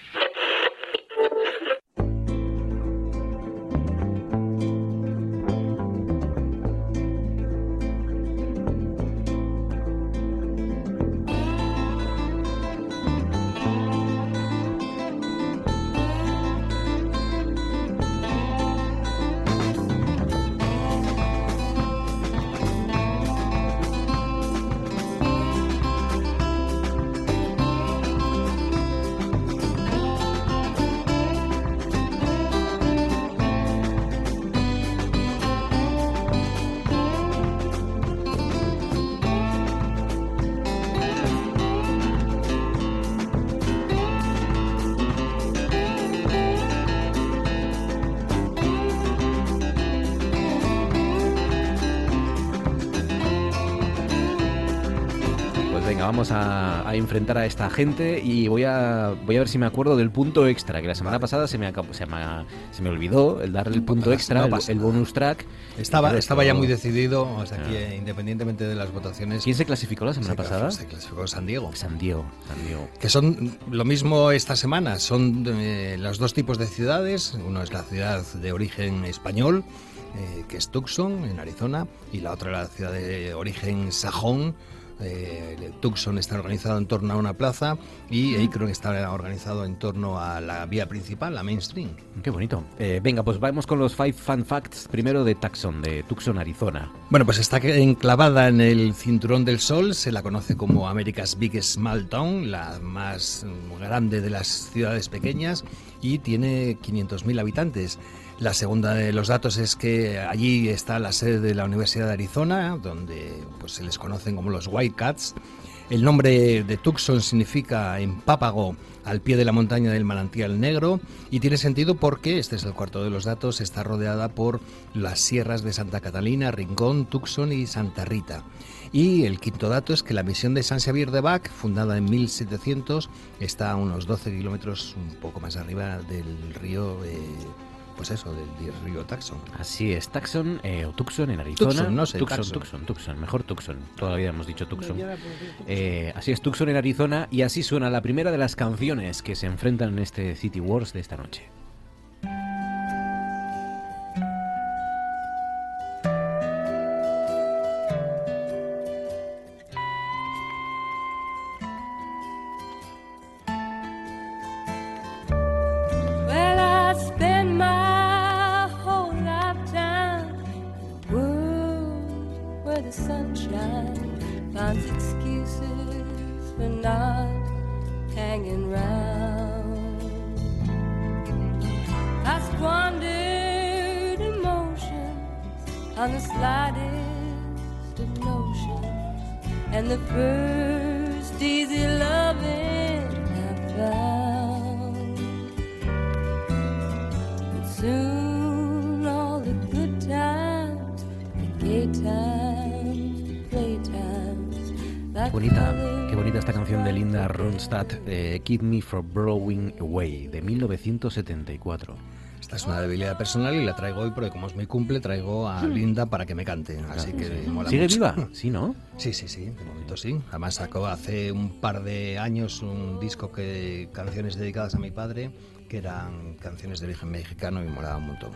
Enfrentar a esta gente y voy a, voy a ver si me acuerdo del punto extra, que la semana pasada se me, acabó- se me, se me olvidó el darle el punto extra, no el, el bonus track. Estaba, estaba ya muy decidido, o sea, Ah. que independientemente de las votaciones. ¿Quién se clasificó la semana se pasada? clasificó- Se clasificó San Diego. San Diego, San Diego. Que son lo mismo esta semana, son eh, los dos tipos de ciudades. Uno es la ciudad de origen español, eh, que es Tucson, en Arizona, y la otra la ciudad de origen sajón. Eh, Tucson está organizado en torno a una plaza y Akron está organizado en torno a la vía principal, la mainstream. Qué bonito. Eh, venga, pues vamos con los five fun facts primero de Tucson, de Tucson, Arizona. Bueno, pues está enclavada en el cinturón del sol, se la conoce como America's Biggest Small Town, la más grande de las ciudades pequeñas y tiene 500.000 habitantes. La segunda de los datos es que allí está la sede de la Universidad de Arizona, donde pues, se les conocen como los Whitecats. El nombre de Tucson significa empápago al pie de la montaña del manantial negro y tiene sentido porque, este es el cuarto de los datos, está rodeada por las sierras de Santa Catalina, Rincón, Tucson y Santa Rita. Y el quinto dato es que la misión de San Xavier de Bac, fundada en 1700, está a unos 12 kilómetros un poco más arriba del río, eh, pues eso, del río Tucson. Así es, Tucson eh, o Tucson en Arizona. Tucson, no sé, Tucson, Tucson. Tucson, Tucson, mejor Tucson. Todavía hemos dicho Tucson. Eh, así es, Tucson en Arizona y así suena la primera de las canciones que se enfrentan en este City Wars de esta noche. Ronstadt, eh, Keep Me From Blowing Away, de 1974. Esta es una debilidad personal y la traigo hoy porque como es mi cumple traigo a Linda para que me cante. Así que mola ¿Sigue mucho. viva? Sí, ¿no? Sí, sí, sí, de momento sí. Además sacó hace un par de años un disco que canciones dedicadas a mi padre que eran canciones de origen mexicano y molaba un montón.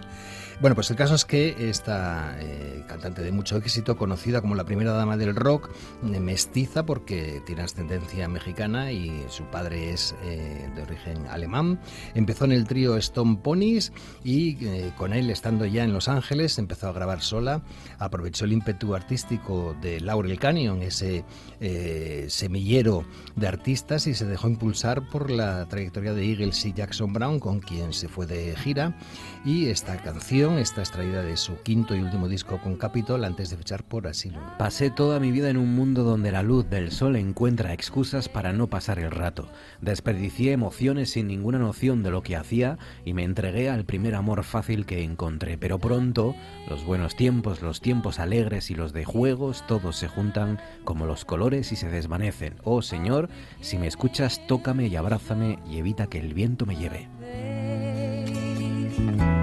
Bueno, pues el caso es que esta eh, cantante de mucho éxito, conocida como la primera dama del rock, eh, mestiza porque tiene ascendencia mexicana y su padre es eh, de origen alemán, empezó en el trío Stone Ponies y eh, con él, estando ya en Los Ángeles, empezó a grabar sola, aprovechó el ímpetu artístico de Laurel Canyon, ese eh, semillero de artistas, y se dejó impulsar por la trayectoria de Eagles y Jackson Brown, con quien se fue de gira. Y esta canción está extraída de su quinto y último disco con Capitol antes de fichar por Asylum. Pasé toda mi vida en un mundo donde la luz del sol encuentra excusas para no pasar el rato. Desperdicié emociones sin ninguna noción de lo que hacía y me entregué al primer amor fácil que encontré. Pero pronto, los buenos tiempos, los tiempos alegres y los de juegos, todos se juntan como los colores y se desvanecen. Oh Señor, si me escuchas, tócame y abrázame y evita que el viento me lleve. Thank you.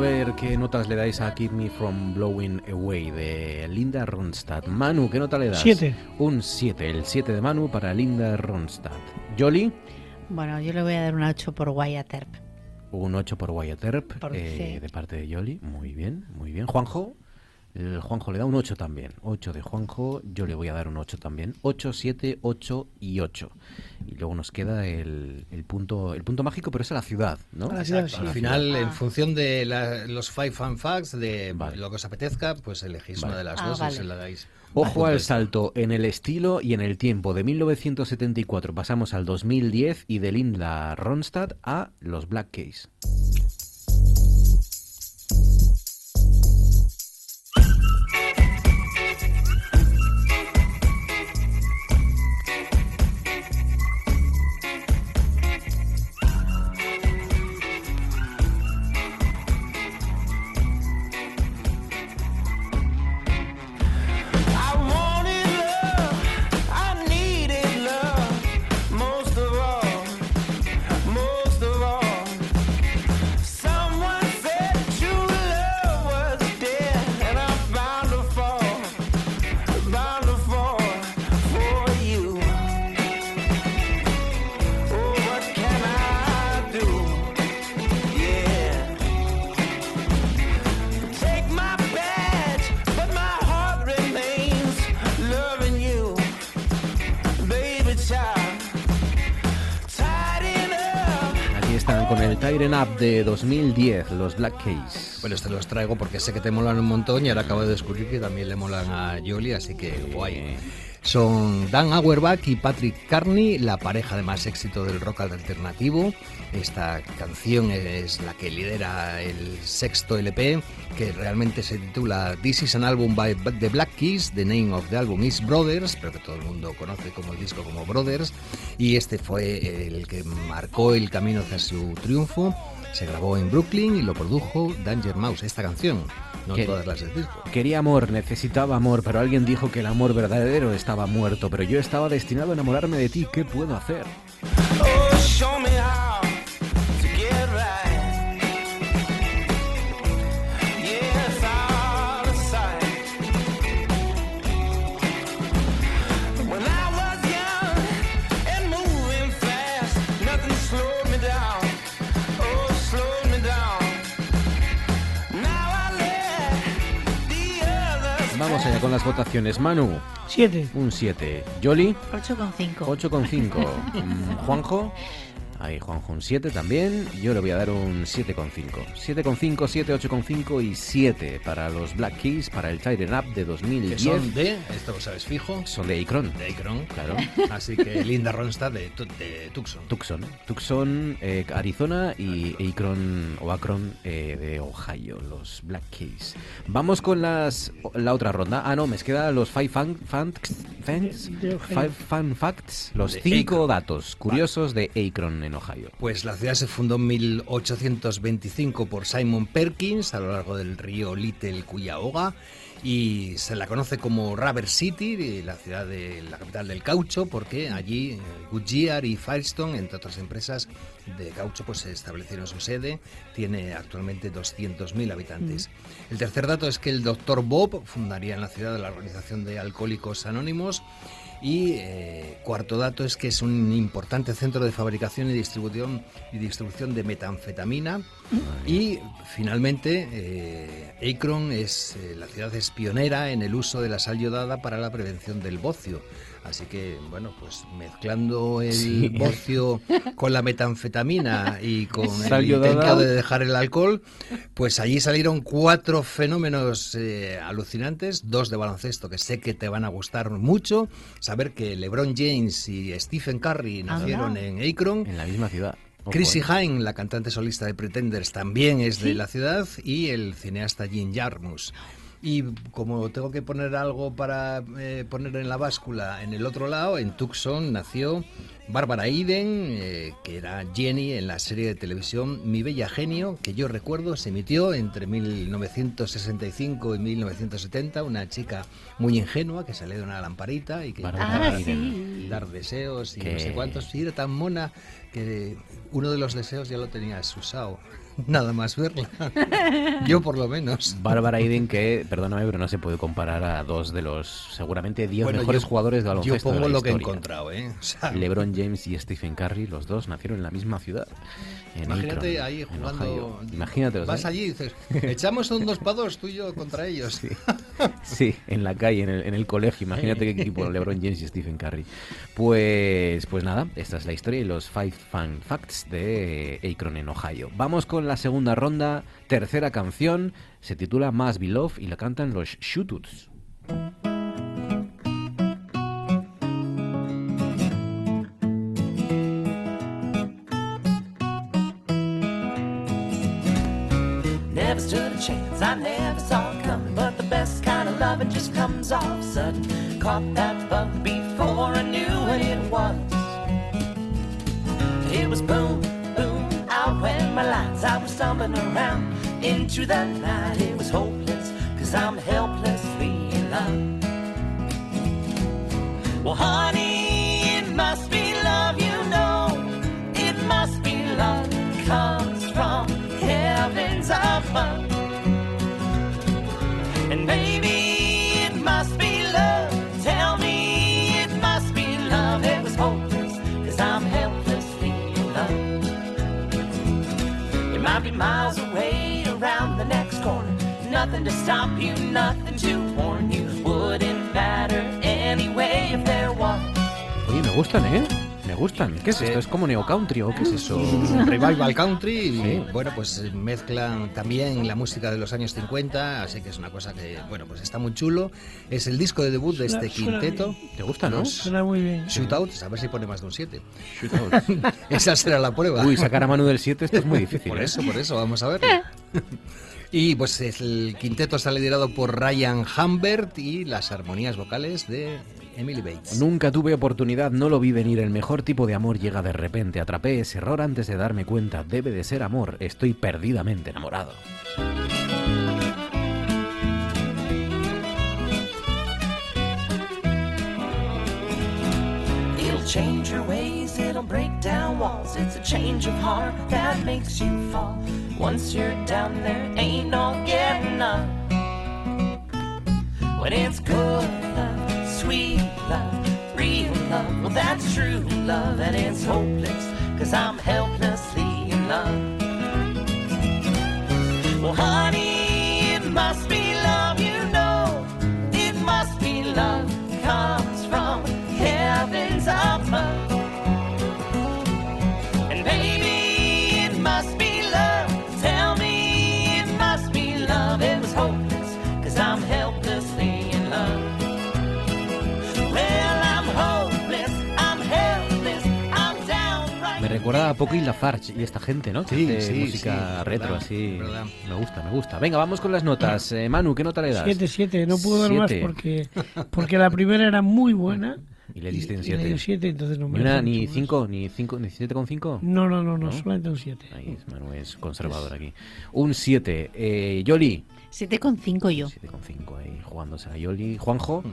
Quiero ver qué notas le dais a Keep Me From Blowing Away de Linda Ronstadt. Manu, ¿qué nota le das? Siete. Un 7, el 7 de Manu para Linda Ronstadt. Jolly, Bueno, yo le voy a dar un 8 por Wyatt Earp. un 8 por Wyatt Earp, eh, de parte de Jolly. Muy bien, muy bien. Juanjo, el Juanjo le da un 8 también. 8 de Juanjo, yo le voy a dar un 8 también. 8, 7, 8 y 8. Y luego nos queda el, el punto el punto mágico, pero es a la ciudad, ¿no? A la ciudad, sí. Al final, en función de la- los five fan facts, de lo que os apetezca, pues elegís Vale. una de las Ah, dos vale. y se la dais. Ojo al salto en el estilo y en el tiempo. De 1974 pasamos al 2010 y de Linda Ronstadt a los Black Keys. De 2010, los Black Keys. Bueno, este los traigo porque sé que te molan un montón y ahora acabo de descubrir que también le molan a Yoli, así que guay. Son Dan Auerbach y Patrick Carney, la pareja de más éxito del rock alternativo. Esta canción es la que lidera el sexto LP, que realmente se titula This is an album by the Black Keys. The name of the album is Brothers, pero que todo el mundo conoce como el disco como Brothers. Y este fue el que marcó el camino hacia su triunfo. Se grabó en Brooklyn y lo produjo Danger Mouse, esta canción, no todas las del disco. Quería amor, necesitaba amor, pero alguien dijo que el amor verdadero estaba muerto, pero yo estaba destinado a enamorarme de ti. ¿Qué puedo hacer? Oh, con las votaciones. Manu. 7. Un 7. Jolly. 8,5. 8,5. Mm, Juanjo. Ahí, Juanjo, un 7 también. Yo le voy a dar un 7,5. 7,5, 7, 8,5 y 7 para los Black Keys, para el Tighten Up de 2010. Que son de, esto lo sabes fijo, Son de Akron. de Akron, Claro. Así que Linda Ronstadt de, de Tucson. Tucson. Tucson, eh, Arizona y Akron o Akron eh, de Ohio, los Black Keys. Vamos con las la otra ronda. Ah, no, me queda los five fan, De Ohio. five fan facts, los De cinco datos curiosos de Akron en Ohio. Pues la ciudad se fundó en 1825 por Simon Perkins a lo largo del río Little Cuyahoga y se la conoce como Rubber City, la ciudad de la capital del caucho, porque allí eh, Goodyear y Firestone, entre otras empresas de caucho, pues se establecieron su sede. Tiene actualmente 200.000 habitantes. El tercer dato es que el doctor Bob fundaría en la ciudad la organización de Alcohólicos Anónimos. Y eh, cuarto dato es que es un importante centro de fabricación y distribución, y distribución de metanfetamina. Y finalmente, eh, Akron es eh, la ciudad es pionera en el uso de la sal yodada para la prevención del bocio. Así que, bueno, pues mezclando el Sí. bocio con la metanfetamina y con el intento de dejar el alcohol, pues allí salieron cuatro fenómenos eh, alucinantes, dos de baloncesto que sé que te van a gustar mucho. Saber que LeBron James y Stephen Curry nacieron en Akron. En la misma ciudad. Chrissy eh. Hine, la cantante solista de Pretenders, también es de la ciudad, y el cineasta Jim Jarmusch. Y como tengo que poner algo para eh, poner en la báscula en el otro lado, en Tucson nació Bárbara Eden, eh, que era Jenny en la serie de televisión Mi Bella Genio, que yo recuerdo se emitió entre 1965 y 1970, una chica muy ingenua que sale de una lamparita y que intentaba Eden. dar deseos y no sé cuántos. Y era tan mona que uno de los deseos ya lo tenías usado. Nada más verla. Yo por lo menos. Bárbara Eden, que, perdóname, pero no se puede comparar a dos de los seguramente 10 Bueno, mejores yo- jugadores de yo baloncesto. de pongo la lo que he historia. encontrado, ¿eh? O sea- LeBron James y Stephen Curry, los dos nacieron en la misma ciudad. En Imagínate Akron, ahí jugando. Ohio. Imagínate. Vas allí y dices, echamos un dos para dos tú y yo contra ellos. Sí, en la calle, en el, en el colegio. Imagínate qué equipo, LeBron James y Stephen Curry. Pues, pues nada, esta es la historia y los Five Fun Facts de Akron en Ohio. Vamos con la segunda ronda, tercera canción. Se titula Más Be Love y la cantan los Shootuts. Chance, I never saw coming. But the best kind of loving just comes off sudden. Caught that bug before I knew what it was. It was boom, boom, out went my lights. I was stumbling around into the night. It was hopeless, cause I'm helplessly in love. Well, honey, it must be love, you know. It must be love comes from heavens above. And baby, it must be love. Tell me it must be love. It was hopeless, cause I'm helplessly in love. It might be miles away around the next corner. Nothing to stop you, nothing to warn you. Wouldn't matter anyway if there was. Oye, me gustan, ¿eh? Me gustan. ¿Qué es esto? ¿Es como Neo Country o qué es eso? Revival Country y Sí. bueno, pues eh, mezclan también la música de los años 50, así que es una cosa que, bueno, pues está muy chulo. Es el disco de debut de este suena quinteto. bien. ¿Te gusta, no? Suena muy bien. Shootouts, a ver si pone más de un 7. Shootouts. Esa será la prueba. Uy, sacar a Manu del 7 esto es muy difícil. Por ¿eh? eso, por eso, vamos a ver. Y pues el quinteto está liderado por Ryan Humbert y las armonías vocales de Emily Bates. Nunca tuve oportunidad, no lo vi venir. El mejor tipo de amor llega de repente. Atrapé ese error antes de darme cuenta. Debe de ser amor. Estoy perdidamente enamorado. Change your ways, it'll break down walls. It's a change of heart that makes you fall. Once you're down there, ain't no getting up. When it's good love, sweet love, real love, well, that's true love, and it's hopeless, cause I'm helplessly in love. Well, honey, it must be downright. Me recuerda a Poco y Lafarge y esta gente, ¿no? Sí, hace sí, música sí, retro, verdad, así. verdad. Me gusta, me gusta. Venga, vamos con las notas. Eh, Manu, ¿qué nota le das? 7, 7, no puedo dar más Siete. porque, porque la primera era muy buena. Y le diste en y le di 7. un 7, entonces no me Ni una, ni mucho más. 5, ni 5, ni 7,5. No, no, no, no, solamente un 7. Ahí es, Manu es conservador aquí. Un 7. Eh, Yoli. 7,5 yo. 7,5 ahí jugándose a Yoli. Juanjo,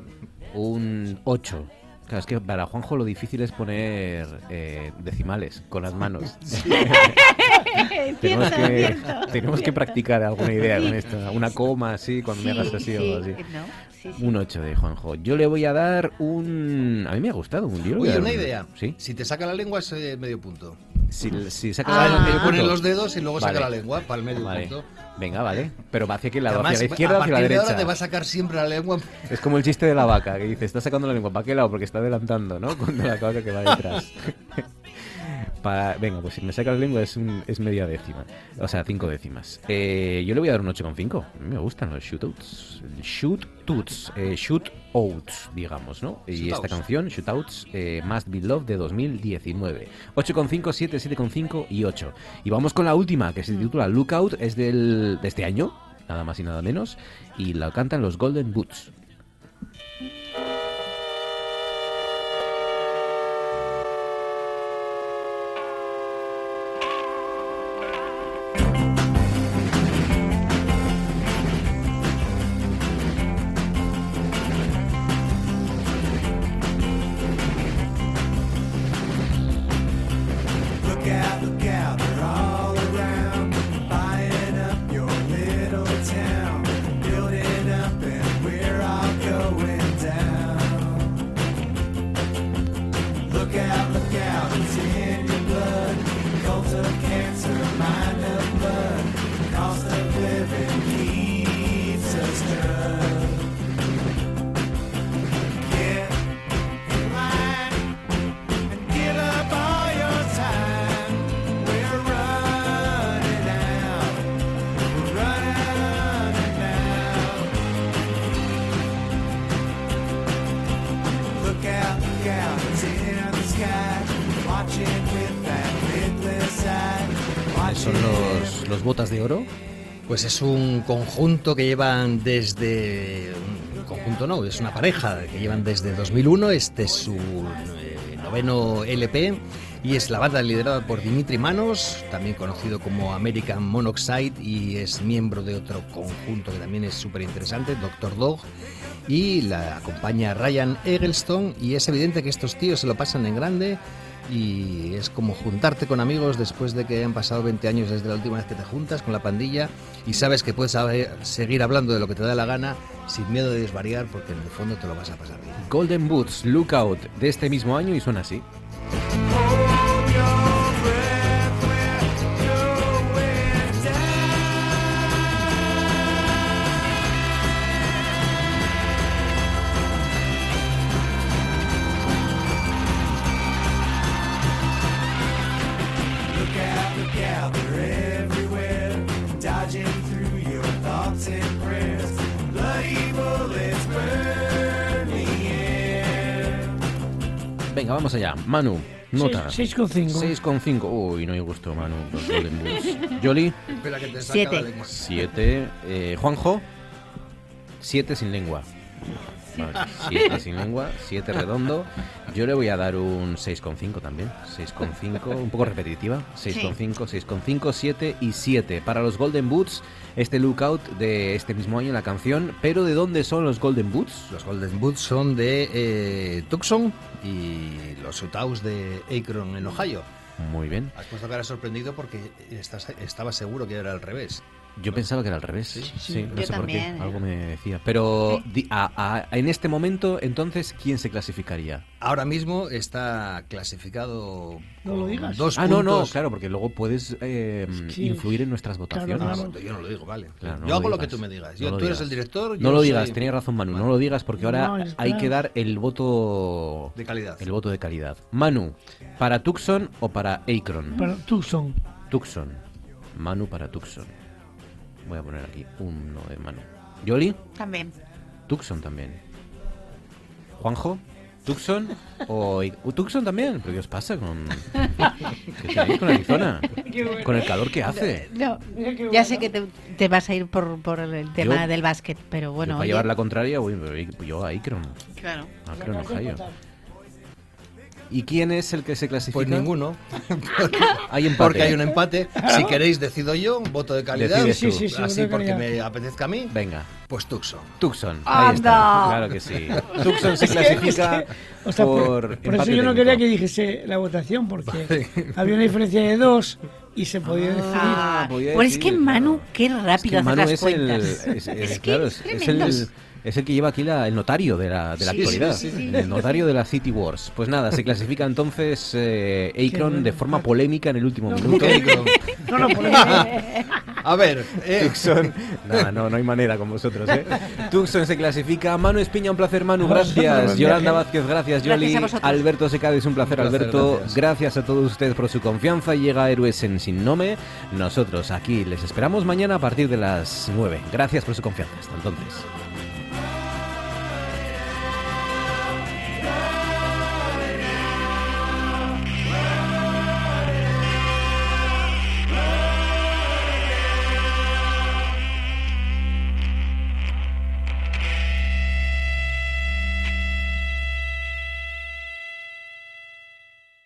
un 8. Claro, es que para Juanjo lo difícil es poner eh, decimales con las manos. tenemos, Cierto, que, cierto. tenemos que practicar alguna idea con esto. Una coma así, cuando me hagas así o algo así. no, sí, sí. Un 8 de Juanjo. Yo le voy a dar un... A mí me ha gustado un... dar una un- idea. ¿Sí? Si te saca la lengua es eh, medio punto. Si, si saca Ah. la Que punto. pone los dedos y luego saca la lengua para el medio Vale. punto. Venga, vale. Pero va hacia qué lado, Además, hacia la izquierda o hacia la partir de derecha. ahora te va a sacar siempre la lengua. Es como el chiste de la vaca, que dice, está sacando la lengua, ¿para qué lado? Porque está adelantando, ¿no? Con la vaca que va detrás. Para- venga, pues si me saca la lengua es, un- es media décima. O sea, cinco décimas. Eh, yo le voy a dar un 8,5. A mí me gustan los shootouts. Shootouts. Eh, shootouts, digamos, ¿no? Y esta canción, Shootouts, eh, Must Be Love de 2019. 8,5, 7, 7,5 y 8. Y vamos con la última, que se titula Lookout. Es del, de este año. nada más y nada menos, y la cantan los Golden Boots. Pues es un conjunto que llevan desde... Un conjunto no, es una pareja que llevan desde 2001. Este es su eh, noveno LP y es la banda liderada por Dimitri Manos, también conocido como American Monoxide y es miembro de otro conjunto que también es súper interesante, Doctor Dog. Y la acompaña Ryan Eggleston y es evidente que estos tíos se lo pasan en grande y es como juntarte con amigos después de que hayan pasado 20 años desde la última vez que te juntas con la pandilla y sabes que puedes seguir hablando de lo que te da la gana sin miedo de desvariar porque en el fondo te lo vas a pasar bien. Golden Boots Lookout de este mismo año y suena así. Vamos allá. Manu, nota. Seis- 6,5. 6,5. Uy, no hay gusto, Manu. Los Golden Boots. La lengua. 7. Eh, Juanjo. 7 sin lengua. 7 sin lengua, 7 redondo. Yo le voy a dar un 6,5 también. 6,5, un poco repetitiva. 6,5, 6,5, 7 y 7. Para los Golden Boots, este lookout de este mismo año, la canción. Pero ¿de dónde son los Golden Boots? Los Golden Boots son de eh, Tucson y los Utaus de Akron en Ohio. Muy bien. Has puesto cara sorprendido porque estás, estaba seguro que era al revés. Yo pensaba que era al revés. Sí, sí. no Yo sé por qué. también, ¿eh? Algo me decía. Pero di- a- a- en este momento, entonces, ¿quién se clasificaría? Ahora mismo está clasificado No lo digas. dos ah, no, no, puntos. claro, porque luego puedes eh, Sí. influir en nuestras votaciones. claro. No, yo no lo digo, vale. Claro, no yo hago lo que tú me digas. No Yo- lo tú eres digas. el director. No yo lo soy- digas, tenías razón Manu, no lo digas porque ahora No, hay claro. que dar el voto De calidad. El voto de calidad. Manu, ¿para Tucson o para Akron? Para Tucson. Tucson. Manu para Tucson. Voy a poner aquí uno de Manu. ¿Yoli? También. Tucson también. ¿Juanjo? ¿Tucson? ¿O Tucson también? ¿Pero qué os pasa con, ¿qué tenéis con Arizona? Qué bueno. Con el calor que hace. No, ya sé que te, te vas a ir por, por el tema del básquet, pero bueno. Para oye, llevar la contraria, voy, pero yo a Akron. Claro. Akron, Ohio. ¿Y quién es el que se clasifica? Pues ninguno. Hay empate. Porque hay un empate. Si queréis, decido yo, voto de calidad. Sí, sí, sí, así porque calidad. me apetezca a mí. Venga. Pues Tucson. Tucson. Ahí está. Claro que sí. Tucson se Es que- clasifica es que, o sea, por, por, por eso yo no quería que dijese la votación, porque había una diferencia de dos y se podía. Ah, podía Pues es que Manu, qué Es rápido que hace Manu las es el, cuentas. es, es- Es que claro, es es, es tremendo. el, es el que lleva aquí la- el notario de la, de la Sí, actualidad. sí, sí, sí. El notario de la City Wars. Pues nada, se clasifica entonces eh, Akron bueno. de forma polémica en el último No, minuto. No, no, A ver, eh, Tucson. Nada, no, no hay manera con vosotros, ¿eh? Tucson se clasifica. Manu Espiña, un placer, Manu. Gracias. Yolanda. Vázquez, gracias, Yoli. Alberto Secades, un placer, Un placer, Alberto. gracias. Gracias a todos ustedes por su confianza. Llega Héroes en Sin Nome. Nosotros aquí les esperamos mañana a partir de las 9. Gracias por su confianza. Hasta entonces.